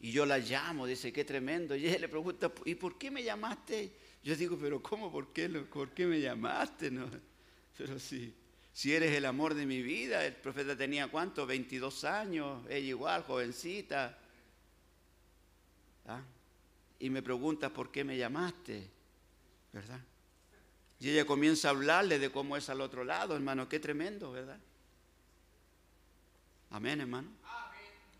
Y yo la llamo, dice, qué tremendo. Y ella le pregunta, ¿y por qué me llamaste? Yo digo, pero ¿cómo? ¿Por qué, por qué me llamaste? No, pero sí, si eres el amor de mi vida, el profeta tenía cuánto, 22 años, ella igual, jovencita. ¿Ah? Y me pregunta, ¿por qué me llamaste? ¿Verdad? Y ella comienza a hablarle de cómo es al otro lado, hermano, qué tremendo, ¿verdad? Amén, hermano.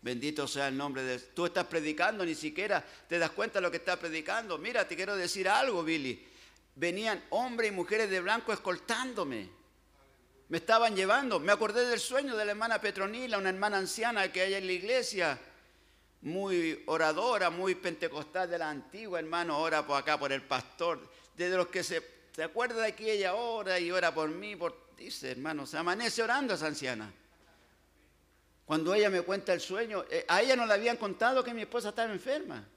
Bendito sea el nombre de Tú estás predicando, ni siquiera te das cuenta de lo que estás predicando. Mira, te quiero decir algo, Billy. Venían hombres y mujeres de blanco escoltándome. Me estaban llevando. Me acordé del sueño de la hermana Petronila, una hermana anciana que hay en la iglesia, muy oradora, muy pentecostal de la antigua, hermano, ora por acá por el pastor. Desde los que se, se acuerda de que ella ora y ora por mí, por, dice, hermano, se amanece orando esa anciana. Cuando ella me cuenta el sueño, eh, a ella no le habían contado que mi esposa estaba enferma.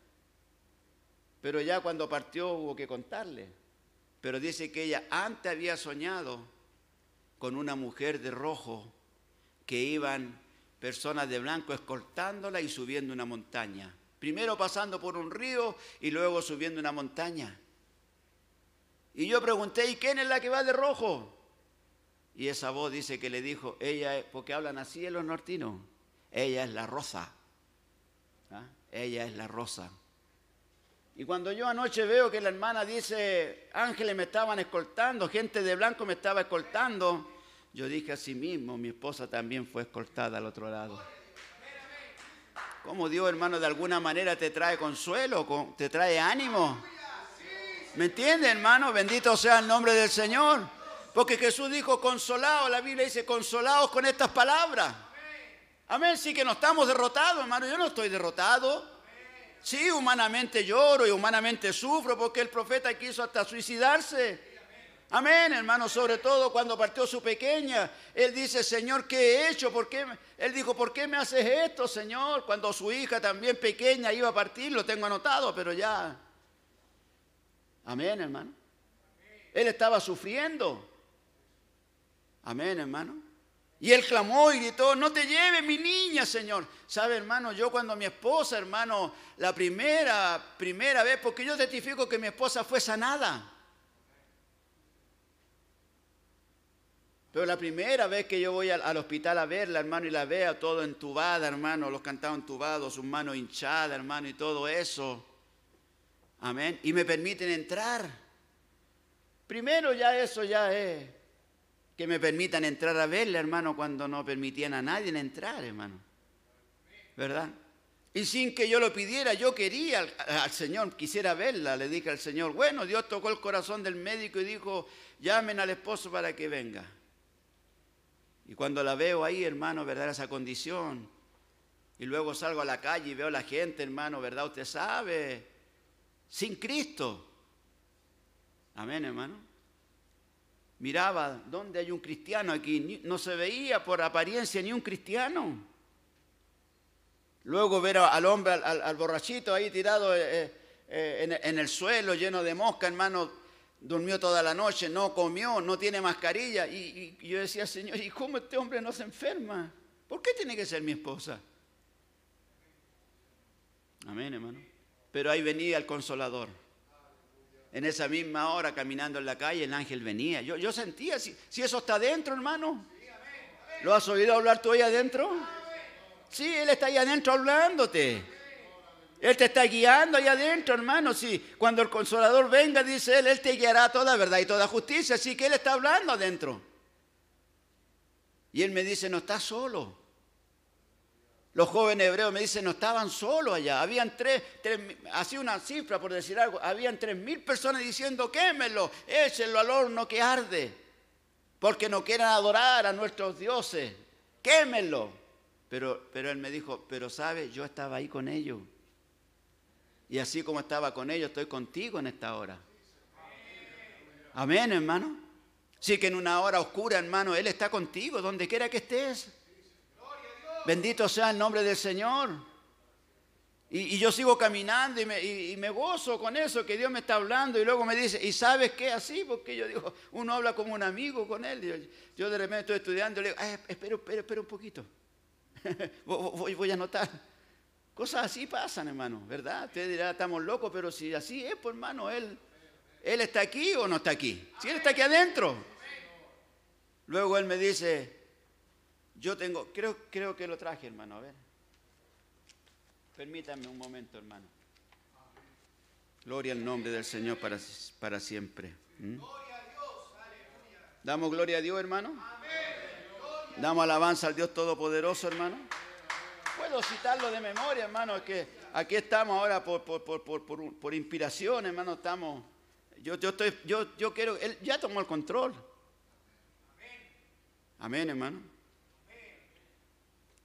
Pero ya cuando partió hubo que contarle. Pero dice que ella antes había soñado con una mujer de rojo que iban personas de blanco escoltándola y subiendo una montaña. Primero pasando por un río y luego subiendo una montaña. Y yo pregunté, ¿y quién es la que va de rojo? Y esa voz dice que le dijo, ella, porque hablan así en los nortinos, ella es la rosa. ¿Ah? Ella es la rosa. Y cuando yo anoche veo que la hermana dice, ángeles me estaban escoltando, gente de blanco me estaba escoltando, yo dije a sí mismo, mi esposa también fue escoltada al otro lado. ¿Cómo Dios, hermano, de alguna manera te trae consuelo, te trae ánimo? ¿Me entiende, hermano? Bendito sea el nombre del Señor. Porque Jesús dijo, consolados, la Biblia dice, consolados con estas palabras. Amén, sí que no estamos derrotados, hermano, yo no estoy derrotado. Sí, humanamente lloro y humanamente sufro porque el profeta quiso hasta suicidarse. Amén, hermano, sobre todo cuando partió su pequeña. Él dice, Señor, ¿qué he hecho? ¿Por qué? Él dijo, ¿por qué me haces esto, Señor? Cuando su hija también pequeña iba a partir, lo tengo anotado, pero ya. Amén, hermano. Él estaba sufriendo. Amén, hermano. Y él clamó y gritó, no te lleves mi niña, Señor. ¿Sabe, hermano? Yo cuando mi esposa, hermano, la primera, primera vez, porque yo testifico que mi esposa fue sanada. Pero la primera vez que yo voy al, hospital a verla, hermano, y la veo todo entubada, hermano, los cantados entubados, sus manos hinchadas, hermano, y todo eso. Amén. Y me permiten entrar. Primero ya eso ya es que me permitan entrar a verla, hermano, cuando no permitían a nadie entrar, hermano. ¿Verdad? Y sin que yo lo pidiera, yo quería al, Señor, quisiera verla. Le dije al Señor, bueno, Dios tocó el corazón del médico y dijo, llamen al esposo para que venga. Y cuando la veo ahí, hermano, ¿verdad? Esa condición. Y luego salgo a la calle y veo a la gente, hermano, ¿verdad? Usted sabe, sin Cristo. Amén, hermano miraba, ¿dónde hay un cristiano aquí? No se veía por apariencia ni un cristiano. Luego ver al hombre, al, borrachito ahí tirado eh, eh, en, el suelo, lleno de mosca, hermano, durmió toda la noche, no comió, no tiene mascarilla. Y, y yo decía, Señor, ¿y cómo este hombre no se enferma? ¿Por qué tiene que ser mi esposa? Amén, hermano. Pero ahí venía el consolador. En esa misma hora, caminando en la calle, el ángel venía. Yo, yo sentía, si, si eso está adentro, hermano. ¿Lo has oído hablar tú ahí adentro? Sí, Él está ahí adentro hablándote. Él te está guiando ahí adentro, hermano. Sí, cuando el consolador venga, dice Él, Él te guiará a toda verdad y toda justicia. Así que Él está hablando adentro. Y Él me dice, no estás solo. Los jóvenes hebreos me dicen, no estaban solos allá. Habían tres, tres así una cifra por decir algo, habían tres mil personas diciendo, quémelo, échenlo al horno que arde, porque no quieren adorar a nuestros dioses, quémelo. Pero, pero él me dijo, pero sabe, yo estaba ahí con ellos. Y así como estaba con ellos, estoy contigo en esta hora. Amén, hermano. Sí que en una hora oscura, hermano, Él está contigo, donde quiera que estés. Bendito sea el nombre del Señor. Y, yo sigo caminando y me, gozo con eso, que Dios me está hablando y luego me dice, ¿y sabes qué? Así, porque yo digo, uno habla como un amigo con él. Yo, de repente estoy estudiando y le digo, "Ay, espera, espera, espera un poquito. voy- voy a anotar. Cosas así pasan, hermano, ¿verdad? Usted dirá, estamos locos, pero si así es, pues hermano, él, él está aquí o no está aquí. Si él está aquí adentro. Luego él me dice, yo tengo, creo, creo que lo traje, hermano, a ver. Permítame un momento, hermano. Gloria al nombre del Señor para, para siempre. ¿Mm? Damos gloria a Dios, hermano. Damos alabanza al Dios Todopoderoso, hermano. Puedo citarlo de memoria, hermano, que aquí estamos ahora por, por, por, por inspiración, hermano, estamos. Yo, yo, estoy, yo, yo quiero, él ya tomó el control. Amén, hermano.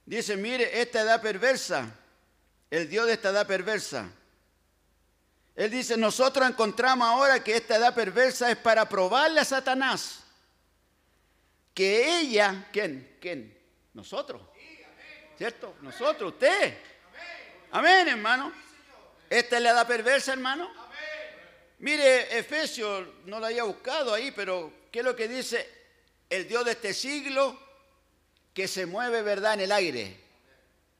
Dice, mire, esta edad perversa, el Dios de esta edad perversa. Él dice, nosotros encontramos ahora que esta edad perversa es para probarle a Satanás. Que ella, ¿quién? ¿Quién? Nosotros. ¿Cierto? Nosotros, usted. Amén, hermano. Esta es la edad perversa, hermano. Mire, Efesios, no lo había buscado ahí, pero ¿qué es lo que dice el Dios de este siglo que se mueve, verdad, en el aire?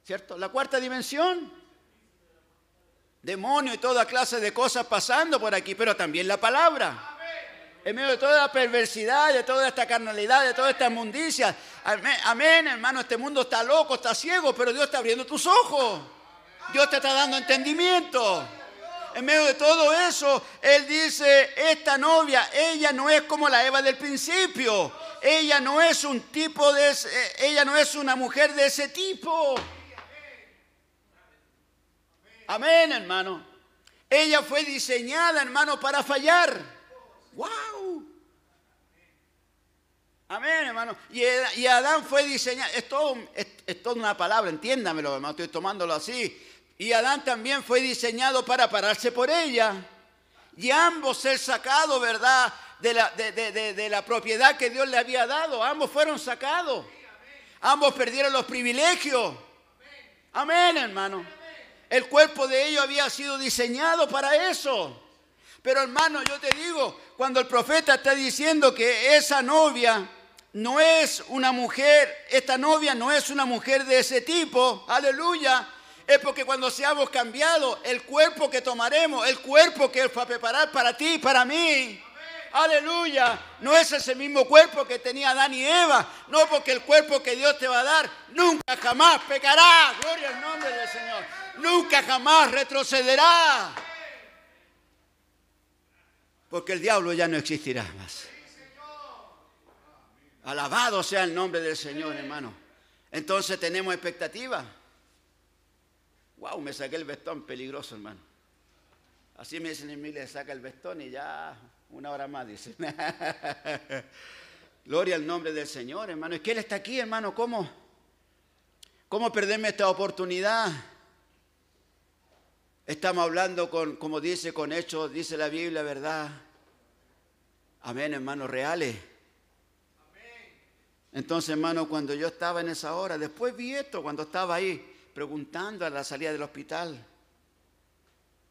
¿Cierto? La cuarta dimensión. Demonio y toda clase de cosas pasando por aquí, pero también la palabra. En medio de toda la perversidad, de toda esta carnalidad, de toda esta inmundicia. Amén, amén, hermano, este mundo está loco, está ciego, pero Dios está abriendo tus ojos. Dios te está dando entendimiento. En medio de todo eso, Él dice, esta novia, ella no es como la Eva del principio. Ella no es un tipo de, eh, ella no es una mujer de ese tipo. Amén, hermano. Ella fue diseñada, hermano, para fallar. ¡Wow! Amén, hermano. Y, y Adán fue diseñado. Es, todo, es, es toda una palabra, entiéndamelo, hermano. Estoy tomándolo así. Y Adán también fue diseñado para pararse por ella. Y ambos ser sacados, ¿verdad? De la, de- la propiedad que Dios le había dado. Ambos fueron sacados. Ambos perdieron los privilegios. Amén, hermano. El cuerpo de ellos había sido diseñado para eso. Pero hermano, yo te digo, cuando el profeta está diciendo que esa novia no es una mujer, esta novia no es una mujer de ese tipo, aleluya, es porque cuando seamos cambiados, el cuerpo que tomaremos, el cuerpo que Él fue a preparar para ti y para mí, aleluya, no es ese mismo cuerpo que tenía Adán y Eva, no porque el cuerpo que Dios te va a dar nunca jamás pecará, gloria al nombre del Señor, nunca jamás retrocederá. Porque el diablo ya no existirá más. Alabado sea el nombre del Señor, hermano. Entonces tenemos expectativa. Wow, me saqué el vestón peligroso, hermano. Así me dicen en mi saca el vestón y ya una hora más, dice. Gloria al nombre del Señor, hermano. Es que Él está aquí, hermano. ¿Cómo? ¿Cómo perderme esta oportunidad? Estamos hablando con, como dice, con hechos, dice la Biblia, ¿verdad? Amén, hermanos, reales. Entonces, hermano, cuando yo estaba en esa hora, después vi esto, cuando estaba ahí preguntando a la salida del hospital,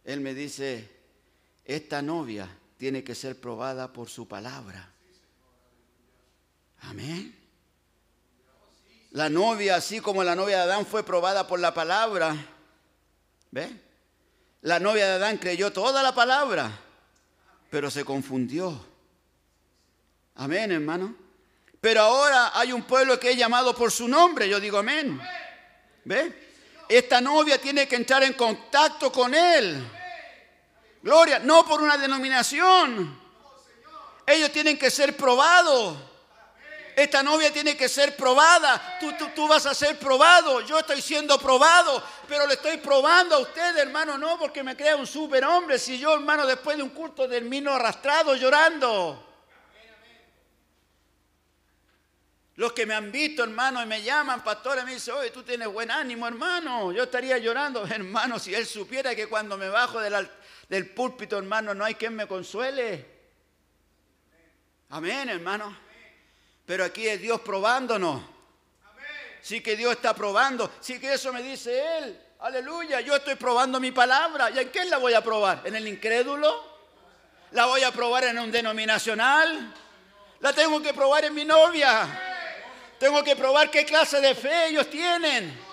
él me dice, esta novia tiene que ser probada por su palabra. Amén. La novia, así como la novia de Adán fue probada por la palabra, ¿ve? La novia de Adán creyó toda la palabra, pero se confundió. Amén, hermano. Pero ahora hay un pueblo que es llamado por su nombre, yo digo amén. ¿Ve? Esta novia tiene que entrar en contacto con él. Gloria, no por una denominación. Ellos tienen que ser probados. Esta novia tiene que ser probada. Tú, tú, tú, vas a ser probado. Yo estoy siendo probado. Pero le estoy probando a usted, hermano, no porque me crea un superhombre. Si yo, hermano, después de un culto termino arrastrado llorando. Los que me han visto, hermano, y me llaman, pastores, me dicen, oye, tú tienes buen ánimo, hermano. Yo estaría llorando, hermano, si él supiera que cuando me bajo del, del púlpito, hermano, no hay quien me consuele. Amén, hermano. Pero aquí es Dios probándonos. Sí que Dios está probando. Sí que eso me dice Él. Aleluya. Yo estoy probando mi palabra. ¿Y en qué la voy a probar? ¿En el incrédulo? ¿La voy a probar en un denominacional? La tengo que probar en mi novia. Tengo que probar qué clase de fe ellos tienen.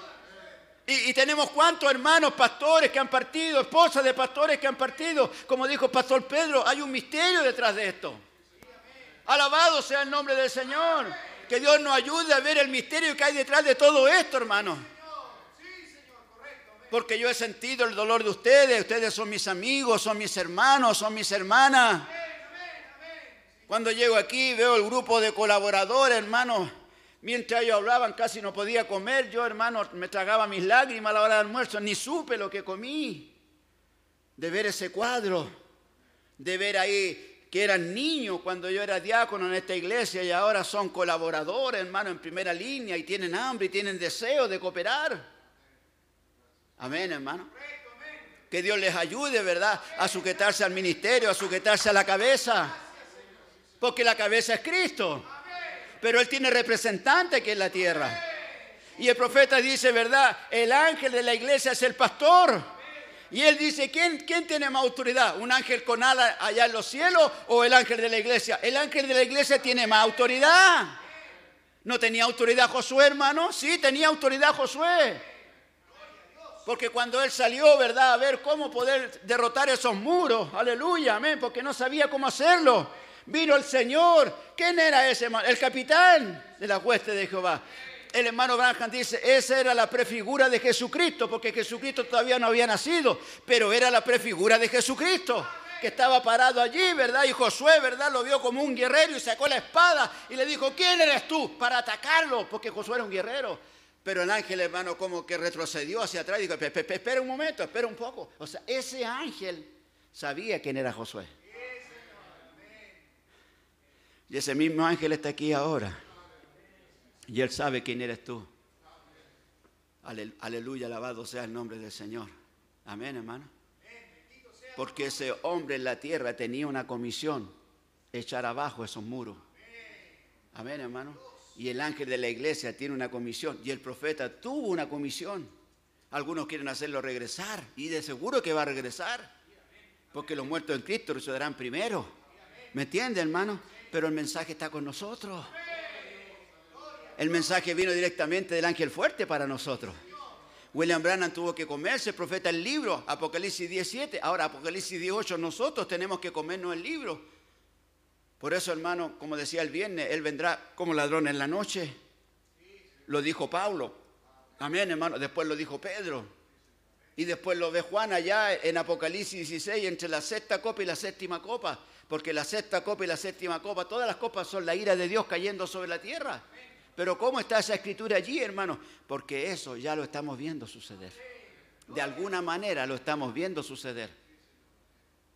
Y, tenemos cuántos hermanos pastores que han partido, esposas de pastores que han partido. Como dijo pastor Pedro, hay un misterio detrás de esto. Alabado sea el nombre del Señor. Que Dios nos ayude a ver el misterio que hay detrás de todo esto, hermano. Porque yo he sentido el dolor de ustedes. Ustedes son mis amigos, son mis hermanos, son mis hermanas. Cuando llego aquí veo el grupo de colaboradores, hermanos. Mientras ellos hablaban casi no podía comer. Yo, hermano, me tragaba mis lágrimas a la hora del almuerzo. Ni supe lo que comí. De ver ese cuadro. De ver ahí que eran niños cuando yo era diácono en esta iglesia y ahora son colaboradores, hermano, en primera línea y tienen hambre y tienen deseo de cooperar. Amén, hermano. Que Dios les ayude, ¿verdad? A sujetarse al ministerio, a sujetarse a la cabeza. Porque la cabeza es Cristo. Pero Él tiene representante aquí en la tierra. Y el profeta dice, ¿verdad? El ángel de la iglesia es el pastor. Y él dice, ¿quién, ¿quién tiene más autoridad? ¿Un ángel con alas allá en los cielos o el ángel de la iglesia? El ángel de la iglesia tiene más autoridad. ¿No tenía autoridad Josué, hermano? Sí, tenía autoridad Josué. Porque cuando él salió, ¿verdad? A ver cómo poder derrotar esos muros. Aleluya, amén. Porque no sabía cómo hacerlo. Vino el Señor. ¿Quién era ese, hermano? El capitán de la hueste de Jehová el hermano Branham dice, esa era la prefigura de Jesucristo, porque Jesucristo todavía no había nacido, pero era la prefigura de Jesucristo, que estaba parado allí, ¿verdad? Y Josué, ¿verdad? Lo vio como un guerrero y sacó la espada y le dijo, ¿quién eres tú? Para atacarlo, porque Josué era un guerrero. Pero el ángel, hermano, como que retrocedió hacia atrás y dijo, espera un momento, espera un poco. O sea, ese ángel sabía quién era Josué. Y ese mismo ángel está aquí ahora. Y Él sabe quién eres tú. Aleluya, alabado sea el nombre del Señor. Amén, hermano. Porque ese hombre en la tierra tenía una comisión, echar abajo esos muros. Amén, hermano. Y el ángel de la iglesia tiene una comisión. Y el profeta tuvo una comisión. Algunos quieren hacerlo regresar. Y de seguro que va a regresar. Porque los muertos en Cristo resucitarán primero. ¿Me entiende, hermano? Pero el mensaje está con nosotros. El mensaje vino directamente del ángel fuerte para nosotros. William Branham tuvo que comerse el profeta el libro, Apocalipsis 17. Ahora, Apocalipsis 18, nosotros tenemos que comernos el libro. Por eso, hermano, como decía el viernes, Él vendrá como ladrón en la noche. Lo dijo Pablo. Amén, hermano. Después lo dijo Pedro. Y después lo ve Juan allá en Apocalipsis 16, entre la sexta copa y la séptima copa. Porque la sexta copa y la séptima copa, todas las copas son la ira de Dios cayendo sobre la tierra. Pero ¿cómo está esa escritura allí, hermano? Porque eso ya lo estamos viendo suceder. De alguna manera lo estamos viendo suceder.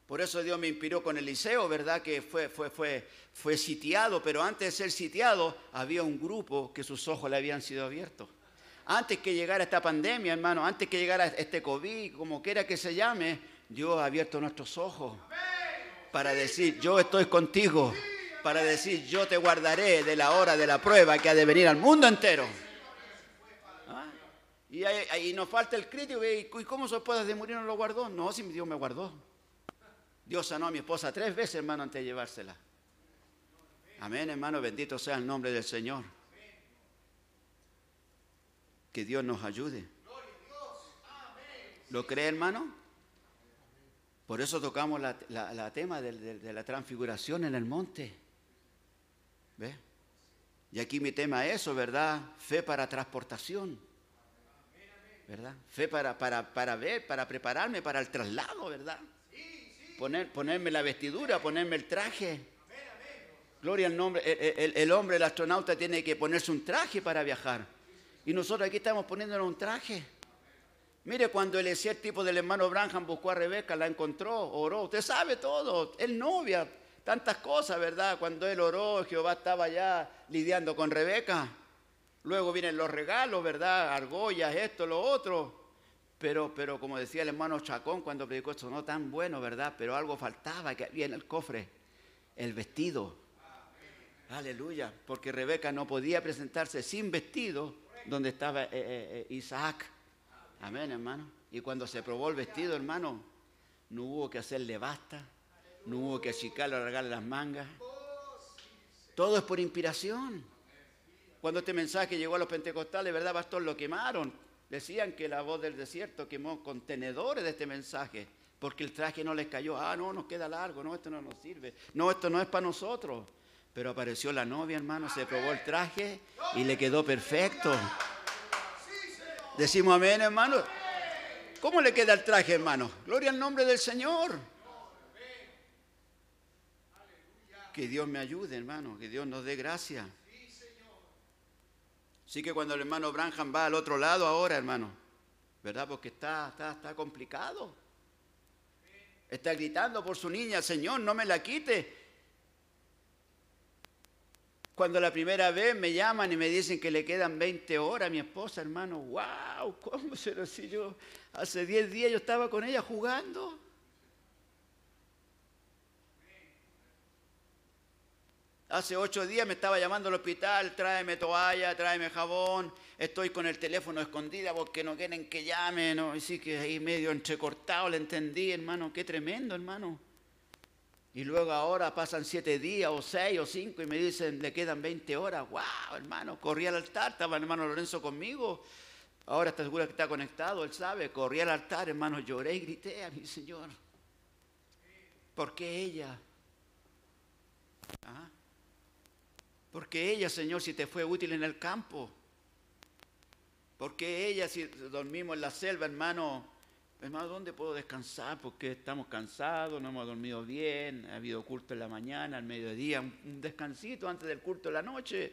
Por eso Dios me inspiró con Eliseo, ¿verdad? Que fue, fue, fue, fue sitiado, pero antes de ser sitiado había un grupo que sus ojos le habían sido abiertos. Antes que llegara esta pandemia, hermano, antes que llegara este COVID, como quiera que se llame, Dios ha abierto nuestros ojos para decir, yo estoy contigo para decir, yo te guardaré de la hora de la prueba que ha de venir al mundo entero. ¿Ah? Y ahí, nos falta el crítico, ¿y cómo se puede de morir no lo guardó? No, si Dios me guardó. Dios sanó a mi esposa tres veces, hermano, antes de llevársela. Amén, hermano, bendito sea el nombre del Señor. Que Dios nos ayude. ¿Lo cree, hermano? Por eso tocamos la, la- tema de, la transfiguración en el monte. ¿Ve? Y aquí mi tema es eso, ¿verdad? Fe para transportación. ¿Verdad? Fe para, para, para ver, para prepararme para el traslado, ¿verdad? Poner, ponerme la vestidura, ponerme el traje. Gloria al nombre. El, el- el hombre, el astronauta, tiene que ponerse un traje para viajar. Y nosotros aquí estamos poniéndonos un traje. Mire, cuando el el tipo del hermano Branham buscó a Rebeca, la encontró, oró. Usted sabe todo. Él novia, tantas cosas, ¿verdad? Cuando él oró, Jehová estaba ya lidiando con Rebeca. Luego vienen los regalos, ¿verdad? Argollas, esto, lo otro. Pero, pero como decía el hermano Chacón cuando predicó esto, no tan bueno, ¿verdad? Pero algo faltaba que había en el cofre, el vestido. Aleluya, porque Rebeca no podía presentarse sin vestido donde estaba eh, eh, eh, Isaac. Amén, hermano. Y cuando se probó el vestido, hermano, no hubo que hacerle basta, no hubo que achicarlo, alargarle las mangas. Todo es por inspiración. Cuando este mensaje llegó a los pentecostales, ¿verdad, pastor? Lo quemaron. Decían que la voz del desierto quemó contenedores de este mensaje, porque el traje no les cayó. Ah, no, nos queda largo, no, esto no nos sirve. No, esto no es para nosotros. Pero apareció la novia, hermano, se probó el traje y le quedó perfecto. Decimos amén, hermano. ¿Cómo le queda el traje, hermano? Gloria al nombre del Señor. Que Dios me ayude, hermano, que Dios nos dé gracia. Así que cuando el hermano Branham va al otro lado ahora, hermano, ¿verdad? Porque está, está, está complicado. Está gritando por su niña, Señor, no me la quite. Cuando la primera vez me llaman y me dicen que le quedan 20 horas a mi esposa, hermano, wow, ¿cómo se lo si yo hace 10 días yo estaba con ella jugando? Hace ocho días me estaba llamando al hospital, tráeme toalla, tráeme jabón, estoy con el teléfono escondida porque no quieren que llame, ¿no? Así que ahí medio entrecortado le entendí, hermano, qué tremendo, hermano. Y luego ahora pasan siete días o seis o cinco y me dicen, le quedan 20 horas. ¡Wow, hermano! Corrí al altar, estaba hermano Lorenzo conmigo. Ahora está seguro que está conectado, él sabe. Corrí al altar, hermano, lloré y grité a mi Señor. ¿Por qué ella? ¿Ah? ¿Por qué ella, Señor, si te fue útil en el campo? ¿Por qué ella, si dormimos en la selva, hermano? Hermano, ¿dónde puedo descansar? Porque estamos cansados, no hemos dormido bien, ha habido culto en la mañana, al mediodía, un, descansito antes del culto de la noche.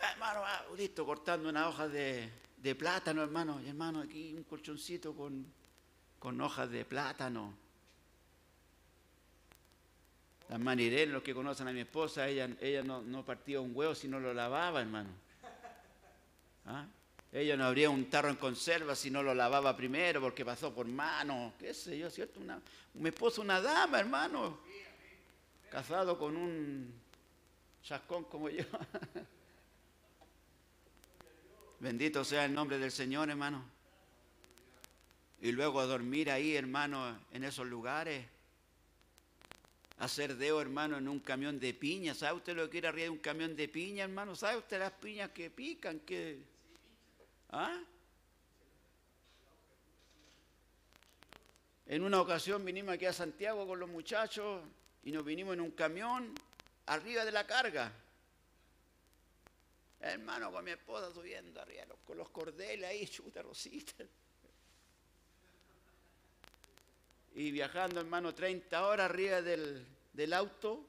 Ah, hermano, ah, listo, cortando una hoja de, de plátano, hermano. Y hermano, aquí un colchoncito con, con hojas de plátano. Las manirenas, los que conocen a mi esposa, ella, ella no, no partía un huevo si no lo lavaba, hermano. ¿Ah? Ella no abría un tarro en conserva si no lo lavaba primero porque pasó por mano, qué sé yo, ¿cierto? Una, mi esposa una dama, hermano, casado con un chascón como yo. Bendito sea el nombre del Señor, hermano. Y luego a dormir ahí, hermano, en esos lugares. Hacer deo, hermano, en un camión de piña. ¿Sabe usted lo que era arriba de un camión de piña, hermano? ¿Sabe usted las piñas que pican? Que... ¿Ah? En una ocasión vinimos aquí a Santiago con los muchachos y nos vinimos en un camión arriba de la carga. Hermano, con mi esposa subiendo arriba con los cordeles ahí, chuta rosita. Y viajando, hermano, 30 horas arriba del, del auto,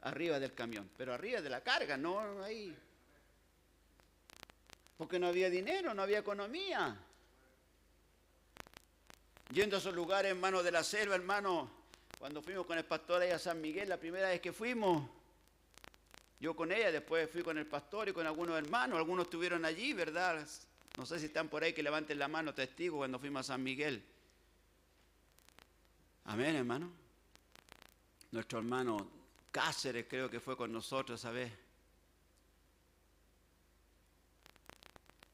arriba del camión, pero arriba de la carga, no ahí. Porque no había dinero, no había economía. Yendo a esos lugares, hermano, de la selva, hermano, cuando fuimos con el pastor ahí a San Miguel, la primera vez que fuimos, yo con ella, después fui con el pastor y con algunos hermanos, algunos estuvieron allí, ¿verdad? No sé si están por ahí que levanten la mano testigos cuando fuimos a San Miguel. Amén, hermano. Nuestro hermano Cáceres creo que fue con nosotros esa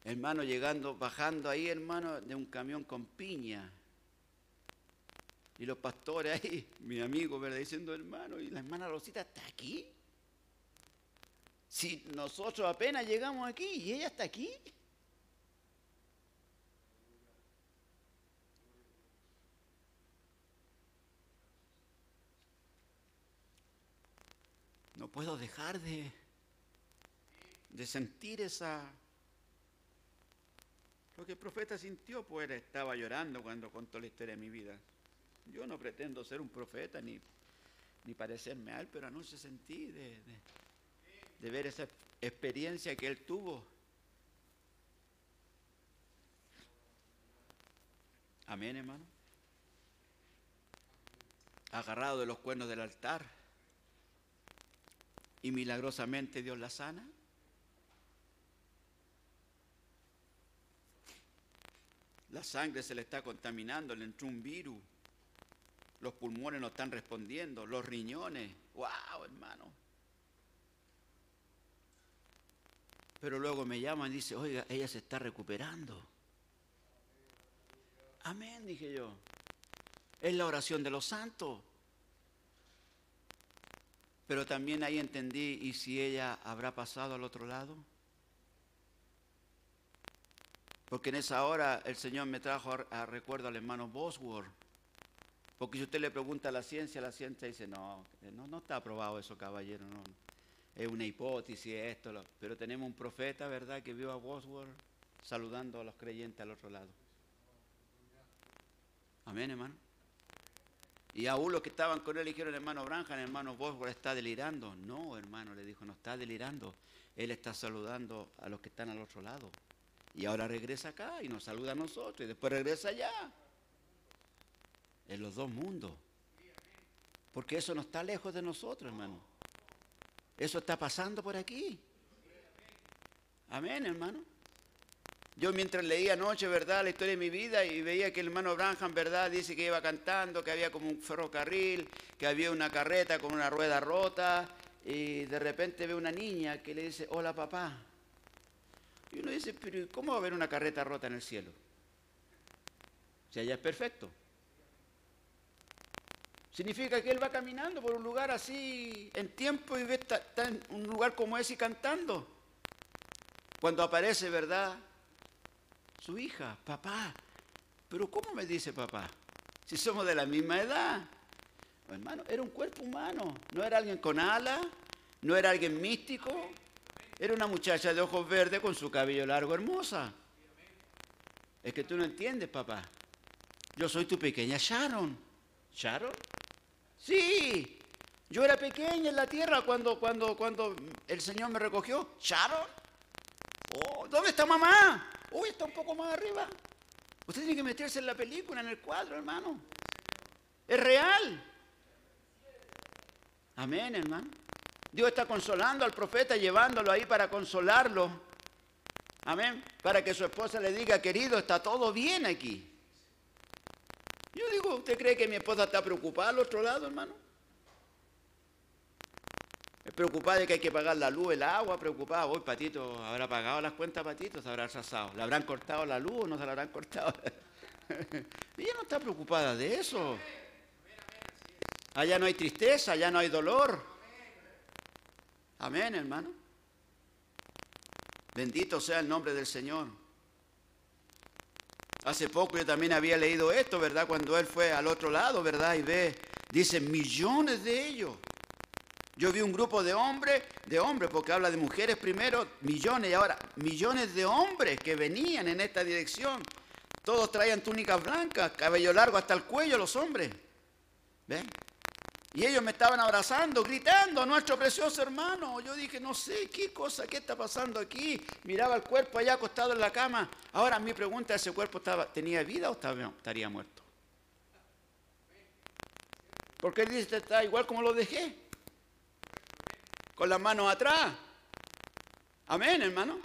Hermano, llegando, bajando ahí, hermano, de un camión con piña. Y los pastores ahí, mi amigo, ¿verdad? Diciendo, hermano, ¿y la hermana Rosita está aquí? Si nosotros apenas llegamos aquí y ella está aquí. No puedo dejar de, de sentir esa... Lo que el profeta sintió, pues estaba llorando cuando contó la historia de mi vida. Yo no pretendo ser un profeta ni, ni parecerme a él, pero anoche sentí de, de, de ver esa experiencia que él tuvo. Amén, hermano. Agarrado de los cuernos del altar y milagrosamente Dios la sana. La sangre se le está contaminando, le entró un virus. Los pulmones no están respondiendo, los riñones. ¡Wow, hermano! Pero luego me llaman y dice, oiga, ella se está recuperando. Amén, dije yo. Es la oración de los santos. Pero también ahí entendí, ¿y si ella habrá pasado al otro lado? Porque en esa hora el Señor me trajo a, recuerdo al hermano Bosworth. Porque si usted le pregunta a la ciencia, la ciencia dice, no, no, está aprobado eso, caballero, no. Es una hipótesis esto, pero tenemos un profeta, ¿verdad?, que vio a Bosworth saludando a los creyentes al otro lado. Amén, hermano. Y aún los que estaban con él dijeron, hermano Branham, hermano Bosworth está delirando. No, hermano, le dijo, no está delirando. Él está saludando a los que están al otro lado. Y ahora regresa acá y nos saluda a nosotros y después regresa allá. En los dos mundos. Porque eso no está lejos de nosotros, hermano. Eso está pasando por aquí. Amén, hermano. Yo mientras leía anoche, ¿verdad?, la historia de mi vida y veía que el hermano Branham, ¿verdad?, dice que iba cantando, que había como un ferrocarril, que había una carreta con una rueda rota y de repente ve una niña que le dice, hola papá. Y uno dice, pero ¿cómo va a haber una carreta rota en el cielo? Si allá es perfecto. Significa que él va caminando por un lugar así en tiempo y está, está en un lugar como ese y cantando. Cuando aparece, ¿verdad? Su hija, papá. Pero ¿cómo me dice papá? Si somos de la misma edad. Hermano, era un cuerpo humano. No era alguien con alas, no era alguien místico. Era una muchacha de ojos verdes con su cabello largo, hermosa. Es que tú no entiendes, papá. Yo soy tu pequeña Sharon. ¿Sharon? Sí. Yo era pequeña en la tierra cuando, cuando, cuando el Señor me recogió. ¿Sharon? Oh, ¿dónde está mamá? Uy, está un poco más arriba. Usted tiene que meterse en la película, en el cuadro, hermano. Es real. Amén, hermano. Dios está consolando al profeta, llevándolo ahí para consolarlo. Amén. Para que su esposa le diga, querido, está todo bien aquí. Yo digo, ¿usted cree que mi esposa está preocupada al otro lado, hermano? Es preocupada de que hay que pagar la luz, el agua, preocupada. Hoy Patito habrá pagado las cuentas, Patito, se habrá atrasado. ¿Le habrán cortado la luz o no se la habrán cortado? Ella no está preocupada de eso. Allá no hay tristeza, allá no hay dolor. Amén, hermano. Bendito sea el nombre del Señor. Hace poco yo también había leído esto, ¿verdad? Cuando él fue al otro lado, ¿verdad? Y ve, dice millones de ellos. Yo vi un grupo de hombres, de hombres, porque habla de mujeres primero, millones, y ahora millones de hombres que venían en esta dirección. Todos traían túnicas blancas, cabello largo hasta el cuello, los hombres. ¿Ven? Y ellos me estaban abrazando, gritando, nuestro precioso hermano. Yo dije, no sé, qué cosa, qué está pasando aquí. Miraba el cuerpo allá acostado en la cama. Ahora mi pregunta, ¿ese cuerpo estaba, tenía vida o estaba, estaría muerto? Porque él dice, está igual como lo dejé. Con las manos atrás. Amén, hermano.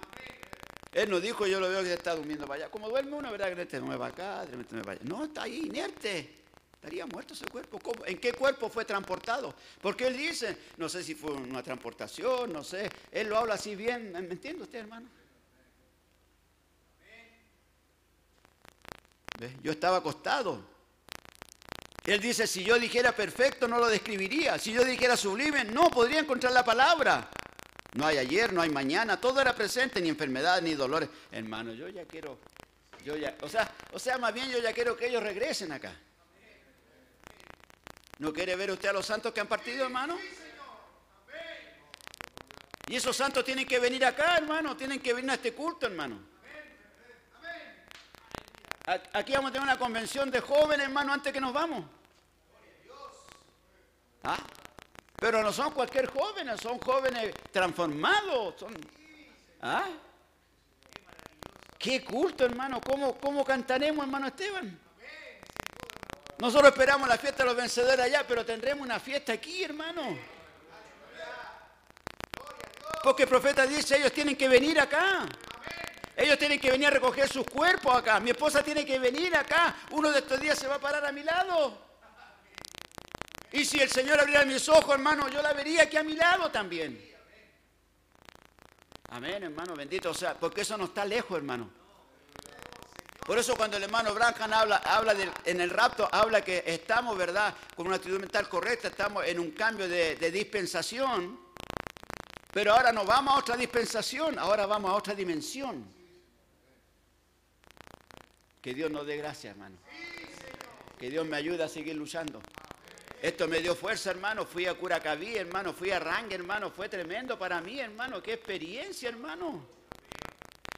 Él nos dijo, yo lo veo que está durmiendo para allá. Como duerme uno, ¿verdad? Que este no me va acá. No, está ahí, inerte. Estaría muerto ese cuerpo. ¿En qué cuerpo fue transportado? Porque él dice, no sé si fue una transportación, no sé. Él lo habla así bien. ¿Me entiende usted, hermano? ¿Ve? Yo estaba acostado. Él dice, si yo dijera perfecto, no lo describiría. Si yo dijera sublime, no podría encontrar la palabra. No hay ayer, no hay mañana, todo era presente, ni enfermedad, ni dolores. Hermano, yo ya quiero, yo ya, o sea, o sea, más bien yo ya quiero que ellos regresen acá. ¿No quiere ver usted a los santos que han partido, hermano? Y esos santos tienen que venir acá, hermano, tienen que venir a este culto, hermano. Aquí vamos a tener una convención de jóvenes, hermano, antes que nos vamos. ¿Ah? Pero no son cualquier jóvenes, son jóvenes transformados. Son, ¿ah? Qué culto, hermano. ¿Cómo, ¿Cómo cantaremos, hermano Esteban? Nosotros esperamos la fiesta de los vencedores allá, pero tendremos una fiesta aquí, hermano. Porque el profeta dice, ellos tienen que venir acá. Ellos tienen que venir a recoger sus cuerpos acá. Mi esposa tiene que venir acá. Uno de estos días se va a parar a mi lado. Y si el Señor abriera mis ojos, hermano, yo la vería aquí a mi lado también. Amén, hermano, bendito. O sea, porque eso no está lejos, hermano. Por eso cuando el hermano Branham habla, en el rapto, habla que estamos, ¿verdad?, con una actitud mental correcta, estamos en un cambio de, de dispensación, pero ahora no vamos a otra dispensación, ahora vamos a otra dimensión. Que Dios nos dé gracia, hermano. Que Dios me ayude a seguir luchando. Esto me dio fuerza, hermano. Fui a Curacaví, hermano. Fui a Rang, hermano. Fue tremendo para mí, hermano. Qué experiencia, hermano.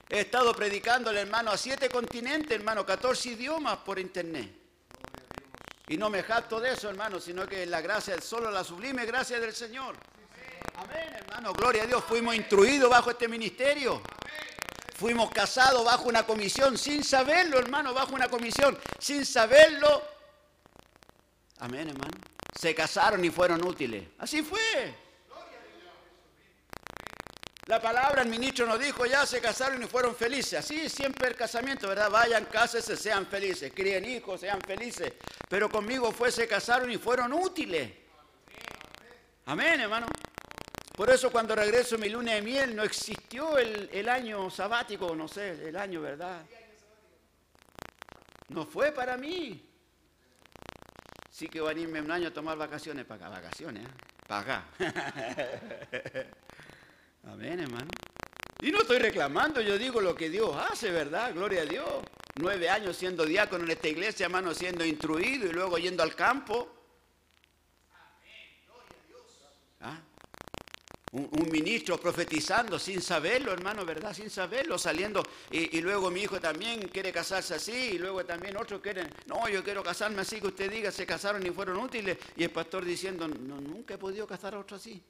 He estado predicando, hermano, a siete continentes, hermano. 14 idiomas por internet. Y no me jacto de eso, hermano, sino que la gracia, solo la sublime gracia del Señor. Amén, hermano. Gloria a Dios. Fuimos instruidos bajo este ministerio. Fuimos casados bajo una comisión sin saberlo, hermano, bajo una comisión sin saberlo. Amén, hermano se casaron y fueron útiles. Así fue. La palabra, el ministro nos dijo, ya se casaron y fueron felices. Así siempre el casamiento, ¿verdad? Vayan, cásense, sean felices. Críen hijos, sean felices. Pero conmigo fue, se casaron y fueron útiles. Amén, hermano. Por eso cuando regreso mi luna de miel no existió el, el año sabático, no sé, el año, ¿verdad? No fue para mí. Sí que van a irme un año a tomar vacaciones para acá, vacaciones, ¿eh? para acá. Amén, hermano. Y no estoy reclamando, yo digo lo que Dios hace, ¿verdad? Gloria a Dios. Nueve años siendo diácono en esta iglesia, hermano, siendo instruido y luego yendo al campo. un, ministro profetizando sin saberlo, hermano, ¿verdad? Sin saberlo, saliendo. Y, luego mi hijo también quiere casarse así, y luego también otros quieren, no, yo quiero casarme así, que usted diga, se casaron y fueron útiles. Y el pastor diciendo, no, nunca he podido casar a otro así.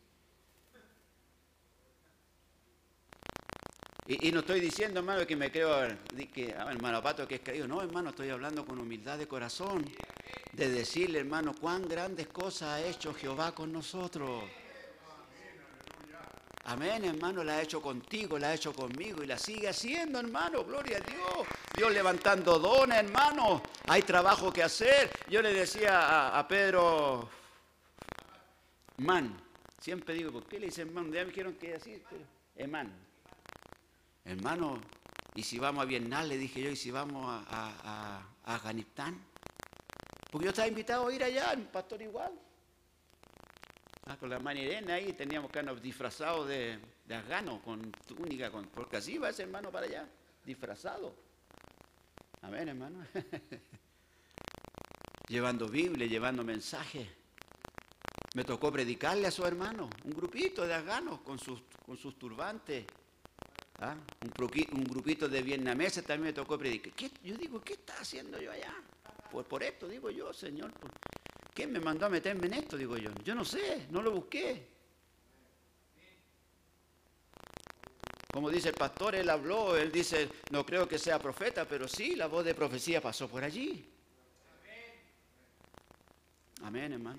Y, no estoy diciendo, hermano, que me creo, que, hermano Pato, que es creído. No, hermano, estoy hablando con humildad de corazón. De decirle, hermano, cuán grandes cosas ha hecho Jehová con nosotros. Amén, hermano, la ha hecho contigo, la ha hecho conmigo y la sigue haciendo, hermano. Gloria a Dios. Dios levantando dones, hermano. Hay trabajo que hacer. Yo le decía a, Pedro, man, siempre digo, ¿por qué le dicen man? Ya me dijeron que así, man. Hermano, ¿y si vamos a Vietnam? Le dije yo, ¿y si vamos a, a Afganistán? Porque yo estaba invitado a ir allá, el pastor igual. Ah, con la hermana Irene ahí teníamos que andar disfrazados de, de afgano, con túnica, con, porque así va ese hermano para allá, disfrazado. Amén, hermano. llevando Biblia, llevando mensajes. Me tocó predicarle a su hermano, un grupito de afganos con sus, con sus turbantes. ¿Ah? Un, grupito de vietnameses también me tocó predicar. Yo digo, ¿qué está haciendo yo allá? Pues por esto digo yo, Señor. ¿Quién me mandó a meterme en esto? Digo yo. Yo no sé, no lo busqué. Como dice el pastor, él habló, él dice, no creo que sea profeta, pero sí, la voz de profecía pasó por allí. Amén, hermano.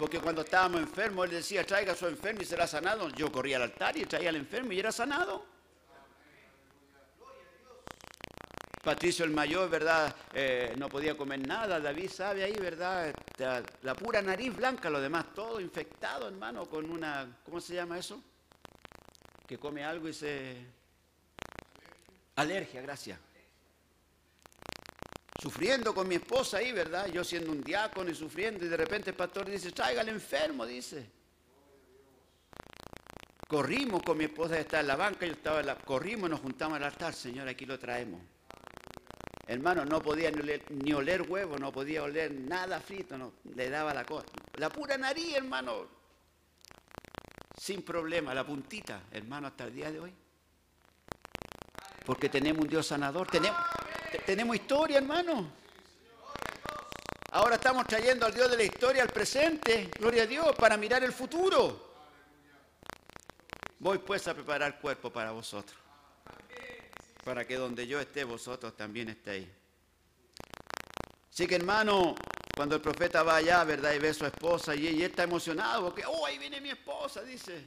Porque cuando estábamos enfermos, él decía, traiga a su enfermo y será sanado. Yo corría al altar y traía al enfermo y era sanado. Patricio el mayor, ¿verdad? Eh, no podía comer nada. David sabe ahí, ¿verdad? La pura nariz blanca, lo demás todo infectado, hermano, con una, ¿cómo se llama eso? Que come algo y se... Alergia, gracias. Sufriendo con mi esposa ahí, ¿verdad? Yo siendo un diácono y sufriendo, y de repente el pastor dice, traiga al enfermo, dice. Corrimos con mi esposa, está en la banca, yo estaba en la... Corrimos, nos juntamos al altar, Señor, aquí lo traemos. Hermano, no podía ni oler, huevo, no podía oler nada frito, no, le daba la cosa. La pura nariz, hermano, sin problema, la puntita, hermano, hasta el día de hoy. Porque tenemos un Dios sanador, tenemos, tenemos historia, hermano. Ahora estamos trayendo al Dios de la historia al presente, gloria a Dios, para mirar el futuro. Voy pues a preparar cuerpo para vosotros, para que donde yo esté, vosotros también estéis. Así que hermano, cuando el profeta va allá, ¿verdad? Y ve a su esposa y él está emocionado porque, oh, ahí viene mi esposa, dice.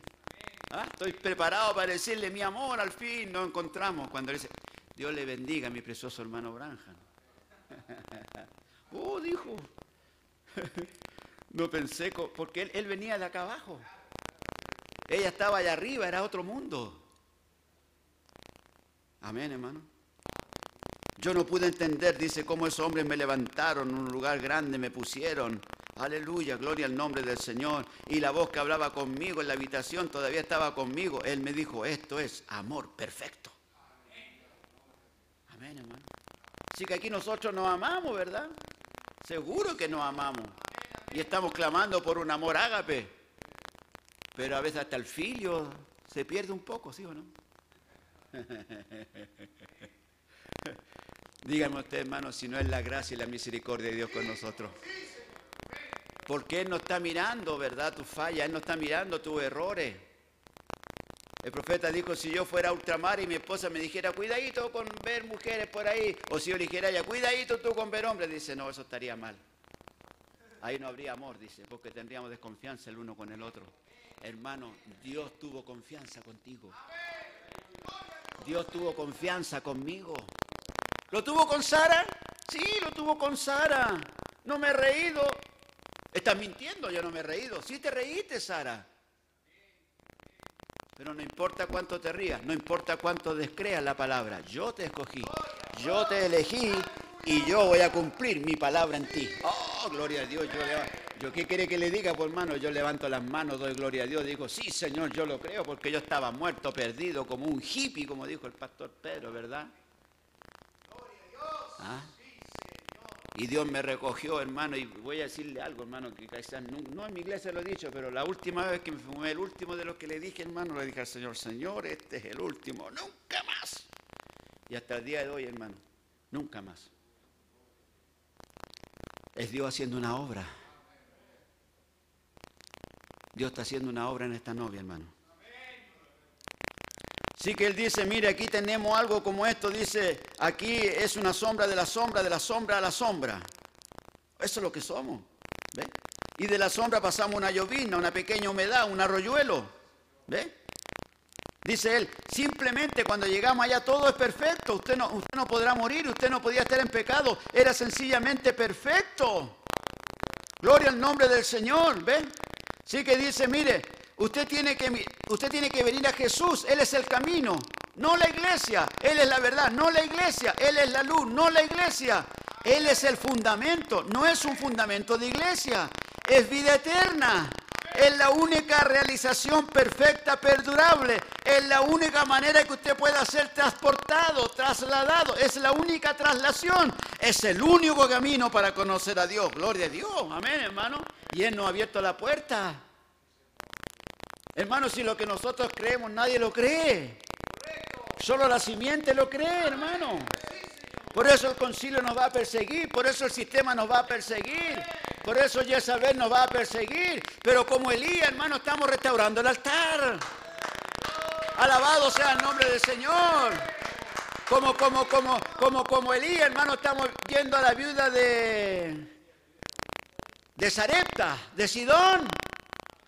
¿Ah? Estoy preparado para decirle mi amor, al fin nos encontramos. Cuando dice, Dios le bendiga a mi precioso hermano Branham. oh, dijo. no pensé, porque él, él venía de acá abajo. Ella estaba allá arriba, era otro mundo. Amén, hermano. Yo no pude entender, dice, cómo esos hombres me levantaron en un lugar grande, me pusieron. Aleluya, gloria al nombre del Señor. Y la voz que hablaba conmigo en la habitación todavía estaba conmigo. Él me dijo, esto es amor perfecto. Amén, hermano. Así que aquí nosotros nos amamos, ¿verdad? Seguro que nos amamos. Y estamos clamando por un amor ágape. Pero a veces hasta el filio se pierde un poco, ¿sí o no? Díganme usted, hermano, si no es la gracia y la misericordia de Dios con nosotros. Porque Él no está mirando, ¿verdad? Tu falla, Él no está mirando tus errores. El profeta dijo, si yo fuera a ultramar y mi esposa me dijera, cuidadito con ver mujeres por ahí, o si yo le dijera ya, cuidadito tú con ver hombres, dice, no, eso estaría mal. Ahí no habría amor, dice, porque tendríamos desconfianza el uno con el otro. Hermano, Dios tuvo confianza contigo. Dios tuvo confianza conmigo. ¿Lo tuvo con Sara? Sí, lo tuvo con Sara. No me he reído. Estás mintiendo, yo no me he reído. Sí te reíste, Sara. Pero no importa cuánto te rías, no importa cuánto descreas la palabra. Yo te escogí, yo te elegí y yo voy a cumplir mi palabra en ti. Oh, gloria a Dios. Yo, yo ¿qué quiere que le diga, por hermano? Yo levanto las manos, doy gloria a Dios. Digo, sí, Señor, yo lo creo porque yo estaba muerto, perdido, como un hippie, como dijo el pastor Pedro, ¿verdad? ¿Ah? Y Dios me recogió, hermano, y voy a decirle algo, hermano, que quizás no, no, en mi iglesia lo he dicho, pero la última vez que me fumé, el último de los que le dije, hermano, le dije al Señor, Señor, este es el último, nunca más. Y hasta el día de hoy, hermano, nunca más. Es Dios haciendo una obra. Dios está haciendo una obra en esta novia, hermano. Sí que él dice, mire, aquí tenemos algo como esto, dice, aquí es una sombra de la sombra, de la sombra a la sombra. Eso es lo que somos. ¿Ve? Y de la sombra pasamos una llovina, una pequeña humedad, un arroyuelo. ¿Ve? Dice él, simplemente cuando llegamos allá todo es perfecto. Usted no, usted no podrá morir, usted no podía estar en pecado. Era sencillamente perfecto. Gloria al nombre del Señor. ¿Ve? Sí que dice, mire, Usted tiene, que, usted tiene que venir a Jesús, Él es el camino, no la iglesia, Él es la verdad, no la iglesia, Él es la luz, no la iglesia, Él es el fundamento, no es un fundamento de iglesia, es vida eterna. Es la única realización perfecta, perdurable. Es la única manera que usted pueda ser transportado, trasladado. Es la única traslación. Es el único camino para conocer a Dios. Gloria a Dios. Amén, hermano. Y Él nos ha abierto la puerta. Hermano, si lo que nosotros creemos nadie lo cree. Solo la simiente lo cree, hermano. Por eso el concilio nos va a perseguir, por eso el sistema nos va a perseguir, por eso Jezabel nos va a perseguir. Pero como Elías, hermano, estamos restaurando el altar. Alabado sea el nombre del Señor. Como, como, como, como, como Elías, hermano, estamos yendo a la viuda de, de Sarepta, de Sidón.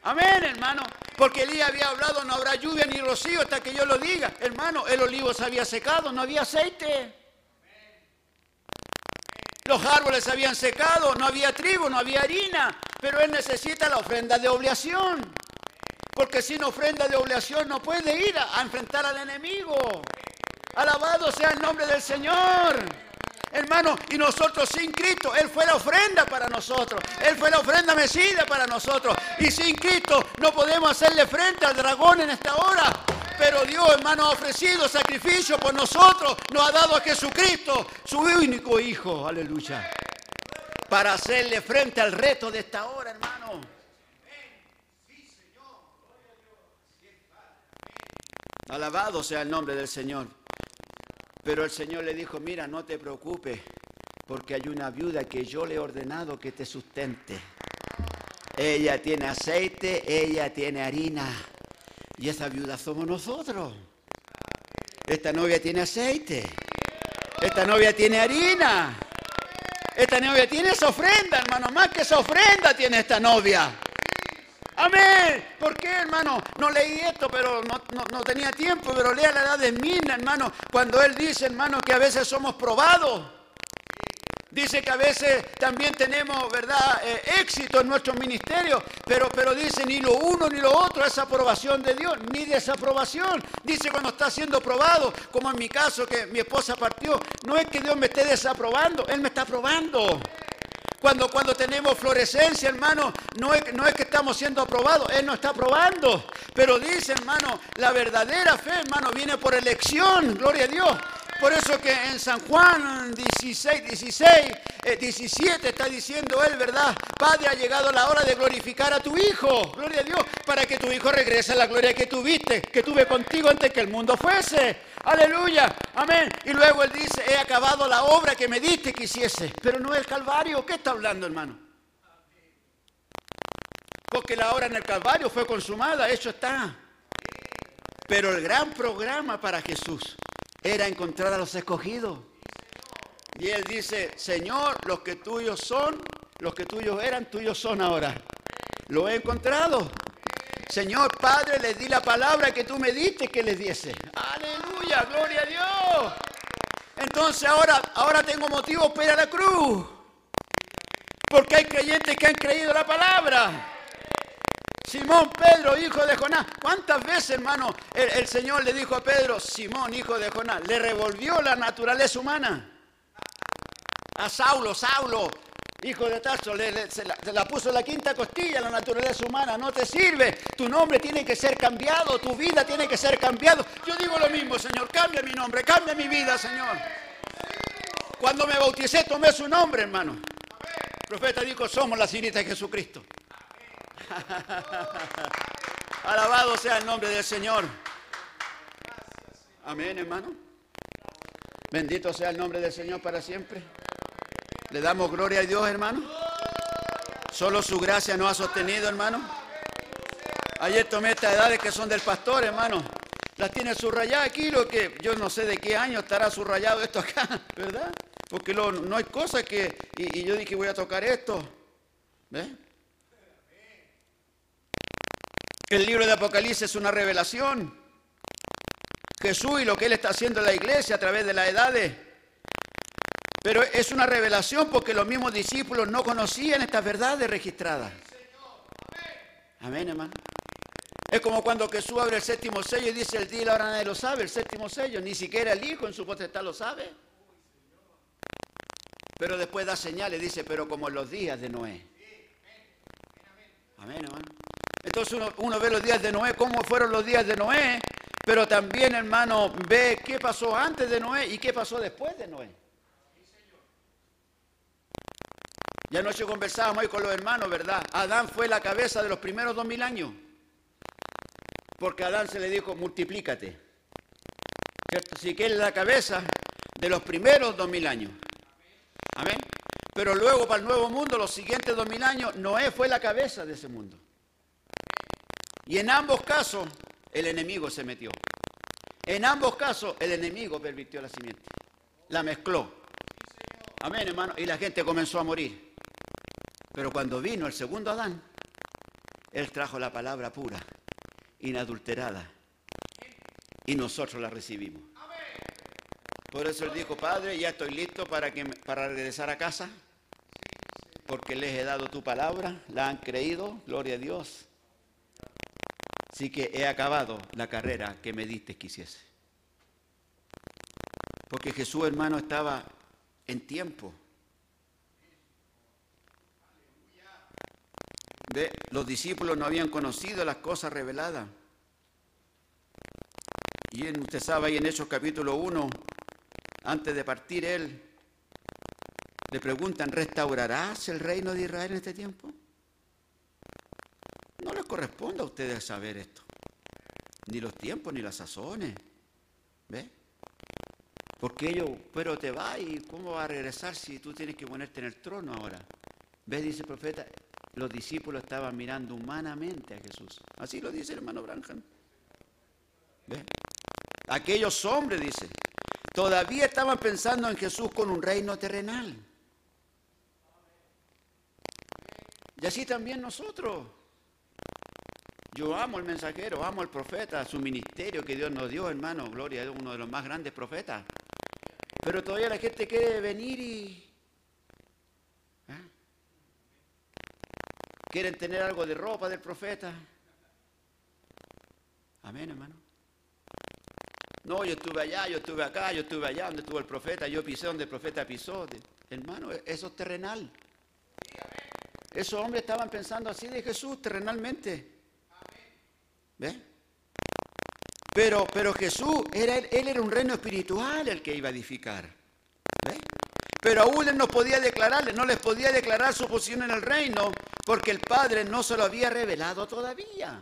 Amén, hermano. Porque Elías había hablado, no habrá lluvia ni rocío hasta que yo lo diga. Hermano, el olivo se había secado, no había aceite. Los árboles se habían secado, no había trigo, no había harina. Pero él necesita la ofrenda de oblación. Porque sin ofrenda de oblación no puede ir a, enfrentar al enemigo. Alabado sea el nombre del Señor. Hermano, y nosotros sin Cristo, Él fue la ofrenda para nosotros, Él fue la ofrenda mesida para nosotros, y sin Cristo no podemos hacerle frente al dragón en esta hora. Pero Dios, hermano, ha ofrecido sacrificio por nosotros, nos ha dado a Jesucristo, su único Hijo, aleluya, para hacerle frente al reto de esta hora, hermano. Alabado sea el nombre del Señor. Pero el Señor le dijo, mira, no te preocupes, porque hay una viuda que yo le he ordenado que te sustente. Ella tiene aceite, ella tiene harina. Y esa viuda somos nosotros. Esta novia tiene aceite. Esta novia tiene harina. Esta novia tiene esa ofrenda, hermano. Más que esa ofrenda tiene esta novia. Amén. ¿Por qué, hermano? No leí esto, pero no, tenía tiempo, pero lea la edad de Mina, hermano, cuando él dice, hermano, que a veces somos probados. Dice que a veces también tenemos, ¿verdad?, eh, éxito en nuestro ministerio, pero, pero dice ni lo uno ni lo otro es aprobación de Dios, ni desaprobación. Dice cuando está siendo probado, como en mi caso que mi esposa partió, no es que Dios me esté desaprobando, Él me está probando. Cuando, cuando tenemos florescencia, hermano, no es, que estamos siendo aprobados, Él nos está aprobando. Pero dice, hermano, la verdadera fe, hermano, viene por elección, gloria a Dios. Por eso que en San Juan 16, 16, 17 está diciendo él, ¿verdad? Padre, ha llegado la hora de glorificar a tu Hijo, gloria a Dios, para que tu Hijo regrese a la gloria que tuviste, que tuve contigo antes que el mundo fuese. Aleluya, amén. Y luego él dice, he acabado la obra que me diste que hiciese, pero no el Calvario. ¿Qué está hablando, hermano? Porque la obra en el Calvario fue consumada, eso está. Pero el gran programa para Jesús era encontrar a los escogidos. Y él dice, Señor, los que tuyos son, los que tuyos eran, tuyos son ahora. Lo he encontrado. Señor Padre, les di la palabra que tú me diste que les diese. Aleluya, gloria a Dios. Entonces ahora, ahora tengo motivo para ir a la cruz. Porque hay creyentes que han creído la palabra. Simón Pedro, hijo de Jonás. ¿Cuántas veces, hermano, el, Señor le dijo a Pedro, Simón, hijo de Jonás, le revolvió la naturaleza humana? A Saulo, Saulo, hijo de Tarso, se, la, puso la quinta costilla la naturaleza humana, no te sirve. Tu nombre tiene que ser cambiado, tu vida tiene que ser cambiado. Yo digo lo mismo, Señor, cambia mi nombre, cambia mi vida, Señor. Cuando me bauticé tomé su nombre, hermano. El profeta dijo, somos la cinita de Jesucristo. Alabado sea el nombre del Señor. Amén, hermano. Bendito sea el nombre del Señor para siempre. Le damos gloria a Dios, hermano. Solo su gracia nos ha sostenido, hermano. Ayer tomé estas edades que son del pastor, hermano. Las tiene subrayadas aquí, lo que yo no sé de qué año estará subrayado esto acá, ¿verdad? Porque no hay cosas que... Y, y yo dije, voy a tocar esto. ¿Ves? El libro de Apocalipsis es una revelación. Jesús y lo que Él está haciendo en la iglesia a través de las edades. Pero es una revelación porque los mismos discípulos no conocían estas verdades registradas. Amén, hermano. Es como cuando Jesús abre el séptimo sello y dice el día y la hora nadie lo sabe, el séptimo sello, ni siquiera el Hijo en su potestad lo sabe. Pero después da señales, dice, pero como en los días de Noé. Amén, hermano. Entonces uno, ve los días de Noé, cómo fueron los días de Noé, pero también, hermano, ve qué pasó antes de Noé y qué pasó después de Noé. Ya anoche conversábamos ahí con los hermanos, ¿verdad? Adán fue la cabeza de los primeros dos mil años. Porque a Adán se le dijo, multiplícate. Así que es la cabeza de los primeros dos mil años. Amén. Pero luego para el nuevo mundo, los siguientes dos mil años, Noé fue la cabeza de ese mundo. Y en ambos casos el enemigo se metió. En ambos casos el enemigo pervirtió la simiente. La mezcló. Amén, hermano. Y la gente comenzó a morir. Pero cuando vino el segundo Adán, él trajo la palabra pura, inadulterada. Y nosotros la recibimos. Por eso él dijo, Padre, ya estoy listo para, que, para regresar a casa. Porque les he dado tu palabra, la han creído, gloria a Dios. Así que he acabado la carrera que me diste que hiciese. Porque Jesús, hermano, estaba en tiempo. Los discípulos no habían conocido las cosas reveladas. Y en, usted sabe ahí en Hechos capítulo 1, antes de partir él, le preguntan, ¿restaurarás el reino de Israel en este tiempo? No les corresponde a ustedes saber esto, ni los tiempos, ni las sazones. ¿Ve? Porque ellos, pero te va y cómo va a regresar si tú tienes que ponerte en el trono ahora. ¿Ves? Dice el profeta, los discípulos estaban mirando humanamente a Jesús. Así lo dice el hermano Branham. ¿Ves? Aquellos hombres, dice, todavía estaban pensando en Jesús con un reino terrenal. Y así también nosotros. Yo amo al mensajero, amo al profeta, su ministerio que Dios nos dio, hermano. Gloria, es uno de los más grandes profetas. Pero todavía la gente quiere venir y... ¿eh? Quieren tener algo de ropa del profeta. Amén, hermano. No, yo estuve allá, yo estuve acá, yo estuve allá donde estuvo el profeta, yo pisé donde el profeta pisó. Hermano, eso es terrenal. Esos hombres estaban pensando así de Jesús terrenalmente. ¿Ve? Pero, pero Jesús, era, él era un reino espiritual el que iba a edificar. Pero aún él no podía declararle, no les podía declarar su posición en el reino, porque el Padre no se lo había revelado todavía.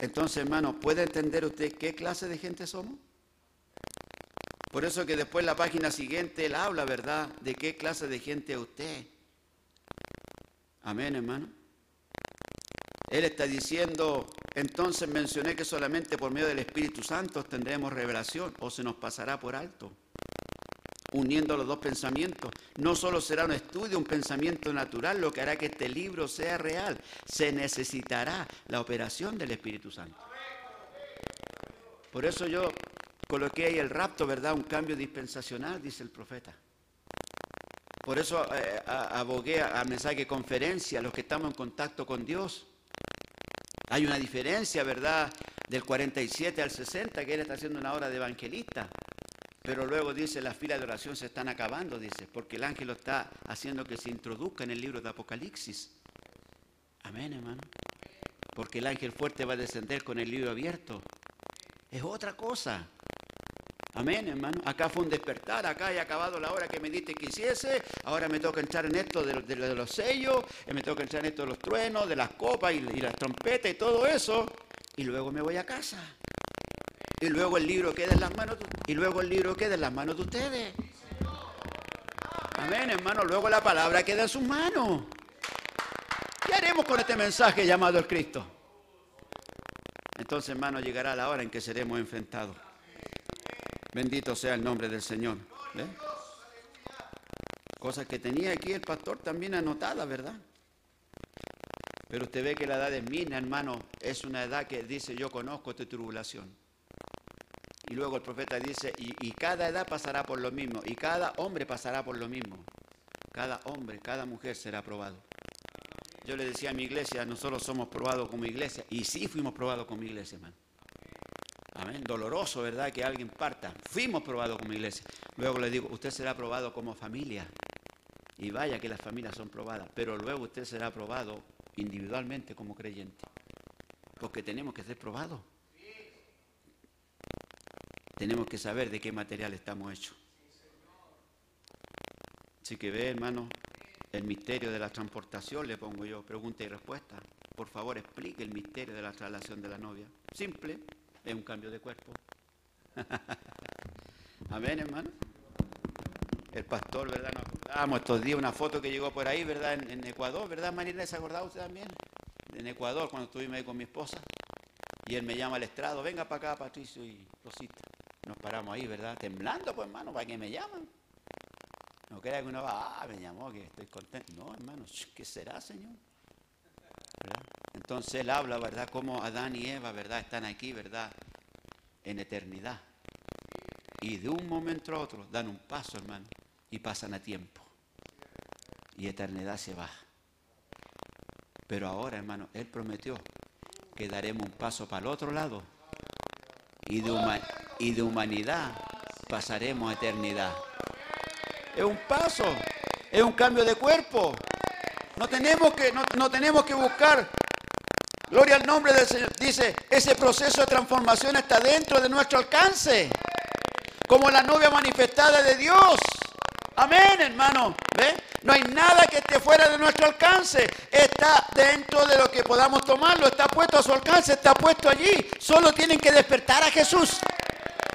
Entonces, hermano, ¿puede entender usted qué clase de gente somos? Por eso que después en la página siguiente él habla, ¿verdad?, de qué clase de gente es usted. Amén, hermano. Él está diciendo, entonces mencioné que solamente por medio del Espíritu Santo tendremos revelación o se nos pasará por alto. Uniendo los dos pensamientos, no solo será un estudio, un pensamiento natural, lo que hará que este libro sea real. Se necesitará la operación del Espíritu Santo. Por eso yo coloqué ahí el rapto, ¿verdad? Un cambio dispensacional, dice el profeta. Por eso eh, abogué a, mensaje de conferencia, los que estamos en contacto con Dios. Hay una diferencia, ¿verdad? Del 47 al 60, que él está haciendo una hora de evangelista. Pero luego dice, las filas de oración se están acabando, dice, porque el ángel lo está haciendo que se introduzca en el libro de Apocalipsis. Amén, hermano. Porque el ángel fuerte va a descender con el libro abierto. Es otra cosa. Amén, hermano. Acá fue un despertar, acá he acabado la hora que me diste que hiciese, ahora me toca entrar en esto de, los sellos, eh, me toca entrar en esto de los truenos, de las copas y, y las trompetas y todo eso, y luego me voy a casa. Y luego el libro queda en las manos, y luego el libro queda en las manos de ustedes. Amén, hermano. Luego la palabra queda en sus manos. ¿Qué haremos con este mensaje llamado el Cristo? Entonces, hermano, llegará la hora en que seremos enfrentados. Bendito sea el nombre del Señor. Cosas que tenía aquí el pastor también anotada, ¿verdad? Pero usted ve que la edad de mina, hermano, es una edad que dice, yo conozco tu tribulación. Y luego el profeta dice, y, cada edad pasará por lo mismo, y cada hombre pasará por lo mismo. Cada hombre, cada mujer será probado. Yo le decía a mi iglesia, nosotros somos probados como iglesia, y sí fuimos probados como iglesia, hermano. Amén. Doloroso, ¿verdad? Que alguien parta. Fuimos probados como iglesia. Luego le digo, usted será probado como familia. Y vaya que las familias son probadas. Pero luego usted será probado individualmente como creyente. Porque tenemos que ser probados. Tenemos que saber de qué material estamos hechos. Así que ve, hermano, el misterio de la transportación, le pongo yo pregunta y respuesta. Por favor, explique el misterio de la traslación de la novia. Simple, es un cambio de cuerpo. Amén, hermano. El pastor, ¿verdad? Nos acordábamos estos días una foto que llegó por ahí, ¿verdad? En, Ecuador, ¿verdad, Marina? ¿Se acordaba usted también? En Ecuador, cuando estuvimos ahí con mi esposa. Y él me llama al estrado, venga para acá, Patricio y Rosita. Nos paramos ahí, ¿verdad? Temblando, pues, hermano, ¿para qué me llaman? No crea que uno va, ah, me llamó, que estoy contento. No, hermano, ¿qué será, Señor? Entonces él habla, ¿verdad? Como Adán y Eva, ¿verdad? Están aquí, ¿verdad? En eternidad. Y de un momento a otro dan un paso, hermano, y pasan a tiempo. Y eternidad se va. Pero ahora, hermano, Él prometió que daremos un paso para el otro lado. Y de, y de humanidad pasaremos a eternidad. es un paso, es un cambio de cuerpo. No tenemos que, no, no tenemos que buscar. Gloria al nombre del Señor. Dice, ese proceso de transformación está dentro de nuestro alcance. Como la novia manifestada de Dios. Amén, hermano. ¿Ve? No hay nada que esté fuera de nuestro alcance. Está dentro de lo que podamos tomarlo. Está puesto a su alcance. Está puesto allí. Solo tienen que despertar a Jesús.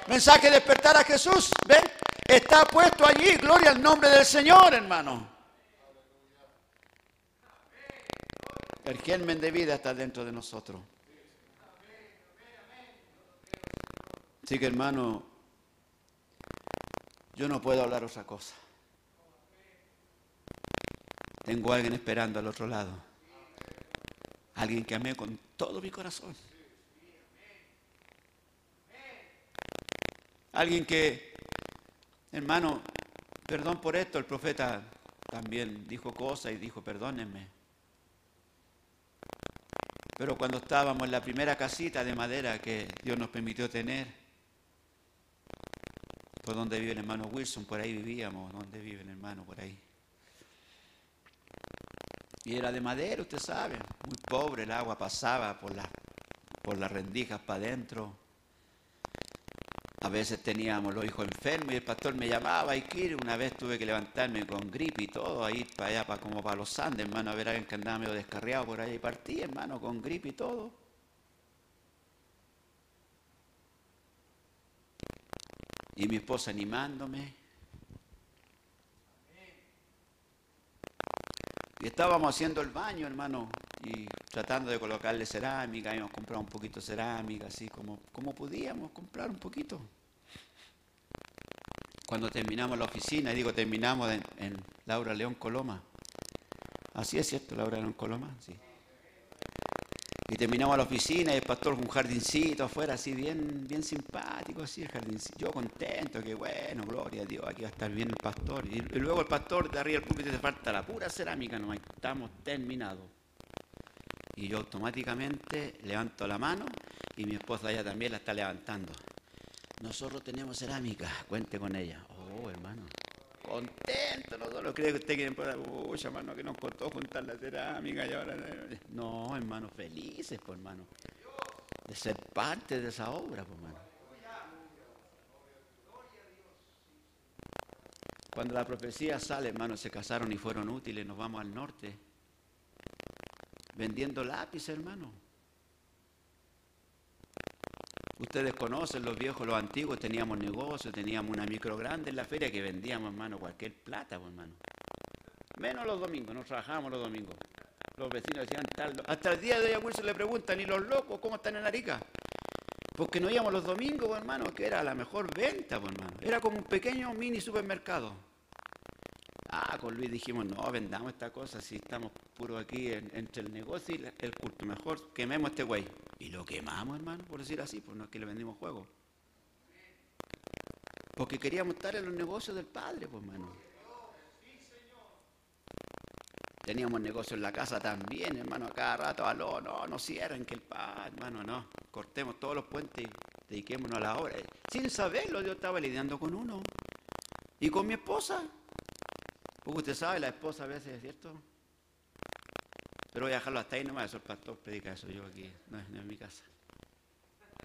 Mensaje despertar a Jesús. ¿Ve? Está puesto allí. Gloria al nombre del Señor, hermano. El germen de vida está dentro de nosotros. Así que hermano, yo no puedo hablar otra cosa. Tengo a alguien esperando al otro lado. Alguien que amé con todo mi corazón. Alguien que, hermano, perdón por esto, el profeta también dijo cosas y dijo, perdónenme. Pero cuando estábamos en la primera casita de madera que Dios nos permitió tener, por donde vive el hermano Wilson, por ahí vivíamos, donde vive el hermano, por ahí. Y era de madera, usted sabe, muy pobre, el agua pasaba por, por las rendijas para adentro. A veces teníamos los hijos enfermos y el pastor me llamaba y Kir, una vez tuve que levantarme con gripe y todo, ahí para allá, para, como para los Andes, hermano, a ver a alguien que andaba medio descarriado por allá y partí, hermano, con gripe y todo. Y mi esposa animándome. Y estábamos haciendo el baño, hermano, y tratando de colocarle cerámica, habíamos comprado un poquito de cerámica, así como, como podíamos comprar un poquito. Cuando terminamos la oficina, y digo terminamos en, en Laura León Coloma. Así es cierto, Laura León Coloma, sí. Y terminamos la oficina y el pastor con un jardincito afuera, así bien, bien simpático, así el jardincito. Yo contento, que bueno, gloria a Dios, aquí va a estar bien el pastor. Y, luego el pastor de arriba del púlpito te falta la pura cerámica, no estamos terminados. Y yo automáticamente levanto la mano y mi esposa ya también la está levantando. Nosotros tenemos cerámica, cuente con ella. Oh, hermano, contento, no solo cree que usted quiere poner, uy, hermano, que nos costó juntar la cerámica y ahora. No, hermano, felices, pues, hermano, de ser parte de esa obra, pues, hermano. Cuando la profecía sale, hermano, se casaron y fueron útiles, nos vamos al norte vendiendo lápiz, hermano. Ustedes conocen los viejos, los antiguos, teníamos negocios, teníamos una micro grande en la feria que vendíamos, hermano, cualquier plata, pues, hermano. Menos los domingos, no trabajábamos los domingos. Los vecinos decían tal. Hasta el día de hoy a le preguntan, ¿y los locos cómo están en Arica? Porque no íbamos los domingos, pues, hermano, que era la mejor venta, pues, hermano. Era como un pequeño mini supermercado. Ah, con Luis dijimos, no, vendamos esta cosa, si estamos puros aquí en- entre el negocio y el culto, mejor quememos este güey. Y lo quemamos, hermano, por decir así, pues no es que le vendimos juego. Porque queríamos estar en los negocios del Padre, pues, hermano. Teníamos negocio en la casa también, hermano, a cada rato, aló, no, no cierren, que el Padre, hermano, no. Cortemos todos los puentes y dediquémonos a la obra. Sin saberlo, Dios estaba lidiando con uno. Y con mi esposa. Porque usted sabe, la esposa a veces, ¿cierto? Pero voy a dejarlo hasta ahí nomás, eso el pastor predica eso, yo aquí, no es, no es mi casa.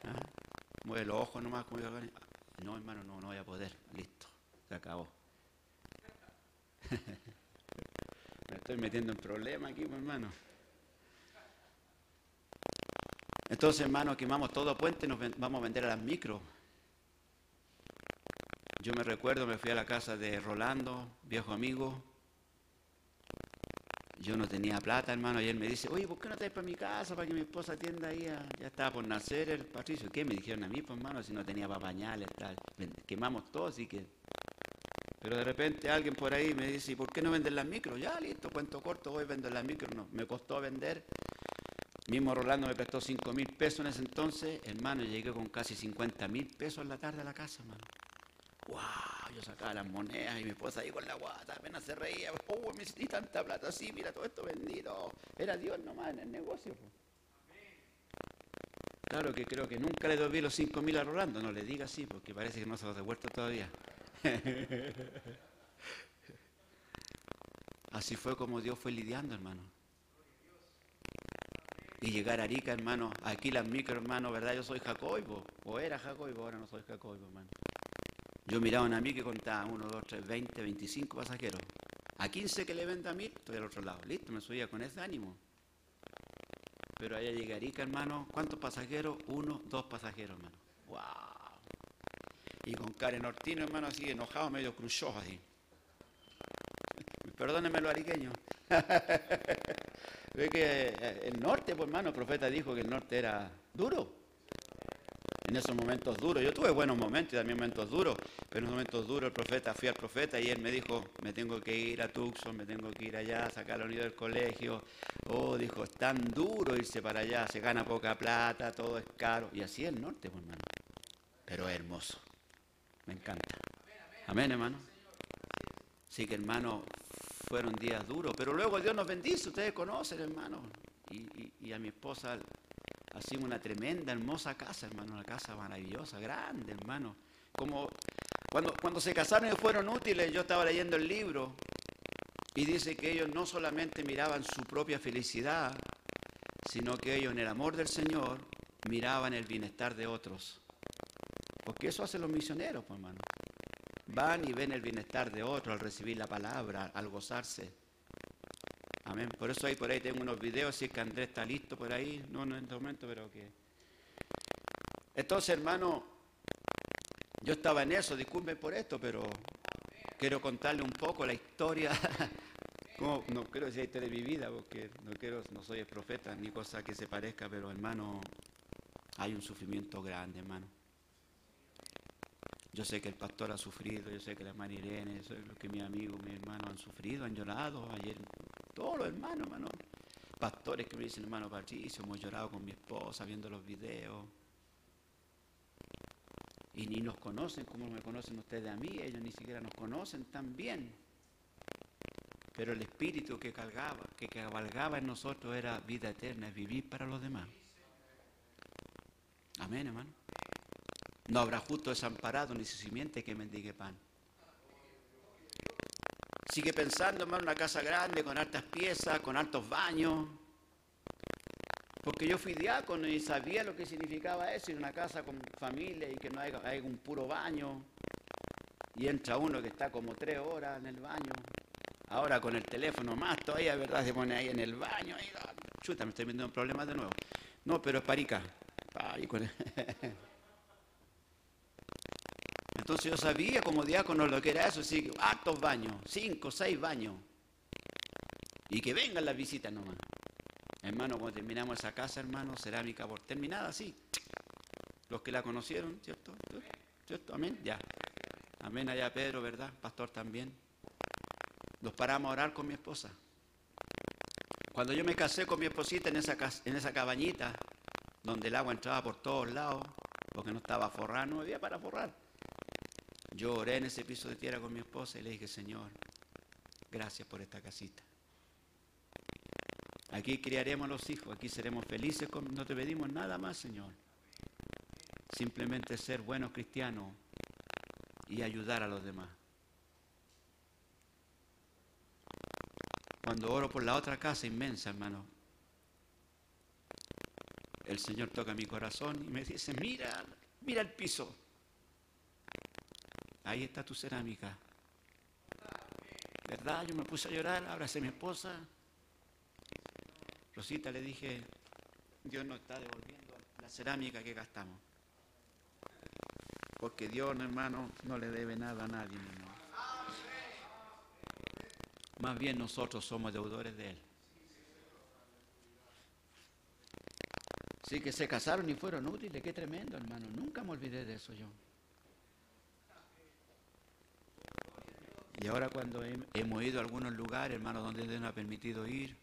¿Ah? Mueve los ojos nomás, como yo, no hermano, no, no voy a poder, listo, se acabó. Me estoy metiendo en problemas aquí, pues, hermano. Entonces, hermano, quemamos todo puente, nos ven- vamos a vender a las micro. Yo me recuerdo, me fui a la casa de Rolando, viejo amigo. Yo no tenía plata, hermano, y él me dice, oye, ¿por qué no traes para mi casa para que mi esposa atienda ahí? a-?" Ya estaba por nacer el Patricio. ¿Qué me dijeron a mí, pues, hermano, si no tenía para pañales, tal? Quemamos todo, así que... Pero de repente alguien por ahí me dice, ¿y por qué no venden las micro? Ya, listo, cuento corto, voy vendo las micro. No, me costó vender. Mismo Rolando me prestó 5 mil pesos en ese entonces. Hermano, llegué con casi 50 mil pesos en la tarde a la casa, hermano. ¡Wow! Yo sacaba las monedas y mi esposa ahí con la guata, apenas se reía. ¡Oh, me hiciste tanta plata así! Mira todo esto vendido. Era Dios nomás en el negocio. Claro que creo que nunca le devolví los 5 mil a Rolando. No le diga así porque parece que no se los devuelto todavía. Así fue como Dios fue lidiando, hermano. Y llegar a Arica, hermano, aquí las micro, hermano, ¿verdad? Yo soy Jacobo, o era Jacobo, ahora no soy Jacobo, hermano. Yo miraba a una mí que contaba 1, 2, 3, 20, 25 pasajeros. A 15 que le venda a mil, estoy al otro lado. Listo, me subía con ese ánimo. Pero allá llegué a Arica, hermano. ¿Cuántos pasajeros? Uno, dos pasajeros, hermano. ¡Wow! Y con Karen Ortino, hermano, así enojado, medio cruzó así. Perdónenme los ariqueños. Ve que eh, el norte, pues hermano, el profeta dijo que el norte era duro. En esos momentos duros, yo tuve buenos momentos y también momentos duros, pero en esos momentos duros el profeta, fui al profeta y él me dijo, me tengo que ir a Tucson, me tengo que ir allá, sacar la unidad del colegio. Oh, dijo, es tan duro irse para allá, se gana poca plata, todo es caro. Y así es el norte, pues hermano. Pero es hermoso. Me encanta. Amén, hermano. Sí que hermano, fueron días duros, pero luego Dios nos bendice, ustedes conocen, hermano. Y a mi esposa hacemos una tremenda, hermosa casa, hermano, una casa maravillosa, grande, hermano. Como cuando, cuando se casaron y fueron útiles, yo estaba leyendo el libro y dice que ellos no solamente miraban su propia felicidad, sino que ellos en el amor del Señor miraban el bienestar de otros. Porque eso hacen los misioneros, pues, hermano. Van y ven el bienestar de otros al recibir la palabra, al gozarse. Por eso ahí por ahí tengo unos videos, si es que Andrés está listo por ahí, no, no en este momento, pero que. Entonces, hermano, yo estaba en eso, disculpen por esto, pero quiero contarle un poco la historia. como- no quiero decir la historia de mi vida, porque no quiero, no soy el profeta ni cosa que se parezca, pero hermano, hay un sufrimiento grande, hermano. Yo sé que el pastor ha sufrido, yo sé que la hermana Irene, yo sé lo que mis amigos, mis hermanos han sufrido, han llorado. Ayer, todos los hermanos, hermano. Pastores que me dicen, hermano Patricio, hemos llorado con mi esposa viendo los videos. Y ni nos conocen como me conocen ustedes a mí, ellos ni siquiera nos conocen tan bien. Pero el espíritu que cargaba, que cabalgaba en nosotros era vida eterna, es vivir para los demás. Amén, hermano. No habrá justo desamparado ni su simiente que mendigue pan. Sigue pensando, hermano, una casa grande con altas piezas, con altos baños. Porque yo fui diácono y sabía lo que significaba eso, ir una casa con familia y que no haya, un puro baño. Y entra uno que está como tres horas en el baño. Ahora con el teléfono más todavía, ¿verdad? Se pone ahí en el baño. Ah, chuta, me estoy metiendo en problemas de nuevo. No, pero es parica. Parico. Entonces yo sabía como diácono lo que era eso, sí, hartos baños, cinco, seis baños. Y que vengan las visitas nomás. Hermano, cuando terminamos esa casa, hermano, cerámica por terminada, sí. Los que la conocieron, ¿cierto? ¿Cierto? Amén, ya. Amén allá Pedro, ¿verdad? Pastor también. Nos paramos a orar con mi esposa. Cuando yo me casé con mi esposita en esa, en esa cabañita, donde el agua entraba por todos lados, porque no estaba forrada, no había para forrar. Yo oré en ese piso de tierra con mi esposa y le dije, Señor, gracias por esta casita. Aquí criaremos a los hijos, aquí seremos felices, no te pedimos nada más, Señor. Simplemente ser buenos cristianos y ayudar a los demás. Cuando oro por la otra casa inmensa, hermano, el Señor toca mi corazón y me dice, mira, mira el piso. Ahí está tu cerámica. ¿Verdad? Yo me puse a llorar, abracé a mi esposa. Rosita le dije, Dios nos está devolviendo la cerámica que gastamos. Porque Dios, hermano, no le debe nada a nadie, mi hermano. Más bien nosotros somos deudores de Él. Sí que se casaron y fueron útiles, qué tremendo, hermano. Nunca me olvidé de eso yo. Y ahora cuando he- hemos ido a algunos lugares, hermano, donde Dios nos ha permitido ir,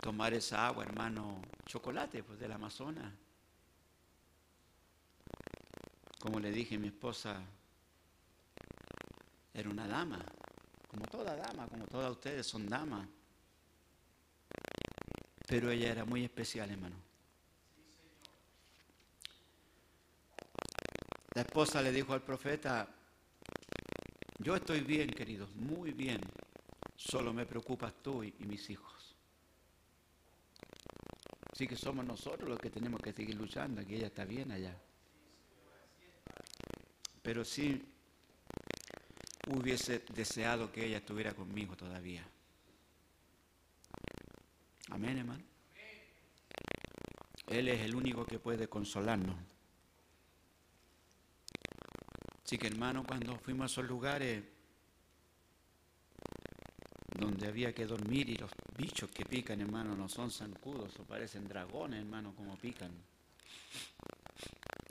tomar esa agua, hermano, chocolate, pues del Amazonas. Como le dije, mi esposa era una dama, como toda dama, como todas ustedes son damas. Pero ella era muy especial, hermano. La esposa le dijo al profeta, Yo estoy bien, queridos, muy bien. Solo me preocupas tú y, y mis hijos. Así que somos nosotros los que tenemos que seguir luchando, que ella está bien allá. Pero sí hubiese deseado que ella estuviera conmigo todavía. Amén, hermano. Él es el único que puede consolarnos. Así que hermano, cuando fuimos a esos lugares donde había que dormir y los bichos que pican, hermano, no son zancudos o parecen dragones, hermano, como pican.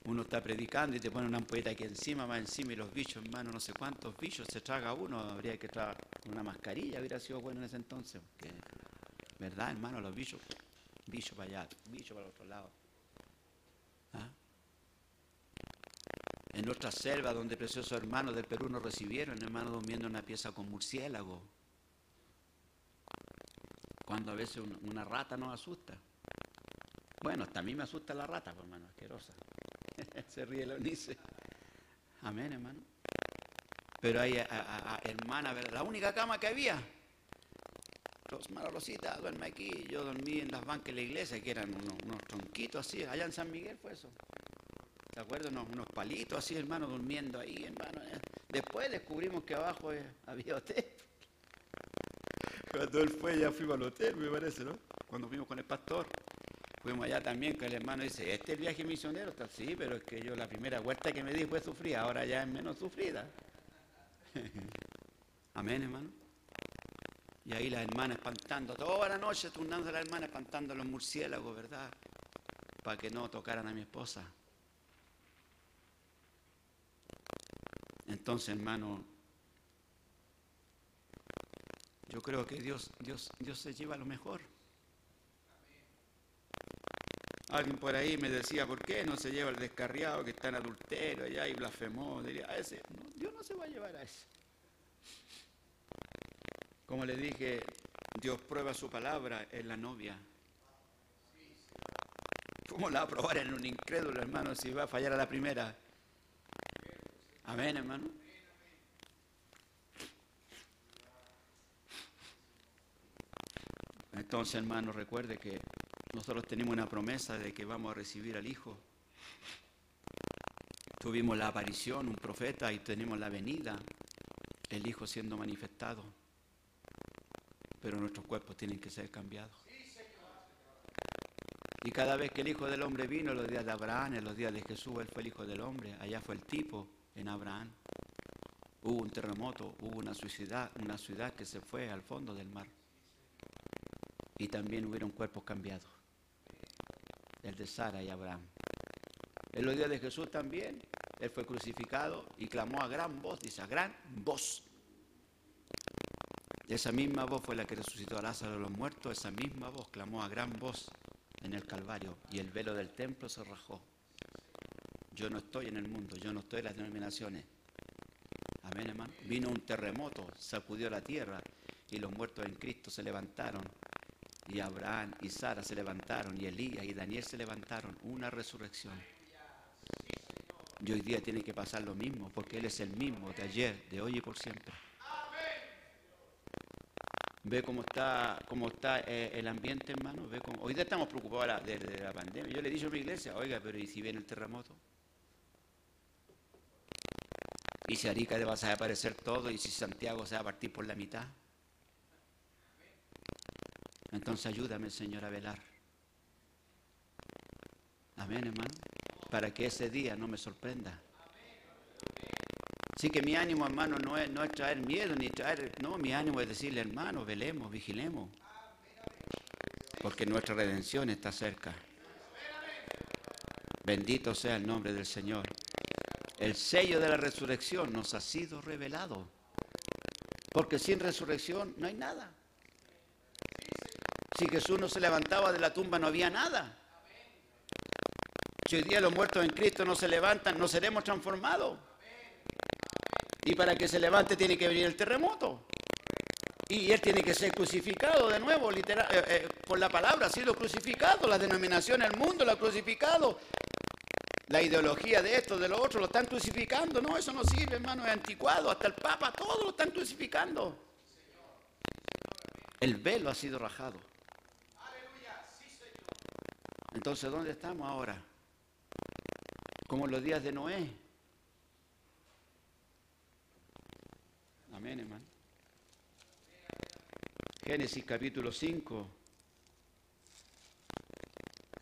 Uno está predicando y te pone una ampolleta aquí encima, más encima, y los bichos, hermano, no sé cuántos bichos se traga uno. Habría que traer una mascarilla, hubiera sido bueno en ese entonces. ¿Verdad, hermano? Los bichos, bichos para allá, bichos para el otro lado. ¿Ah? En nuestra selva, donde preciosos hermanos del Perú nos recibieron, hermano, durmiendo en una pieza con murciélago. Cuando a veces un- una rata nos asusta. Bueno, hasta a mí me asusta la rata, pues, hermano, asquerosa. Se ríe la Eunice. Amén, hermano. Pero hay, a- hermana, la única cama que había. Los Rosita, duerme aquí. Yo dormí en las bancas de la iglesia, que eran unos, unos tronquitos así. Allá en San Miguel fue eso. ¿Te acuerdas? Unos, unos palitos así, hermano, durmiendo ahí, hermano. Eh, Después descubrimos que abajo eh, había hotel. Cuando él fue, ya fuimos al hotel, me parece, ¿no? Cuando fuimos con el pastor. Fuimos allá también, que el hermano dice, este es el viaje misionero, está sí, pero es que yo la primera vuelta que me di fue sufrida, ahora ya es menos sufrida. Amén, hermano. Y ahí la hermana espantando, toda la noche turnando a la hermana espantando a los murciélagos, ¿verdad? Para que no tocaran a mi esposa. Entonces, hermano, yo creo que Dios, Dios, Dios se lleva lo mejor. Alguien por ahí me decía, ¿por qué no se lleva el descarriado que está en adulterio allá y blasfemó? Diría, a ese, Dios no se va a llevar a ese. Como le dije, Dios prueba su palabra en la novia. ¿Cómo la va a probar en un incrédulo, hermano, si va a fallar a la primera? Amén, hermano. Entonces, hermano, recuerde que nosotros tenemos una promesa de que vamos a recibir al Hijo. Tuvimos la aparición, un profeta, y tenemos la venida, el Hijo siendo manifestado. Pero nuestros cuerpos tienen que ser cambiados. Y cada vez que el Hijo del Hombre vino, los días de Abraham, en los días de Jesús, Él fue el Hijo del Hombre. Allá fue el tipo en Abraham. Hubo un terremoto, hubo una ciudad, una ciudad que se fue al fondo del mar. Y también hubieron cuerpos cambiados. El de Sara y Abraham. En los días de Jesús también, Él fue crucificado y clamó a gran voz, dice, a gran voz. Esa misma voz fue la que resucitó a Lázaro de los muertos, esa misma voz clamó a gran voz en el Calvario y el velo del templo se rajó. Yo no estoy en el mundo, yo no estoy en las denominaciones. Amén, hermano. Vino un terremoto, sacudió la tierra y los muertos en Cristo se levantaron. Y Abraham y Sara se levantaron y Elías y Daniel se levantaron. Una resurrección. Y hoy día tiene que pasar lo mismo, porque Él es el mismo de ayer, de hoy y por siempre. Ve cómo está, cómo está eh, el ambiente, hermano. Ve cómo- Hoy día estamos preocupados de la, de- la pandemia. Yo le he dicho a mi iglesia, oiga, pero ¿y si viene el terremoto? ¿Y si Arica va a desaparecer todo? ¿Y si Santiago se va a partir por la mitad? Entonces ayúdame, Señor, a velar. Amén, hermano. Para que ese día no me sorprenda. Así que mi ánimo, hermano, no es, no es traer miedo ni traer. No, mi ánimo es decirle, hermano, velemos, vigilemos. Porque nuestra redención está cerca. Bendito sea el nombre del Señor. El sello de la resurrección nos ha sido revelado. Porque sin resurrección no hay nada. Si Jesús no se levantaba de la tumba no había nada. Si hoy día los muertos en Cristo no se levantan, no seremos transformados. Y para que se levante tiene que venir el terremoto. Y él tiene que ser crucificado de nuevo, literal, eh, eh, por la palabra, ha sido crucificado. La denominación, el mundo lo ha crucificado. La ideología de esto, de lo otro, lo están crucificando. No, eso no sirve, hermano, es anticuado. Hasta el Papa, todo lo están crucificando. El velo ha sido rajado. Entonces, ¿dónde estamos ahora? Como en los días de Noé. Amén, hermano. Génesis capítulo 5.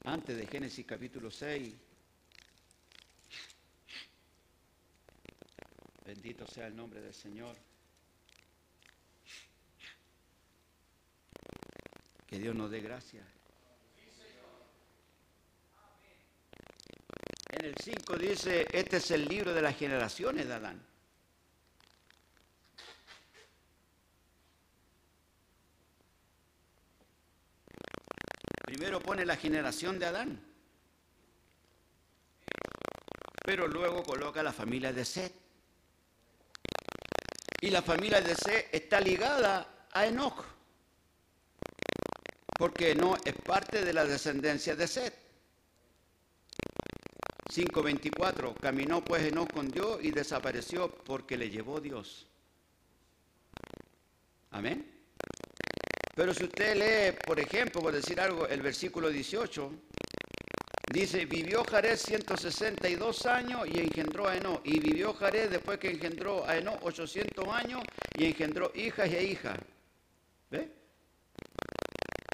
Antes de Génesis capítulo 6. Bendito sea el nombre del Señor. Que Dios nos dé gracia. En el 5 dice, este es el libro de las generaciones de Adán. Primero pone la generación de Adán, pero luego coloca la familia de Seth. Y la familia de Seth está ligada a Enoch, porque Enoch es parte de la descendencia de Seth. 5.24, caminó pues Enoch con Dios y desapareció porque le llevó Dios. Amén. Pero si usted lee, por ejemplo, por decir algo, el versículo 18, dice, vivió Jared 162 años y engendró a Enoch. Y vivió Jared después que engendró a Enoch 800 años y engendró hijas e hijas. ¿Ve?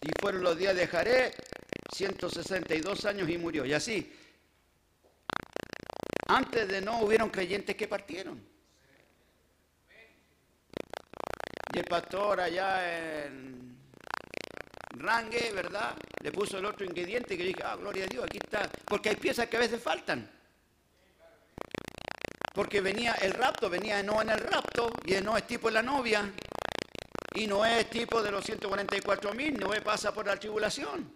Y fueron los días de Jared 162 años y murió. Y así, antes de no hubieron creyentes que partieron. Y el pastor allá en Rangue, ¿verdad? Le puso el otro ingrediente que dije, ah, gloria a Dios, aquí está. Porque hay piezas que a veces faltan. Porque venía el rapto, venía no en el rapto, y no es tipo de la novia, y no es tipo de los 144 mil, no pasa por la tribulación.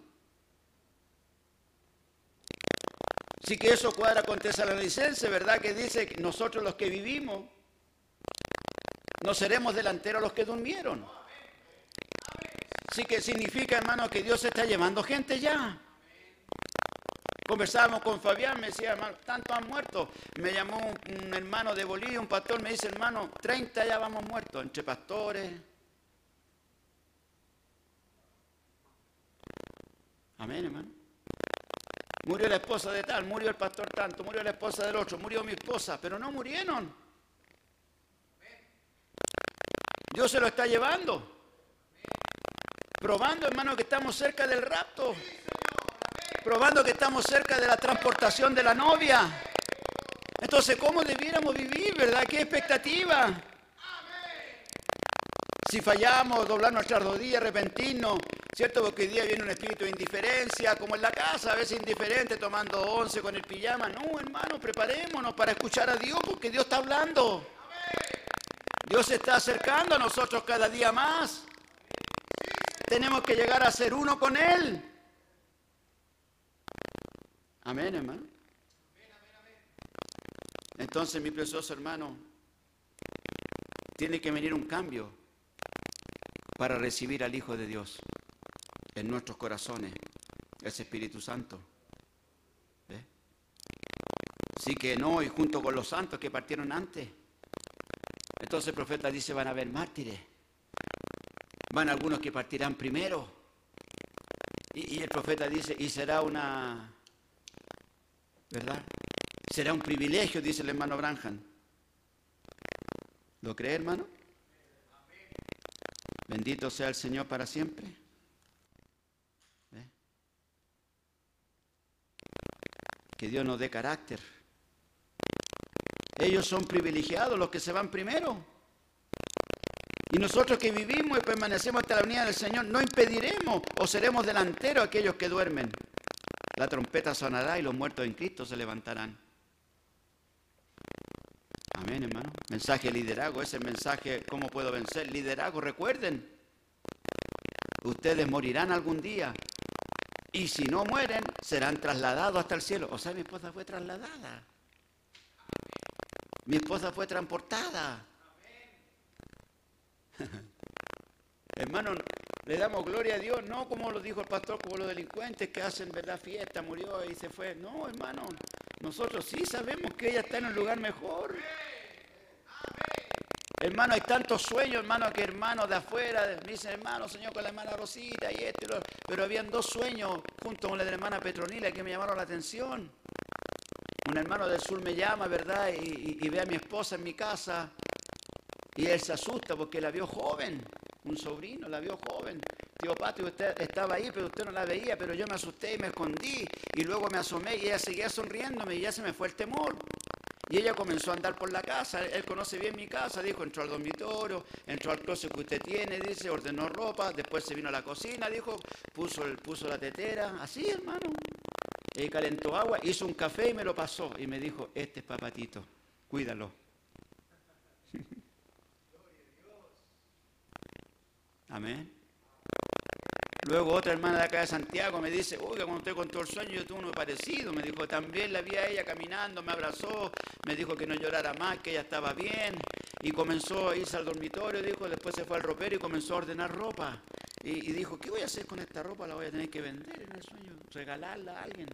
Así que eso cuadra con Tesalonicense, ¿verdad? Que dice que nosotros los que vivimos no seremos delanteros los que durmieron. Así que significa, hermano, que Dios está llevando gente ya. Conversábamos con Fabián, me decía, hermano, tantos han muerto. Me llamó un, un, hermano de Bolivia, un pastor, me dice, hermano, 30 ya vamos muertos, entre pastores. Amén, hermano. Murió la esposa de tal, murió el pastor tanto, murió la esposa del otro, murió mi esposa, pero no murieron. Dios se lo está llevando. Probando, hermano, que estamos cerca del rapto. Probando que estamos cerca de la transportación de la novia. Entonces, ¿cómo debiéramos vivir, verdad? ¿Qué expectativa? Si fallamos, doblar nuestras rodillas, arrepentirnos, ¿cierto? Porque hoy día viene un espíritu de indiferencia, como en la casa, a veces indiferente, tomando once con el pijama. No, hermano, preparémonos para escuchar a Dios, porque Dios está hablando. Dios se está acercando a nosotros cada día más. Tenemos que llegar a ser uno con Él. Amén, hermano. Entonces, mi precioso hermano, tiene que venir un cambio para recibir al Hijo de Dios en nuestros corazones, ese Espíritu Santo. ¿Ve? Así que no, y junto con los santos que partieron antes. Entonces el profeta dice, van a haber mártires. Van algunos que partirán primero. Y, el profeta dice, y será una, ¿verdad? Será un privilegio, dice el hermano Branham. ¿Lo cree, hermano? Bendito sea el Señor para siempre. ¿Eh? Que Dios nos dé carácter. Ellos son privilegiados, los que se van primero. Y nosotros que vivimos y permanecemos hasta la venida del Señor, no impediremos o seremos delanteros aquellos que duermen. La trompeta sonará y los muertos en Cristo se levantarán. Amén, hermano. Mensaje de liderazgo, ese mensaje, ¿cómo puedo vencer? Liderazgo, recuerden, ustedes morirán algún día. Y si no mueren, serán trasladados hasta el cielo. O sea, mi esposa fue trasladada. Mi esposa fue transportada. Hermano, le damos gloria a Dios, no como lo dijo el pastor, como los delincuentes que hacen verdad fiesta, murió y se fue. No, hermano, Nosotros sí sabemos que ella está en un lugar mejor. Hermano, hay tantos sueños, hermano, que hermanos de afuera me dicen, hermano, soñó con la hermana Rosita y esto Pero habían dos sueños junto con la de la hermana Petronila que me llamaron la atención. Un hermano del sur me llama, ¿verdad? Y ve a mi esposa en mi casa. Y él se asusta porque la vio joven. Un sobrino la vio joven. Tío Patio, usted estaba ahí, pero usted no la veía, pero yo me asusté y me escondí. Y luego me asomé y ella seguía sonriéndome y ya se me fue el temor. Y ella comenzó a andar por la casa, él conoce bien mi casa, dijo, entró al dormitorio, entró al closet que usted tiene, dice, ordenó ropa, después se vino a la cocina, dijo, puso, el, puso la tetera, así hermano. Y calentó agua, hizo un café y me lo pasó. Y me dijo, este es papatito, cuídalo. Amén. Luego otra hermana de acá de Santiago me dice, oiga, cuando usted contó el sueño yo tuve uno parecido. Me dijo, también la vi a ella caminando, me abrazó, me dijo que no llorara más, que ella estaba bien. Y comenzó a irse al dormitorio, dijo, después se fue al ropero y comenzó a ordenar ropa. Y, dijo, ¿qué voy a hacer con esta ropa? La voy a tener que vender en el sueño, regalarla a alguien.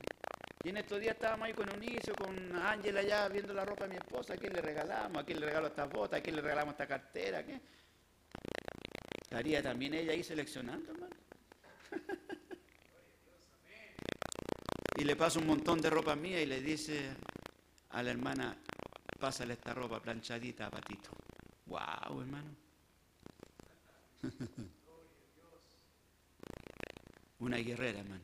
Y en estos días estábamos ahí con Unicio, con Ángela allá viendo la ropa de mi esposa. ¿A quién le regalamos? ¿A quién le regalo estas botas? ¿A quién le regalamos esta cartera? ¿Qué? ¿Estaría también ella ahí seleccionando, hermano? y le pasa un montón de ropa mía y le dice a la hermana, pásale esta ropa planchadita a Patito. ¡Wow, hermano! Una guerrera, hermano.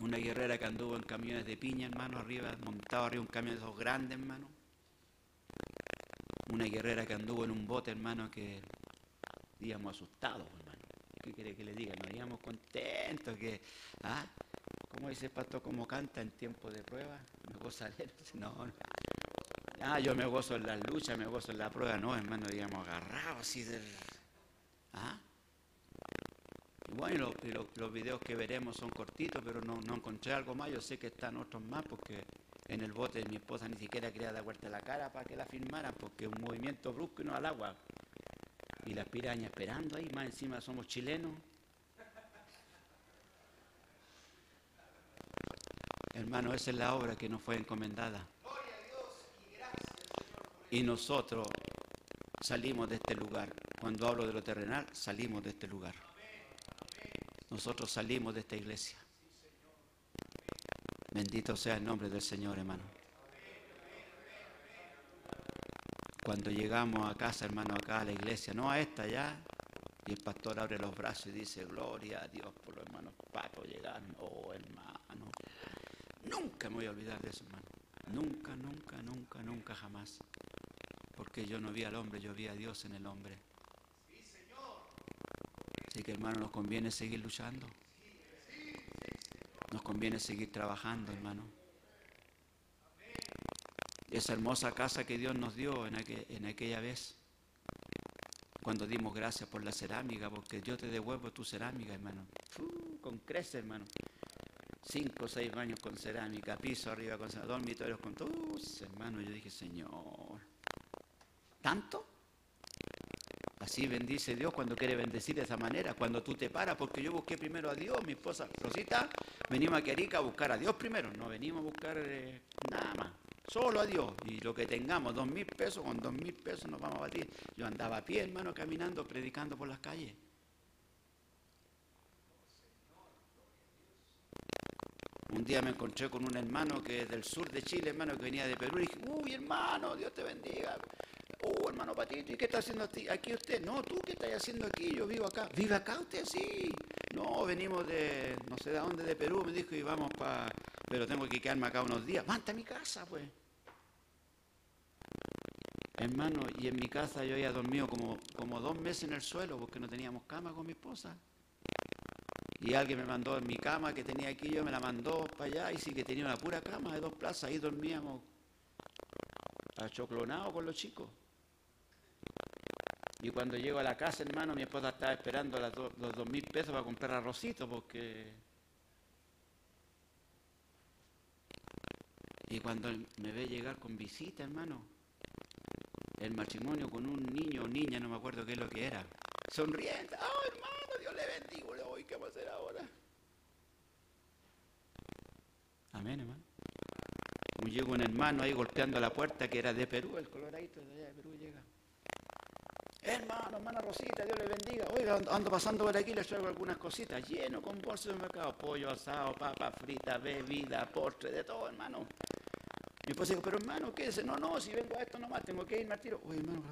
Una guerrera que anduvo en camiones de piña, hermano, arriba, montado arriba un camión de esos grandes, hermano. Una guerrera que anduvo en un bote, hermano, que íbamos asustados, hermano. ¿Qué quiere que le diga? Nos íbamos contentos, que, ah, como dice el pastor, como canta en tiempo de prueba, me gozaré. No, no. Ah, yo me gozo en las luchas, me gozo en la prueba, no, hermano, digamos, agarrado así del. ¿Ah? Bueno, los videos que veremos son cortitos, pero no, no, encontré algo más. Yo sé que están otros más porque en el bote mi esposa ni siquiera quería dar vuelta la cara para que la filmaran porque un movimiento brusco y no al agua. Y las pirañas esperando ahí, más encima somos chilenos. Hermano, esa es la obra que nos fue encomendada. Y nosotros salimos de este lugar. Cuando hablo de lo terrenal, salimos de este lugar. Nosotros salimos de esta iglesia. Bendito sea el nombre del Señor, hermano. Cuando llegamos a casa, hermano, acá a la iglesia, no a esta ya, y el pastor abre los brazos y dice, gloria a Dios por los hermanos Pato llegaron. Oh, hermano. Nunca me voy a olvidar de eso, hermano. Nunca, nunca, nunca, nunca, jamás. Porque yo no vi al hombre, yo vi a Dios en el hombre. Así que, hermano, nos conviene seguir luchando. Nos conviene seguir trabajando, hermano esa hermosa casa que Dios nos dio en, aquella vez, cuando dimos gracias por la cerámica, porque yo te devuelvo tu cerámica, hermano. con crece, hermano. Cinco o seis baños con cerámica, piso arriba con cerámica, dormitorios con todos, hermano. Yo dije, Señor, ¿tanto? Así bendice Dios cuando quiere bendecir de esa manera, cuando tú te paras, porque yo busqué primero a Dios, mi esposa Rosita, venimos a Querica a buscar a Dios primero, no venimos a buscar eh, nada más. Solo a Dios. Y lo que tengamos, dos mil pesos, con dos mil pesos nos vamos a batir. Yo andaba a pie, hermano, caminando, predicando por las calles. Un día me encontré con un hermano que es del sur de Chile, hermano, que venía de Perú, y dije, uy, hermano, Dios te bendiga. Uh, hermano Patito, ¿y qué está haciendo aquí usted? No, tú, ¿qué estás haciendo aquí? Yo vivo acá. ¿Vive acá usted? Sí. No, venimos de, no sé de dónde, de Perú, me dijo, y vamos para pero tengo que quedarme acá unos días. Manta a mi casa, pues. Hermano, y en mi casa yo había dormido como, como dos meses en el suelo porque no teníamos cama con mi esposa. Y alguien me mandó en mi cama que tenía aquí, yo me la mandó para allá y sí que tenía una pura cama de dos plazas, ahí dormíamos achoclonados con los chicos. Y cuando llego a la casa, hermano, mi esposa estaba esperando los dos mil pesos para comprar arrocito porque Y cuando me ve llegar con visita, hermano, el matrimonio con un niño o niña, no me acuerdo qué es lo que era, sonriente, ¡oh hermano, Dios le bendiga! ¿qué vamos a hacer ahora? Amén, hermano. llega un hermano ahí golpeando la puerta que era de Perú, el coloradito de allá de Perú llega. Hermano, hermana Rosita, Dios le bendiga. Oiga, ando pasando por aquí, les traigo algunas cositas. Lleno con bolsas de mercado. Pollo asado, papa frita, bebida, postre, de todo, hermano. Mi esposa dijo, pero hermano, ¿qué es? No, no, si vengo a esto nomás, tengo que irme al tiro. Oye, hermano.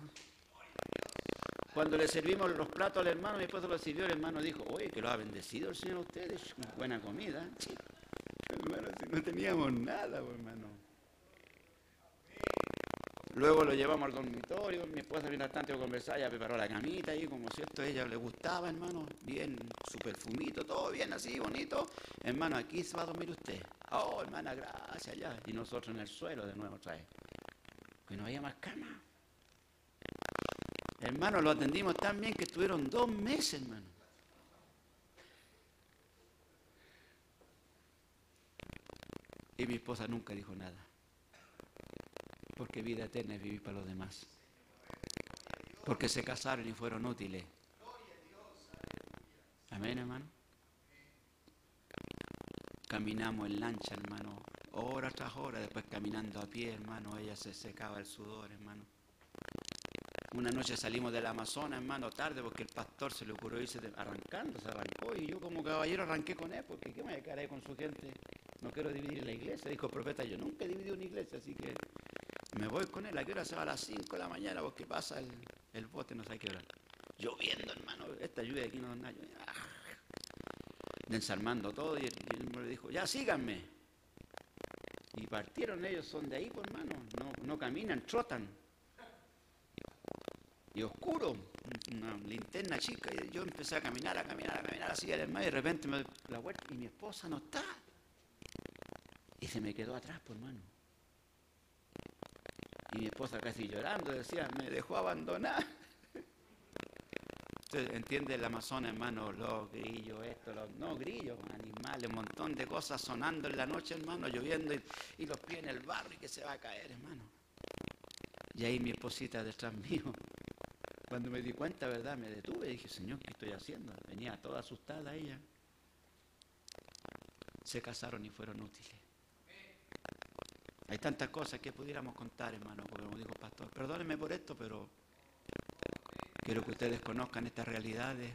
Cuando le servimos los platos al hermano, mi esposa lo sirvió, el hermano dijo, oye, que lo ha bendecido el Señor a ustedes. Buena comida. No teníamos nada, pues, hermano. Luego lo llevamos al dormitorio, mi esposa mientras tanto conversar, ya preparó la camita y como cierto a ella le gustaba, hermano, bien, su perfumito, todo bien así, bonito. Hermano, aquí se va a dormir usted. Oh, hermana, gracias, ya. Y nosotros en el suelo de nuevo otra vez. Que no había más cama. Hermano, lo atendimos tan bien que estuvieron dos meses, hermano. Y mi esposa nunca dijo nada. Porque vida eterna es vivir para los demás. Porque se casaron y fueron útiles. Amén, hermano. Caminamos en lancha, hermano, hora tras hora, después caminando a pie, hermano, ella se secaba el sudor, hermano. Una noche salimos del Amazonas, hermano, tarde, porque el pastor se le ocurrió irse arrancando, se arrancó, y yo como caballero arranqué con él, porque ¿qué me voy a quedar ahí con su gente? No quiero dividir la iglesia, dijo el profeta, yo nunca he dividido una iglesia, así que me voy con él, ¿a qué hora se va a las 5 de la mañana? Porque pasa el, el bote, no a qué hora. Lloviendo, hermano, esta lluvia de aquí no da nada. ¡ah! Desarmando todo, y el, y dijo, ya síganme. Y partieron ellos, son de ahí, pues, hermano, no, no caminan, trotan y oscuro, una linterna chica, y yo empecé a caminar, a caminar, a caminar así al hermano, y de repente me doy la vuelta y mi esposa no está. Y se me quedó atrás, por hermano. Y mi esposa casi llorando decía, me dejó abandonar. Usted entiende el Amazonas, hermano, los grillos, esto, los, no grillos, animales, un montón de cosas sonando en la noche, hermano, lloviendo y, los pies en el barro y que se va a caer, hermano. Y ahí mi esposita detrás mío. Cuando me di cuenta, ¿verdad? Me detuve y dije, Señor, ¿qué estoy haciendo? Venía toda asustada ella. Se casaron y fueron útiles. Hay tantas cosas que pudiéramos contar, hermano, como dijo pastor, perdónenme por esto, pero quiero que ustedes conozcan estas realidades.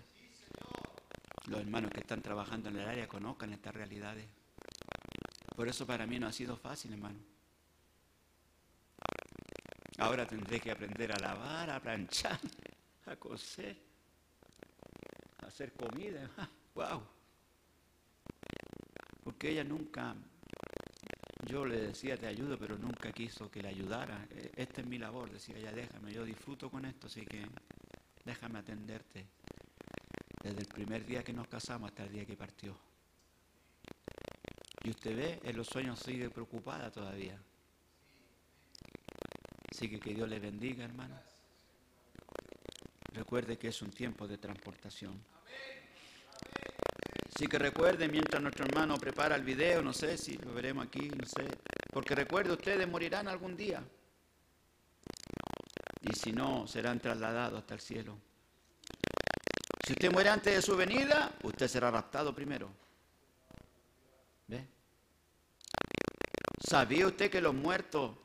Los hermanos que están trabajando en el área conozcan estas realidades. Por eso para mí no ha sido fácil, hermano. Ahora tendré que aprender a lavar, a planchar, a coser, a hacer comida. ¡Wow! Porque ella nunca, yo le decía te ayudo, pero nunca quiso que le ayudara. Eh, Esta es mi labor, decía ella, déjame, yo disfruto con esto, así que déjame atenderte. Desde el primer día que nos casamos hasta el día que partió. Y usted ve, en los sueños sigue preocupada todavía. Así que que Dios le bendiga, hermano. Recuerde que es un tiempo de transportación. Así que recuerde, mientras nuestro hermano prepara el video, no sé si lo veremos aquí, no sé. Porque recuerde, ustedes morirán algún día. Y si no, serán trasladados hasta el cielo. Si usted muere antes de su venida, usted será raptado primero. ¿Ve? ¿Sabía usted que los muertos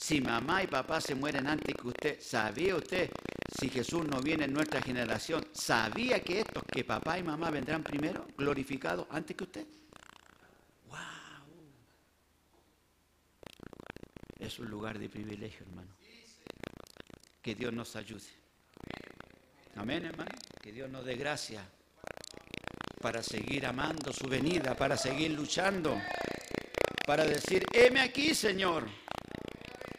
si mamá y papá se mueren antes que usted, ¿sabía usted si Jesús no viene en nuestra generación? ¿Sabía que estos, que papá y mamá vendrán primero, glorificados antes que usted? ¡Wow! Es un lugar de privilegio, hermano. Que Dios nos ayude. Amén, hermano. Que Dios nos dé gracia para seguir amando su venida, para seguir luchando, para decir, heme aquí, Señor.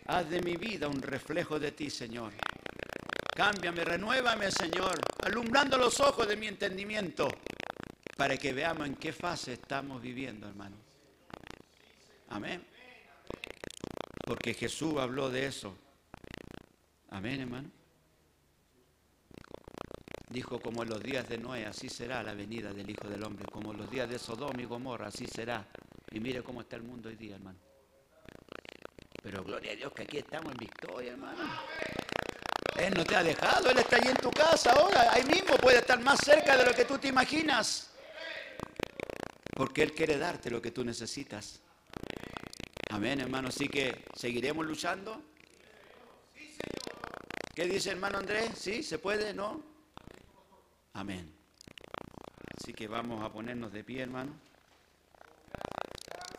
Haz de mi vida un reflejo de ti, Señor. Cámbiame, renuévame, Señor, alumbrando los ojos de mi entendimiento para que veamos en qué fase estamos viviendo, hermano. Amén. Porque Jesús habló de eso. Amén, hermano. Dijo, como en los días de Noé, así será la venida del Hijo del Hombre. Como en los días de Sodoma y Gomorra, así será. Y mire cómo está el mundo hoy día, hermano. Pero gloria a Dios que aquí estamos en victoria, hermano. Él no te ha dejado, Él está allí en tu casa ahora. Ahí mismo puede estar más cerca de lo que tú te imaginas. Porque Él quiere darte lo que tú necesitas. Amén, hermano. Así que seguiremos luchando. ¿Qué dice hermano Andrés? ¿Sí? ¿Se puede? ¿No? Amén. Así que vamos a ponernos de pie, hermano.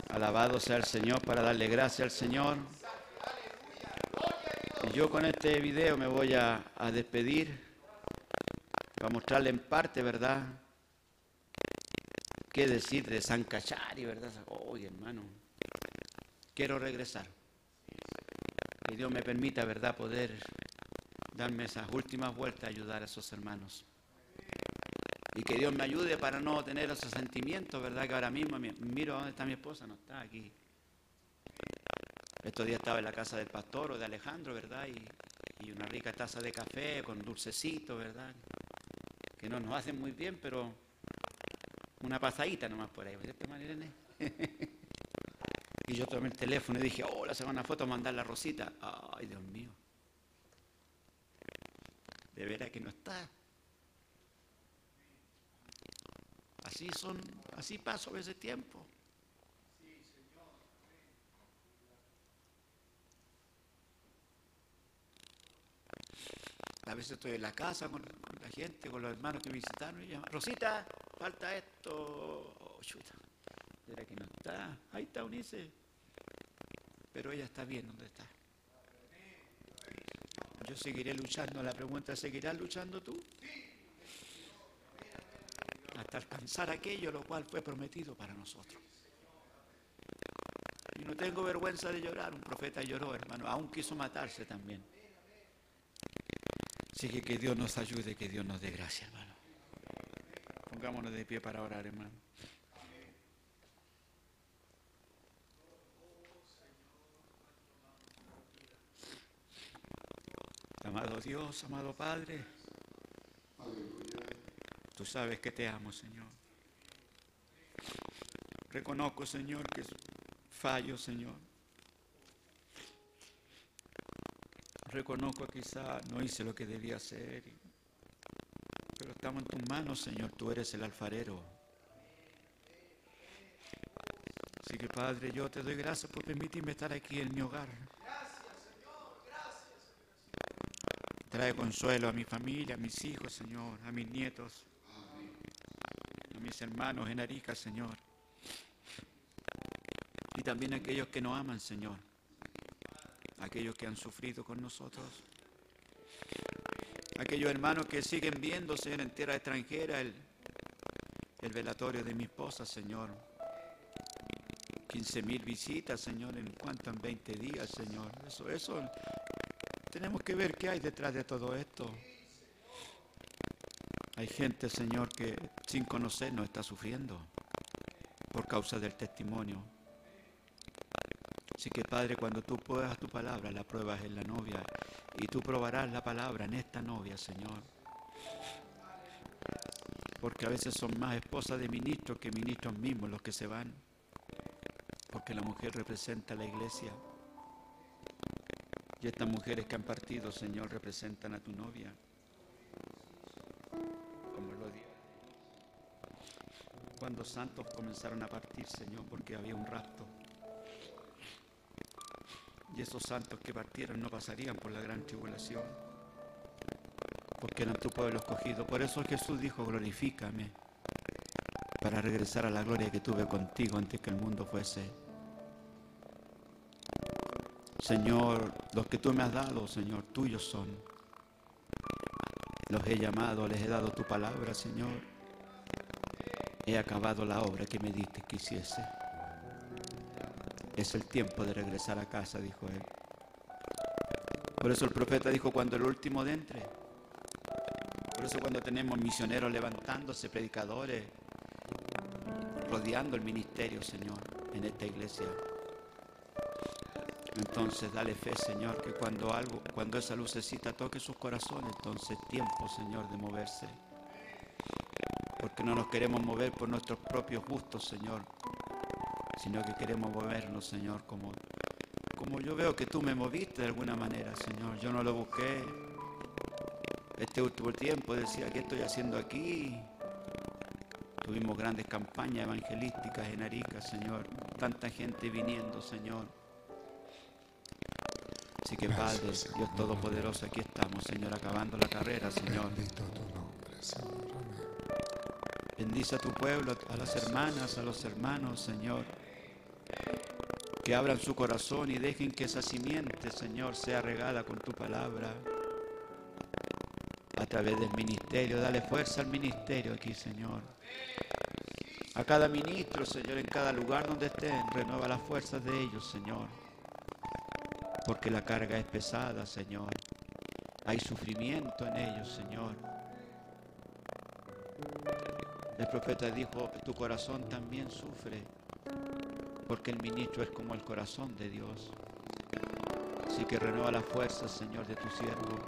Alabado sea el Señor para darle gracias al Señor. Yo con este video me voy a, despedir. Para mostrarle en parte, ¿verdad? ¿Qué decir de San Cachari, verdad? Oye, hermano, quiero regresar. Que Dios me permita, ¿verdad?, poder darme esas últimas vueltas a ayudar a esos hermanos. Y que Dios me ayude para no tener esos sentimientos, ¿verdad? Que ahora mismo mi- miro dónde está mi esposa, no está aquí. Estos días estaba en la casa del pastor o de Alejandro, ¿verdad? Y, una rica taza de café con dulcecito, ¿verdad? Que no nos hacen muy bien, pero una pasadita nomás por ahí, ¿cierto, María Irene? y yo tomé el teléfono y dije, oh, la semana foto mandar la Rosita. Ay, Dios mío. De veras que no está. Así son, así paso a veces tiempo. A veces estoy en la casa con, la gente, con los hermanos que visitaron y llaman, Rosita, falta esto. Oh, chuta. Que no está. Ahí está Unice. Pero ella está bien donde está. Yo seguiré luchando. La pregunta ¿seguirás luchando tú? Hasta alcanzar aquello lo cual fue prometido para nosotros. Y no tengo vergüenza de llorar. Un profeta lloró, hermano. Aún quiso matarse también. Así que que Dios nos ayude, que Dios nos dé gracia, hermano. Pongámonos de pie para orar, hermano. Amado Dios, amado Padre, tú sabes que te amo, Señor. Reconozco, Señor, que fallo, Señor. Reconozco que quizá no hice lo que debía hacer, pero estamos en tus manos, Señor. Tú eres el alfarero. Así que, Padre, yo te doy gracias por permitirme estar aquí en mi hogar. Trae consuelo a mi familia, a mis hijos, Señor, a mis nietos, a mis hermanos en Arica, Señor. Y también a aquellos que nos aman, Señor. Aquellos que han sufrido con nosotros. Aquellos hermanos que siguen viendo, Señor, en tierra extranjera el, el velatorio de mi esposa, Señor. 15 mil visitas, Señor, en cuanto en 20 días, Señor. Eso, eso, tenemos que ver qué hay detrás de todo esto. Hay gente, Señor, que sin conocernos está sufriendo por causa del testimonio. Así que, Padre, cuando tú pruebas tu palabra, la pruebas en la novia. Y tú probarás la palabra en esta novia, Señor. Porque a veces son más esposas de ministros que ministros mismos los que se van. Porque la mujer representa a la iglesia. Y estas mujeres que han partido, Señor, representan a tu novia. Como lo digo. Cuando santos comenzaron a partir, Señor, porque había un rapto. Y esos santos que partieron no pasarían por la gran tribulación. Porque eran tu pueblo escogido. Por eso Jesús dijo, glorifícame. Para regresar a la gloria que tuve contigo antes que el mundo fuese. Señor, los que tú me has dado, Señor, tuyos son. Los he llamado, les he dado tu palabra, Señor. He acabado la obra que me diste que hiciese. Es el tiempo de regresar a casa, dijo él. Por eso el profeta dijo, cuando el último de entre. Por eso cuando tenemos misioneros levantándose, predicadores, rodeando el ministerio, Señor, en esta iglesia. Entonces dale fe, Señor, que cuando algo, cuando esa lucecita toque sus corazones, entonces es tiempo, Señor, de moverse. Porque no nos queremos mover por nuestros propios gustos, Señor, sino que queremos movernos, Señor, como, como yo veo que tú me moviste de alguna manera, Señor. Yo no lo busqué. Este último tiempo decía, ¿qué estoy haciendo aquí? Tuvimos grandes campañas evangelísticas en Arica, Señor. Tanta gente viniendo, Señor. Así que Padre, Gracias. Dios Todopoderoso, aquí estamos, Señor, acabando la carrera, Señor. Bendito tu nombre, Señor. Amén. Bendice a tu pueblo, a las hermanas, a los hermanos, Señor. Que abran su corazón y dejen que esa simiente, Señor, sea regada con tu palabra. A través del ministerio, dale fuerza al ministerio aquí, Señor. A cada ministro, Señor, en cada lugar donde estén, renueva las fuerzas de ellos, Señor. Porque la carga es pesada, Señor. Hay sufrimiento en ellos, Señor. El profeta dijo, tu corazón también sufre, porque el ministro es como el corazón de Dios. Así que renueva las fuerzas, Señor, de tu siervo.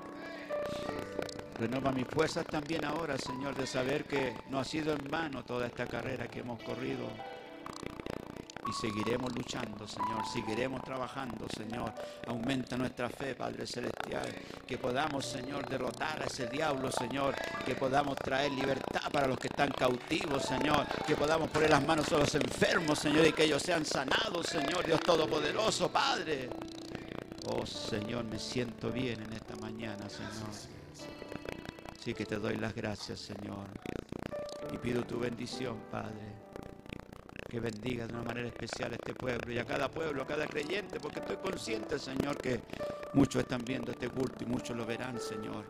Renueva mis fuerzas también ahora, Señor, de saber que no ha sido en vano toda esta carrera que hemos corrido. Y seguiremos luchando, Señor, seguiremos trabajando, Señor. Aumenta nuestra fe, Padre Celestial. Que podamos, Señor, derrotar a ese diablo, Señor. Que podamos traer libertad para los que están cautivos, Señor. Que podamos poner las manos a los enfermos, Señor, y que ellos sean sanados, Señor, Dios Todopoderoso, Padre. Oh, Señor, me siento bien en esta mañana, Señor. Sí que te doy las gracias, Señor. Y pido tu bendición, Padre que bendiga de una manera especial a este pueblo y a cada pueblo, a cada creyente, porque estoy consciente, Señor, que muchos están viendo este culto y muchos lo verán, Señor.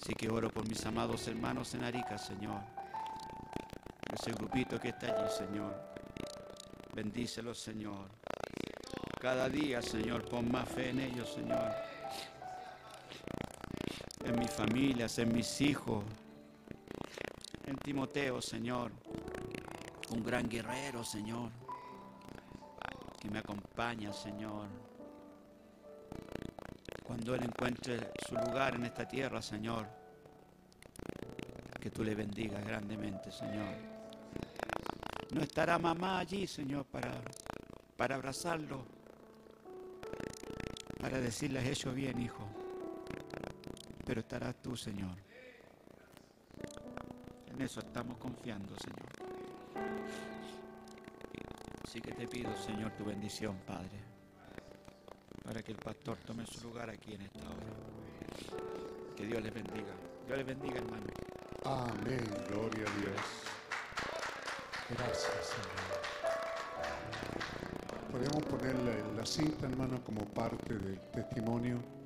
Así que oro por mis amados hermanos en Arica, Señor. Ese grupito que está allí, Señor. Bendícelos, Señor. Cada día, Señor, pon más fe en ellos, Señor. En mis familias, en mis hijos. En Timoteo, Señor un gran guerrero, Señor, que me acompaña, Señor. Cuando Él encuentre su lugar en esta tierra, Señor, que tú le bendigas grandemente, Señor. No estará mamá allí, Señor, para, para abrazarlo, para decirle, has hecho bien, hijo. Pero estarás tú, Señor. En eso estamos confiando, Señor. Así que te pido, Señor, tu bendición, Padre, para que el pastor tome su lugar aquí en esta hora. Que Dios les bendiga. Dios les bendiga, hermano. Amén, gloria a Dios. Gracias, Señor. Podemos poner la, la cinta, hermano, como parte del testimonio.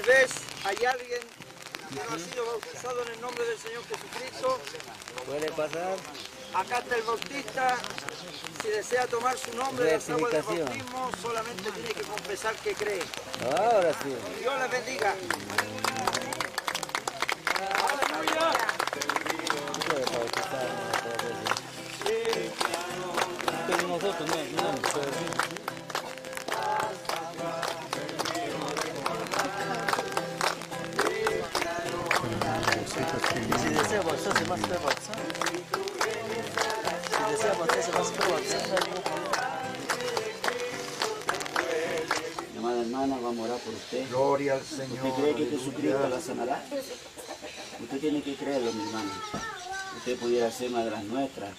Tal vez hay alguien que no ha sido bautizado en el nombre del Señor Jesucristo. Puede pasar. Acá está el bautista. Si desea tomar su nombre de las aguas del bautismo, solamente tiene que confesar que cree. Ahora sí. Dios les bendiga. Una de las nuestras,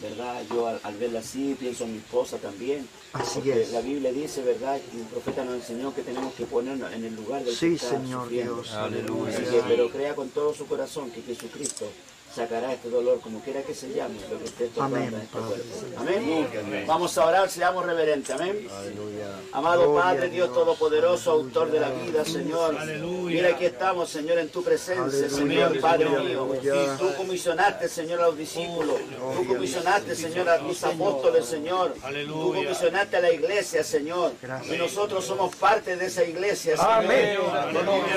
¿verdad? Yo al, al verla así pienso en mi esposa también. Así porque es. La Biblia dice, ¿verdad? Y el profeta nos enseñó que tenemos que ponernos en el lugar del Sí, que está Señor sufriendo. Dios. Así que, pero crea con todo su corazón que Jesucristo sacará este dolor, como quiera que se llame, lo que Amén, en este Padre. cuerpo. Amén. Vamos a orar, seamos reverentes. Amén. Amado Gloria Padre, Dios Dios. Todopoderoso, autor de la vida, Señor. Mira, aquí estamos, Señor, en tu presencia, Señor, Padre mío. Tú comisionaste, Señor, a los discípulos. Tú comisionaste, Señor, a tus apóstoles, Señor. Tú comisionaste a la iglesia, Señor. Y nosotros somos parte de esa iglesia, Señor. Amén.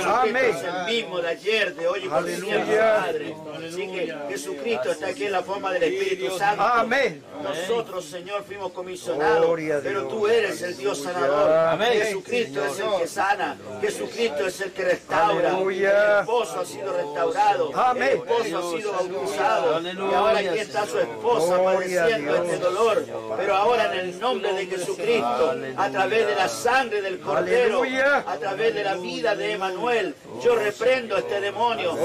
Amén. es el mismo de ayer, de hoy y por siempre, Padre. Así que Jesucristo está aquí en la forma del Espíritu Santo. Amén. Nosotros, Señor, fuimos comisionados, pero tú eres el Dios sanador. Amén. Jesucristo es el que sana. Jesucristo es el que restaura. Aleluya. El esposo ha sido restaurado. Amén. El esposo ha sido bautizado. Aleluya. Y ahora aquí está su esposa padeciendo este dolor. Pero ahora en el nombre de Jesucristo, a través de la sangre del Cordero, a través de la vida de Emanuel, yo reprendo este demonio.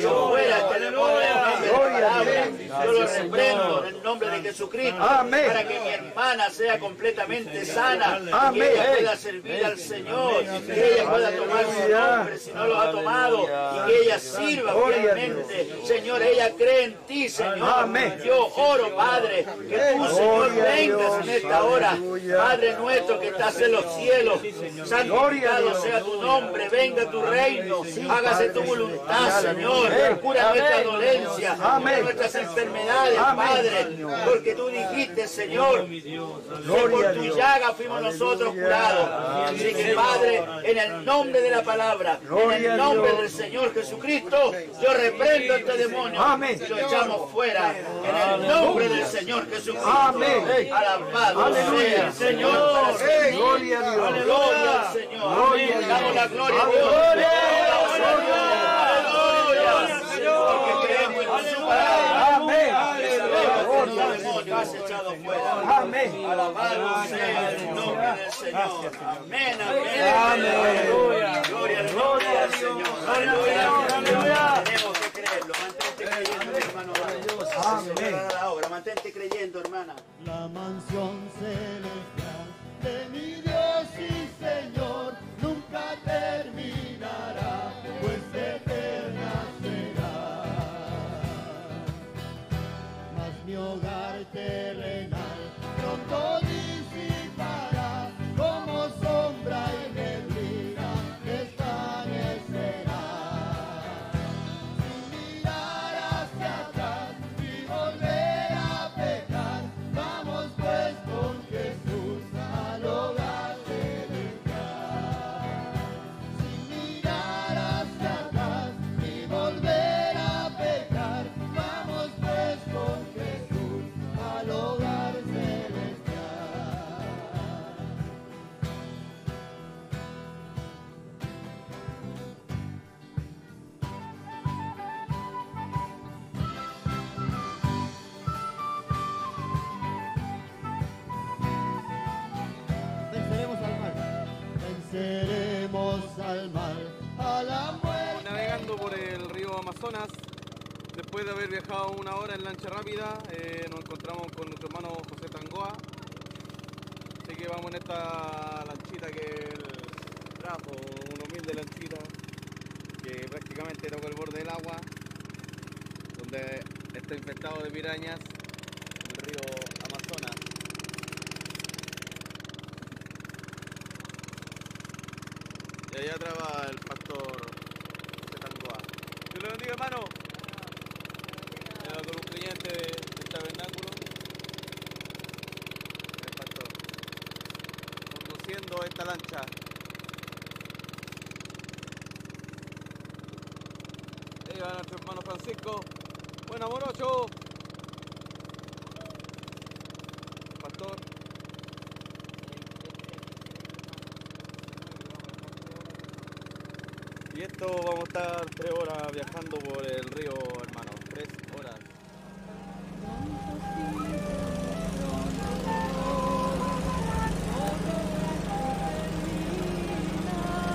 Yo fuera este demonio en nombre de. Yo lo reprendo en el nombre de Jesucristo Amén. para que mi hermana sea completamente sana, Amén. que ella pueda servir al Señor, que ella pueda tomar su Aleluya. Si no lo ha tomado y que ella sirva fielmente. Señor, ella cree en ti, Señor. Yo oro, Padre, que tú, Señor, vengas en esta hora. Padre nuestro que estás en los cielos, santificado sea tu nombre, venga tu reino, hágase tu voluntad, Señor. Cura nuestra dolencia, nuestras enfermedades, Padre, porque tú dijiste, Señor, que por tu llaga fuimos nosotros curados. Así que, Padre, en el nombre de la palabra, en Gloria el nombre del Señor Jesucristo, yo reprendo este demonio Amén. y lo echamos fuera. En el nombre del Señor Jesucristo. Amén. Alabado Aleluya. sea el Señor. Gloria a Dios. Gloria al Señor. Gloria a Dios. Damos la gloria a Dios. Aleluya. Porque creemos en su palabra. Amén. Sabemos que el demonio has echado fuera. Amén. Alabado sea el nombre del Señor. Amén, amén. Aleluya. Gloria al nombre del Señor. Aleluya. Tenemos que creerlo. Mantente creyendo, hermano. Amén. la obra. Mantente creyendo, hermana. la mansión celestial de mi Dios y Señor nunca terminará, hogar al. Navegando por el río Amazonas, después de haber viajado una hora en lancha rápida, eh, nos encontramos con nuestro hermano José Tangoa. Así que vamos en esta lanchita que él trajo, una humilde lanchita que prácticamente toca el borde del agua, donde está infectado de pirañas el río Amazonas. Y allá atrás va el pastor José Tangoa. Dios le bendiga, hermano. Era con un creyente de- del tabernáculo. El pastor. Conduciendo esta lancha. Ahí va nuestro hermano Francisco. Buen amorocho. Pastor. Y esto vamos a estar tres horas viajando por el río, hermano. Tres horas.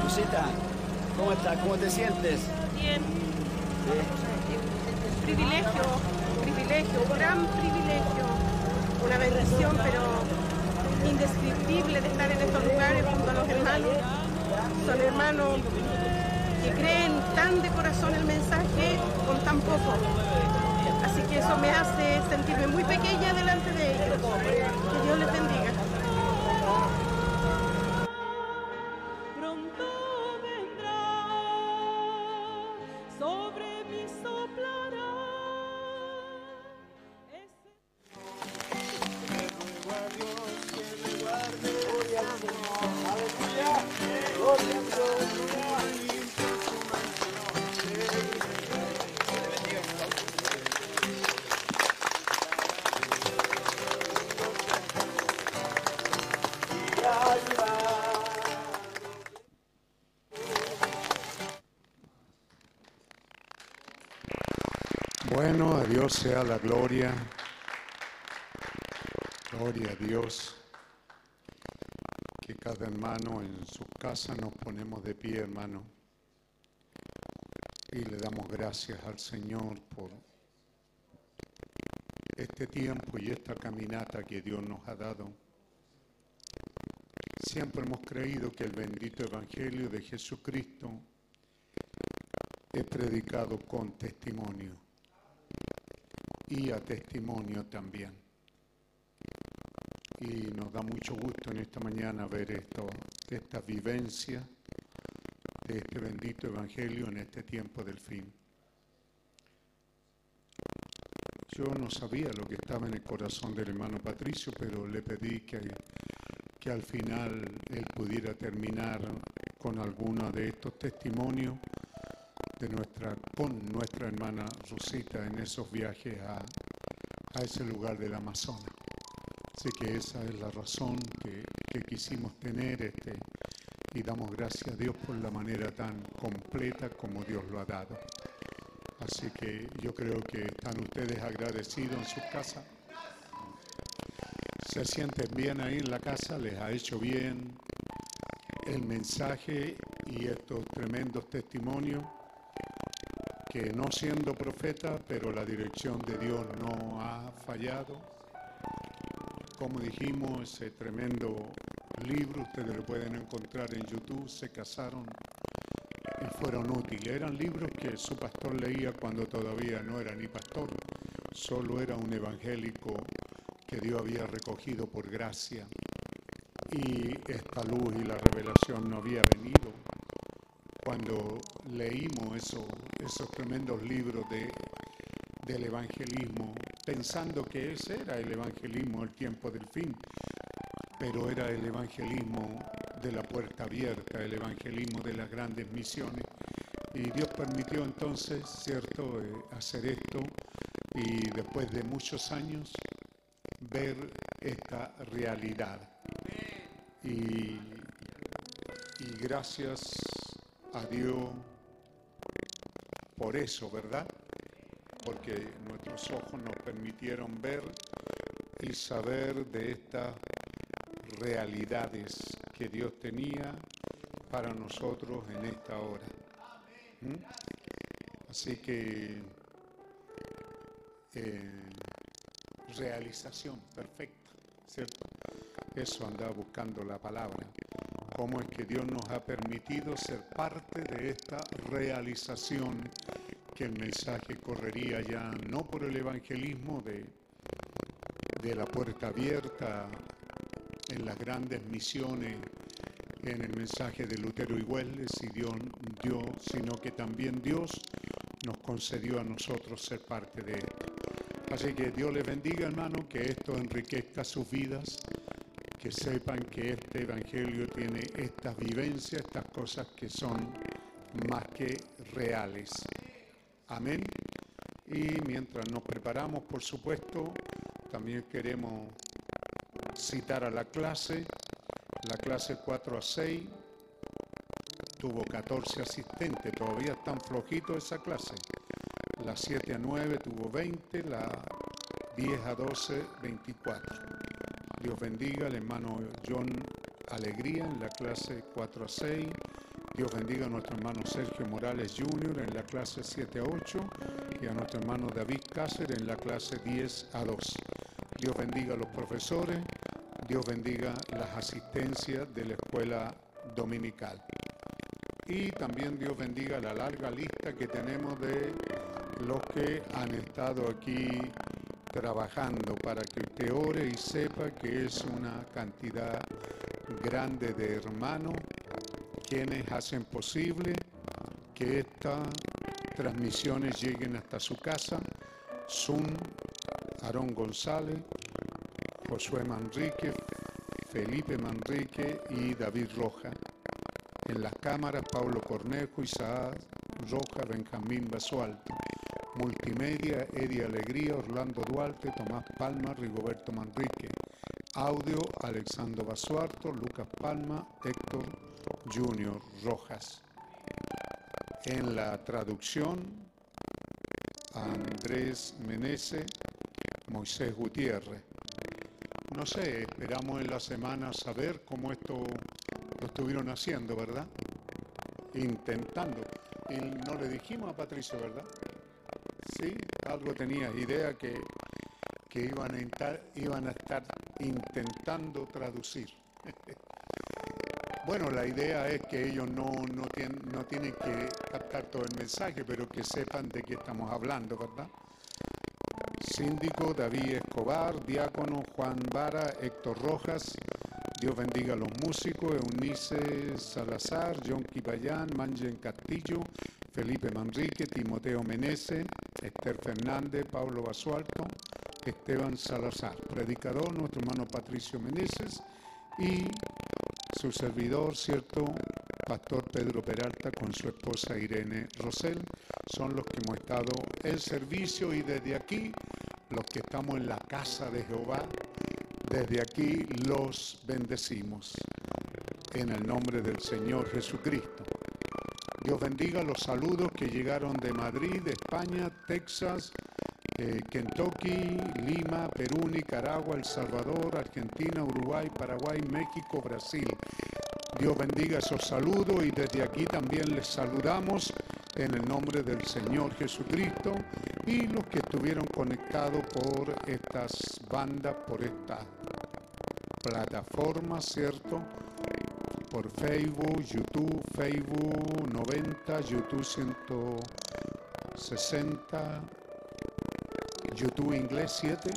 Rosita, ¿cómo estás? ¿Cómo te sientes? Bien. Privilegio, privilegio, gran privilegio. Una bendición, pero indescriptible de estar en estos lugares junto a los hermanos. Son hermanos que creen tan de corazón el mensaje con tan poco. Así que eso me hace sentirme muy pequeña delante de ellos. Que Dios les bendiga. Sea la gloria. Gloria a Dios. Que cada hermano en su casa nos ponemos de pie, hermano. Y le damos gracias al Señor por este tiempo y esta caminata que Dios nos ha dado. Siempre hemos creído que el bendito Evangelio de Jesucristo es predicado con testimonio y a testimonio también. Y nos da mucho gusto en esta mañana ver esto, esta vivencia de este bendito Evangelio en este tiempo del fin. Yo no sabía lo que estaba en el corazón del hermano Patricio, pero le pedí que, que al final él pudiera terminar con alguno de estos testimonios de nuestra, con nuestra hermana Rosita en esos viajes a, a ese lugar del Amazonas. Así que esa es la razón que, que quisimos tener este, y damos gracias a Dios por la manera tan completa como Dios lo ha dado. Así que yo creo que están ustedes agradecidos en sus casas. Se sienten bien ahí en la casa, les ha hecho bien el mensaje y estos tremendos testimonios que no siendo profeta, pero la dirección de Dios no ha fallado. Como dijimos, ese tremendo libro, ustedes lo pueden encontrar en YouTube, se casaron y fueron útiles. Eran libros que su pastor leía cuando todavía no era ni pastor, solo era un evangélico que Dios había recogido por gracia. Y esta luz y la revelación no había venido cuando leímos eso- esos tremendos libros de, del evangelismo, pensando que ese era el evangelismo, el tiempo del fin, pero era el evangelismo de la puerta abierta, el evangelismo de las grandes misiones. Y Dios permitió entonces, ¿cierto?, eh, hacer esto y después de muchos años ver esta realidad. Y, y gracias a Dios por eso, ¿verdad? Porque nuestros ojos nos permitieron ver y saber de estas realidades que Dios tenía para nosotros en esta hora. ¿Mm? Así que eh, realización perfecta, ¿cierto? Eso andaba buscando la palabra. Cómo es que Dios nos ha permitido ser parte de esta realización que el mensaje correría ya no por el evangelismo de, de la puerta abierta en las grandes misiones, en el mensaje de Lutero y Wesley, si Dios, Dios, sino que también Dios nos concedió a nosotros ser parte de esto. Así que Dios les bendiga, hermano, que esto enriquezca sus vidas, que sepan que este Evangelio tiene estas vivencias, estas cosas que son más que reales. Amén. Y mientras nos preparamos, por supuesto, también queremos citar a la clase, la clase 4 a 6, tuvo 14 asistentes, todavía están flojitos esa clase. La 7 a 9 tuvo 20, la 10 a 12, 24. Dios bendiga al hermano John Alegría en la clase 4 a 6. Dios bendiga a nuestro hermano Sergio Morales Jr. en la clase 7 a 8 y a nuestro hermano David Cáceres en la clase 10 a 2. Dios bendiga a los profesores, Dios bendiga las asistencias de la escuela dominical. Y también Dios bendiga la larga lista que tenemos de los que han estado aquí trabajando para que usted ore y sepa que es una cantidad grande de hermanos quienes hacen posible que estas transmisiones lleguen hasta su casa. Zoom, Aarón González, Josué Manrique, Felipe Manrique y David Roja. En las cámaras, Pablo Cornejo, Isaac Roja, Benjamín Basualto. Multimedia, Eddie Alegría, Orlando Duarte, Tomás Palma, Rigoberto Manrique. Audio, Alexandro Basuarto, Lucas Palma, Héctor Junior Rojas. En la traducción, Andrés Menese, Moisés Gutiérrez. No sé, esperamos en la semana saber cómo esto lo estuvieron haciendo, ¿verdad? Intentando. Y no le dijimos a Patricio, ¿verdad? Sí, algo tenía idea que, que iban, a estar, iban a estar intentando traducir. Bueno, la idea es que ellos no, no, tienen, no tienen que captar todo el mensaje, pero que sepan de qué estamos hablando, ¿verdad? Síndico David Escobar, diácono Juan Vara, Héctor Rojas, Dios bendiga a los músicos, Eunice Salazar, John Quipayán, Manjen Castillo, Felipe Manrique, Timoteo Menese, Esther Fernández, Pablo Basualto, Esteban Salazar, predicador, nuestro hermano Patricio Meneses y su servidor, cierto, Pastor Pedro Peralta con su esposa Irene Rosell, son los que hemos estado en servicio y desde aquí, los que estamos en la casa de Jehová, desde aquí los bendecimos. En el nombre del Señor Jesucristo. Dios bendiga los saludos que llegaron de Madrid, España, Texas, eh, Kentucky, Lima, Perú, Nicaragua, El Salvador, Argentina, Uruguay, Paraguay, México, Brasil. Dios bendiga esos saludos y desde aquí también les saludamos en el nombre del Señor Jesucristo y los que estuvieron conectados por estas bandas, por esta plataforma, ¿cierto? Por Facebook, YouTube, Facebook 90, YouTube 160, YouTube Inglés 7,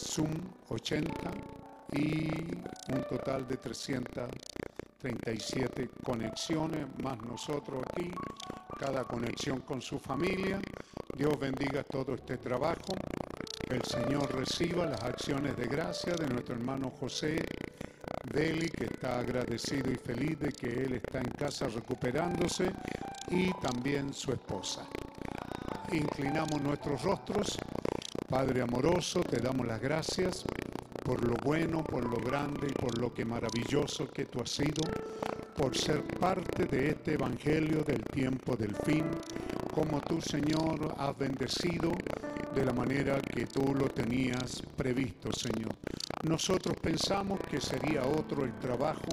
Zoom 80 y un total de 337 conexiones, más nosotros aquí, cada conexión con su familia. Dios bendiga todo este trabajo. El Señor reciba las acciones de gracia de nuestro hermano José Deli, que está agradecido y feliz de que él está en casa recuperándose, y también su esposa. Inclinamos nuestros rostros. Padre amoroso, te damos las gracias por lo bueno, por lo grande y por lo que maravilloso que tú has sido, por ser parte de este Evangelio del tiempo del fin, como tú, Señor, has bendecido de la manera que tú lo tenías previsto, Señor. Nosotros pensamos que sería otro el trabajo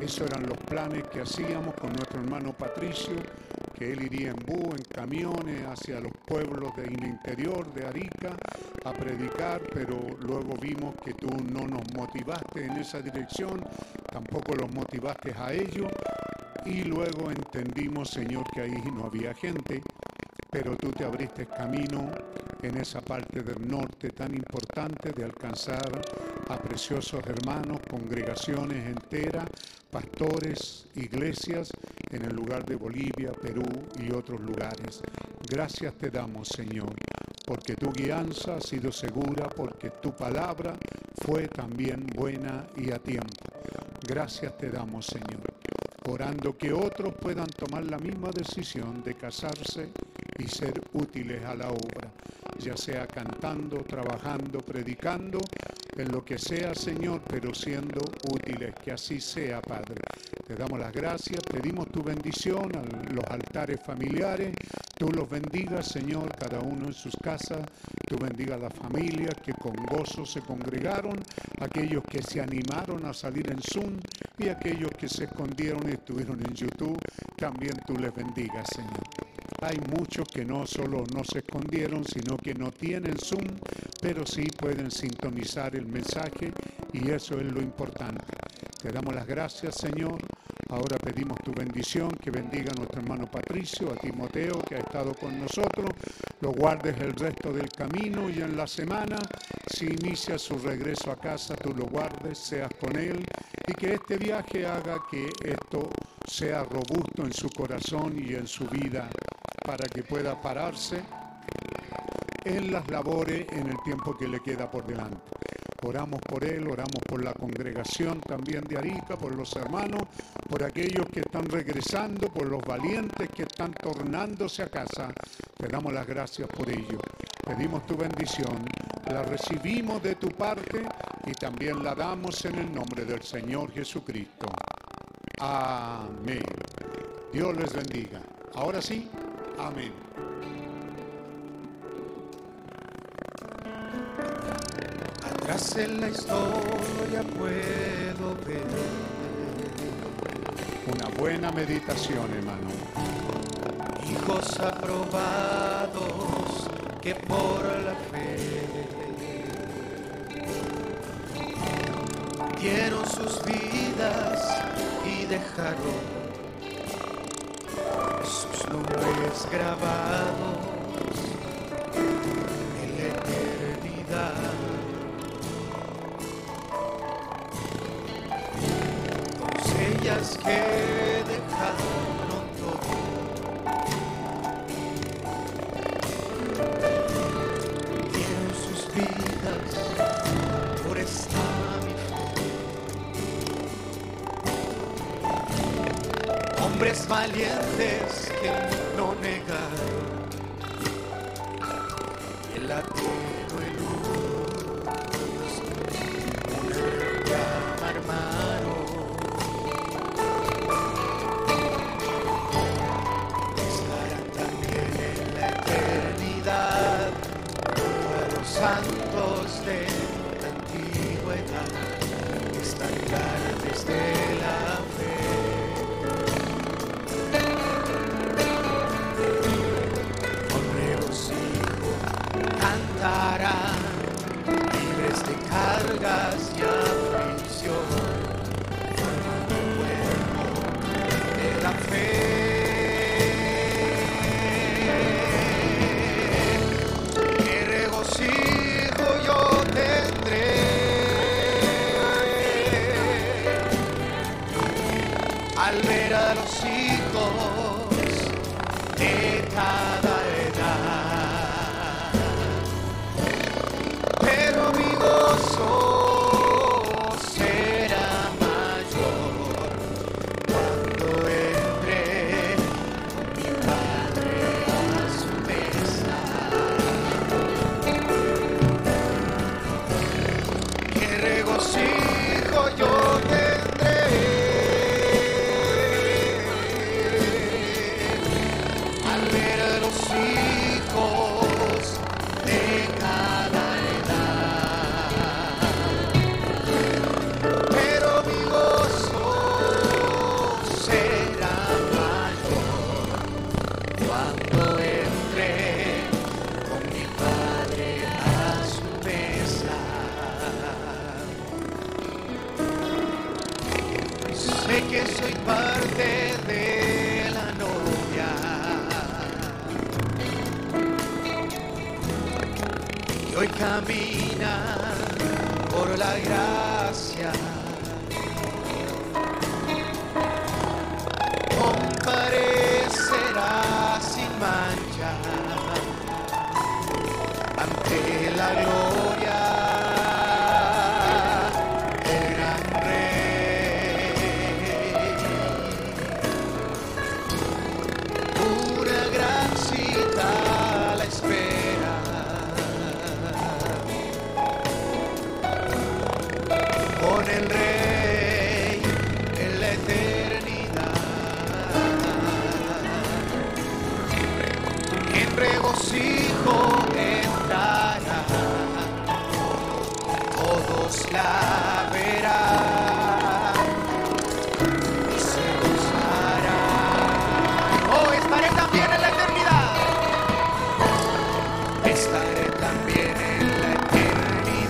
Esos eran los planes que hacíamos con nuestro hermano Patricio, que él iría en bus, en camiones hacia los pueblos del interior de Arica a predicar, pero luego vimos que tú no nos motivaste en esa dirección, tampoco los motivaste a ellos, y luego entendimos, Señor, que ahí no había gente, pero tú te abriste camino en esa parte del norte tan importante de alcanzar a preciosos hermanos, congregaciones enteras, pastores, iglesias en el lugar de Bolivia, Perú y otros lugares. Gracias te damos, Señor, porque tu guianza ha sido segura, porque tu palabra fue también buena y a tiempo. Gracias te damos, Señor orando que otros puedan tomar la misma decisión de casarse y ser útiles a la obra, ya sea cantando, trabajando, predicando, en lo que sea, Señor, pero siendo útiles, que así sea, Padre. Te damos las gracias, pedimos tu bendición a los altares familiares, tú los bendigas, Señor, cada uno en sus casas, tú bendiga a las familias que con gozo se congregaron, aquellos que se animaron a salir en Zoom y aquellos que se escondieron y estuvieron en YouTube, también tú les bendigas, Señor. Hay muchos que no solo no se escondieron, sino que no tienen Zoom, pero sí pueden sintonizar el mensaje y eso es lo importante. Te damos las gracias, Señor. Ahora pedimos tu bendición, que bendiga a nuestro hermano Patricio, a Timoteo, que ha estado con nosotros, lo guardes el resto del camino y en la semana, si inicia su regreso a casa, tú lo guardes, seas con él y que este viaje haga que esto sea robusto en su corazón y en su vida para que pueda pararse en las labores en el tiempo que le queda por delante. Oramos por él, oramos por la congregación también de Arica, por los hermanos, por aquellos que están regresando, por los valientes que están tornándose a casa. Te damos las gracias por ello. Pedimos tu bendición, la recibimos de tu parte y también la damos en el nombre del Señor Jesucristo. Amén. Dios les bendiga. Ahora sí, amén. Atrás en la historia puedo ver. Una buena meditación, hermano. hijos aprobados que por la fe. Dieron sus vidas y dejaron sus nombres grabados valientes que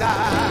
eternidad.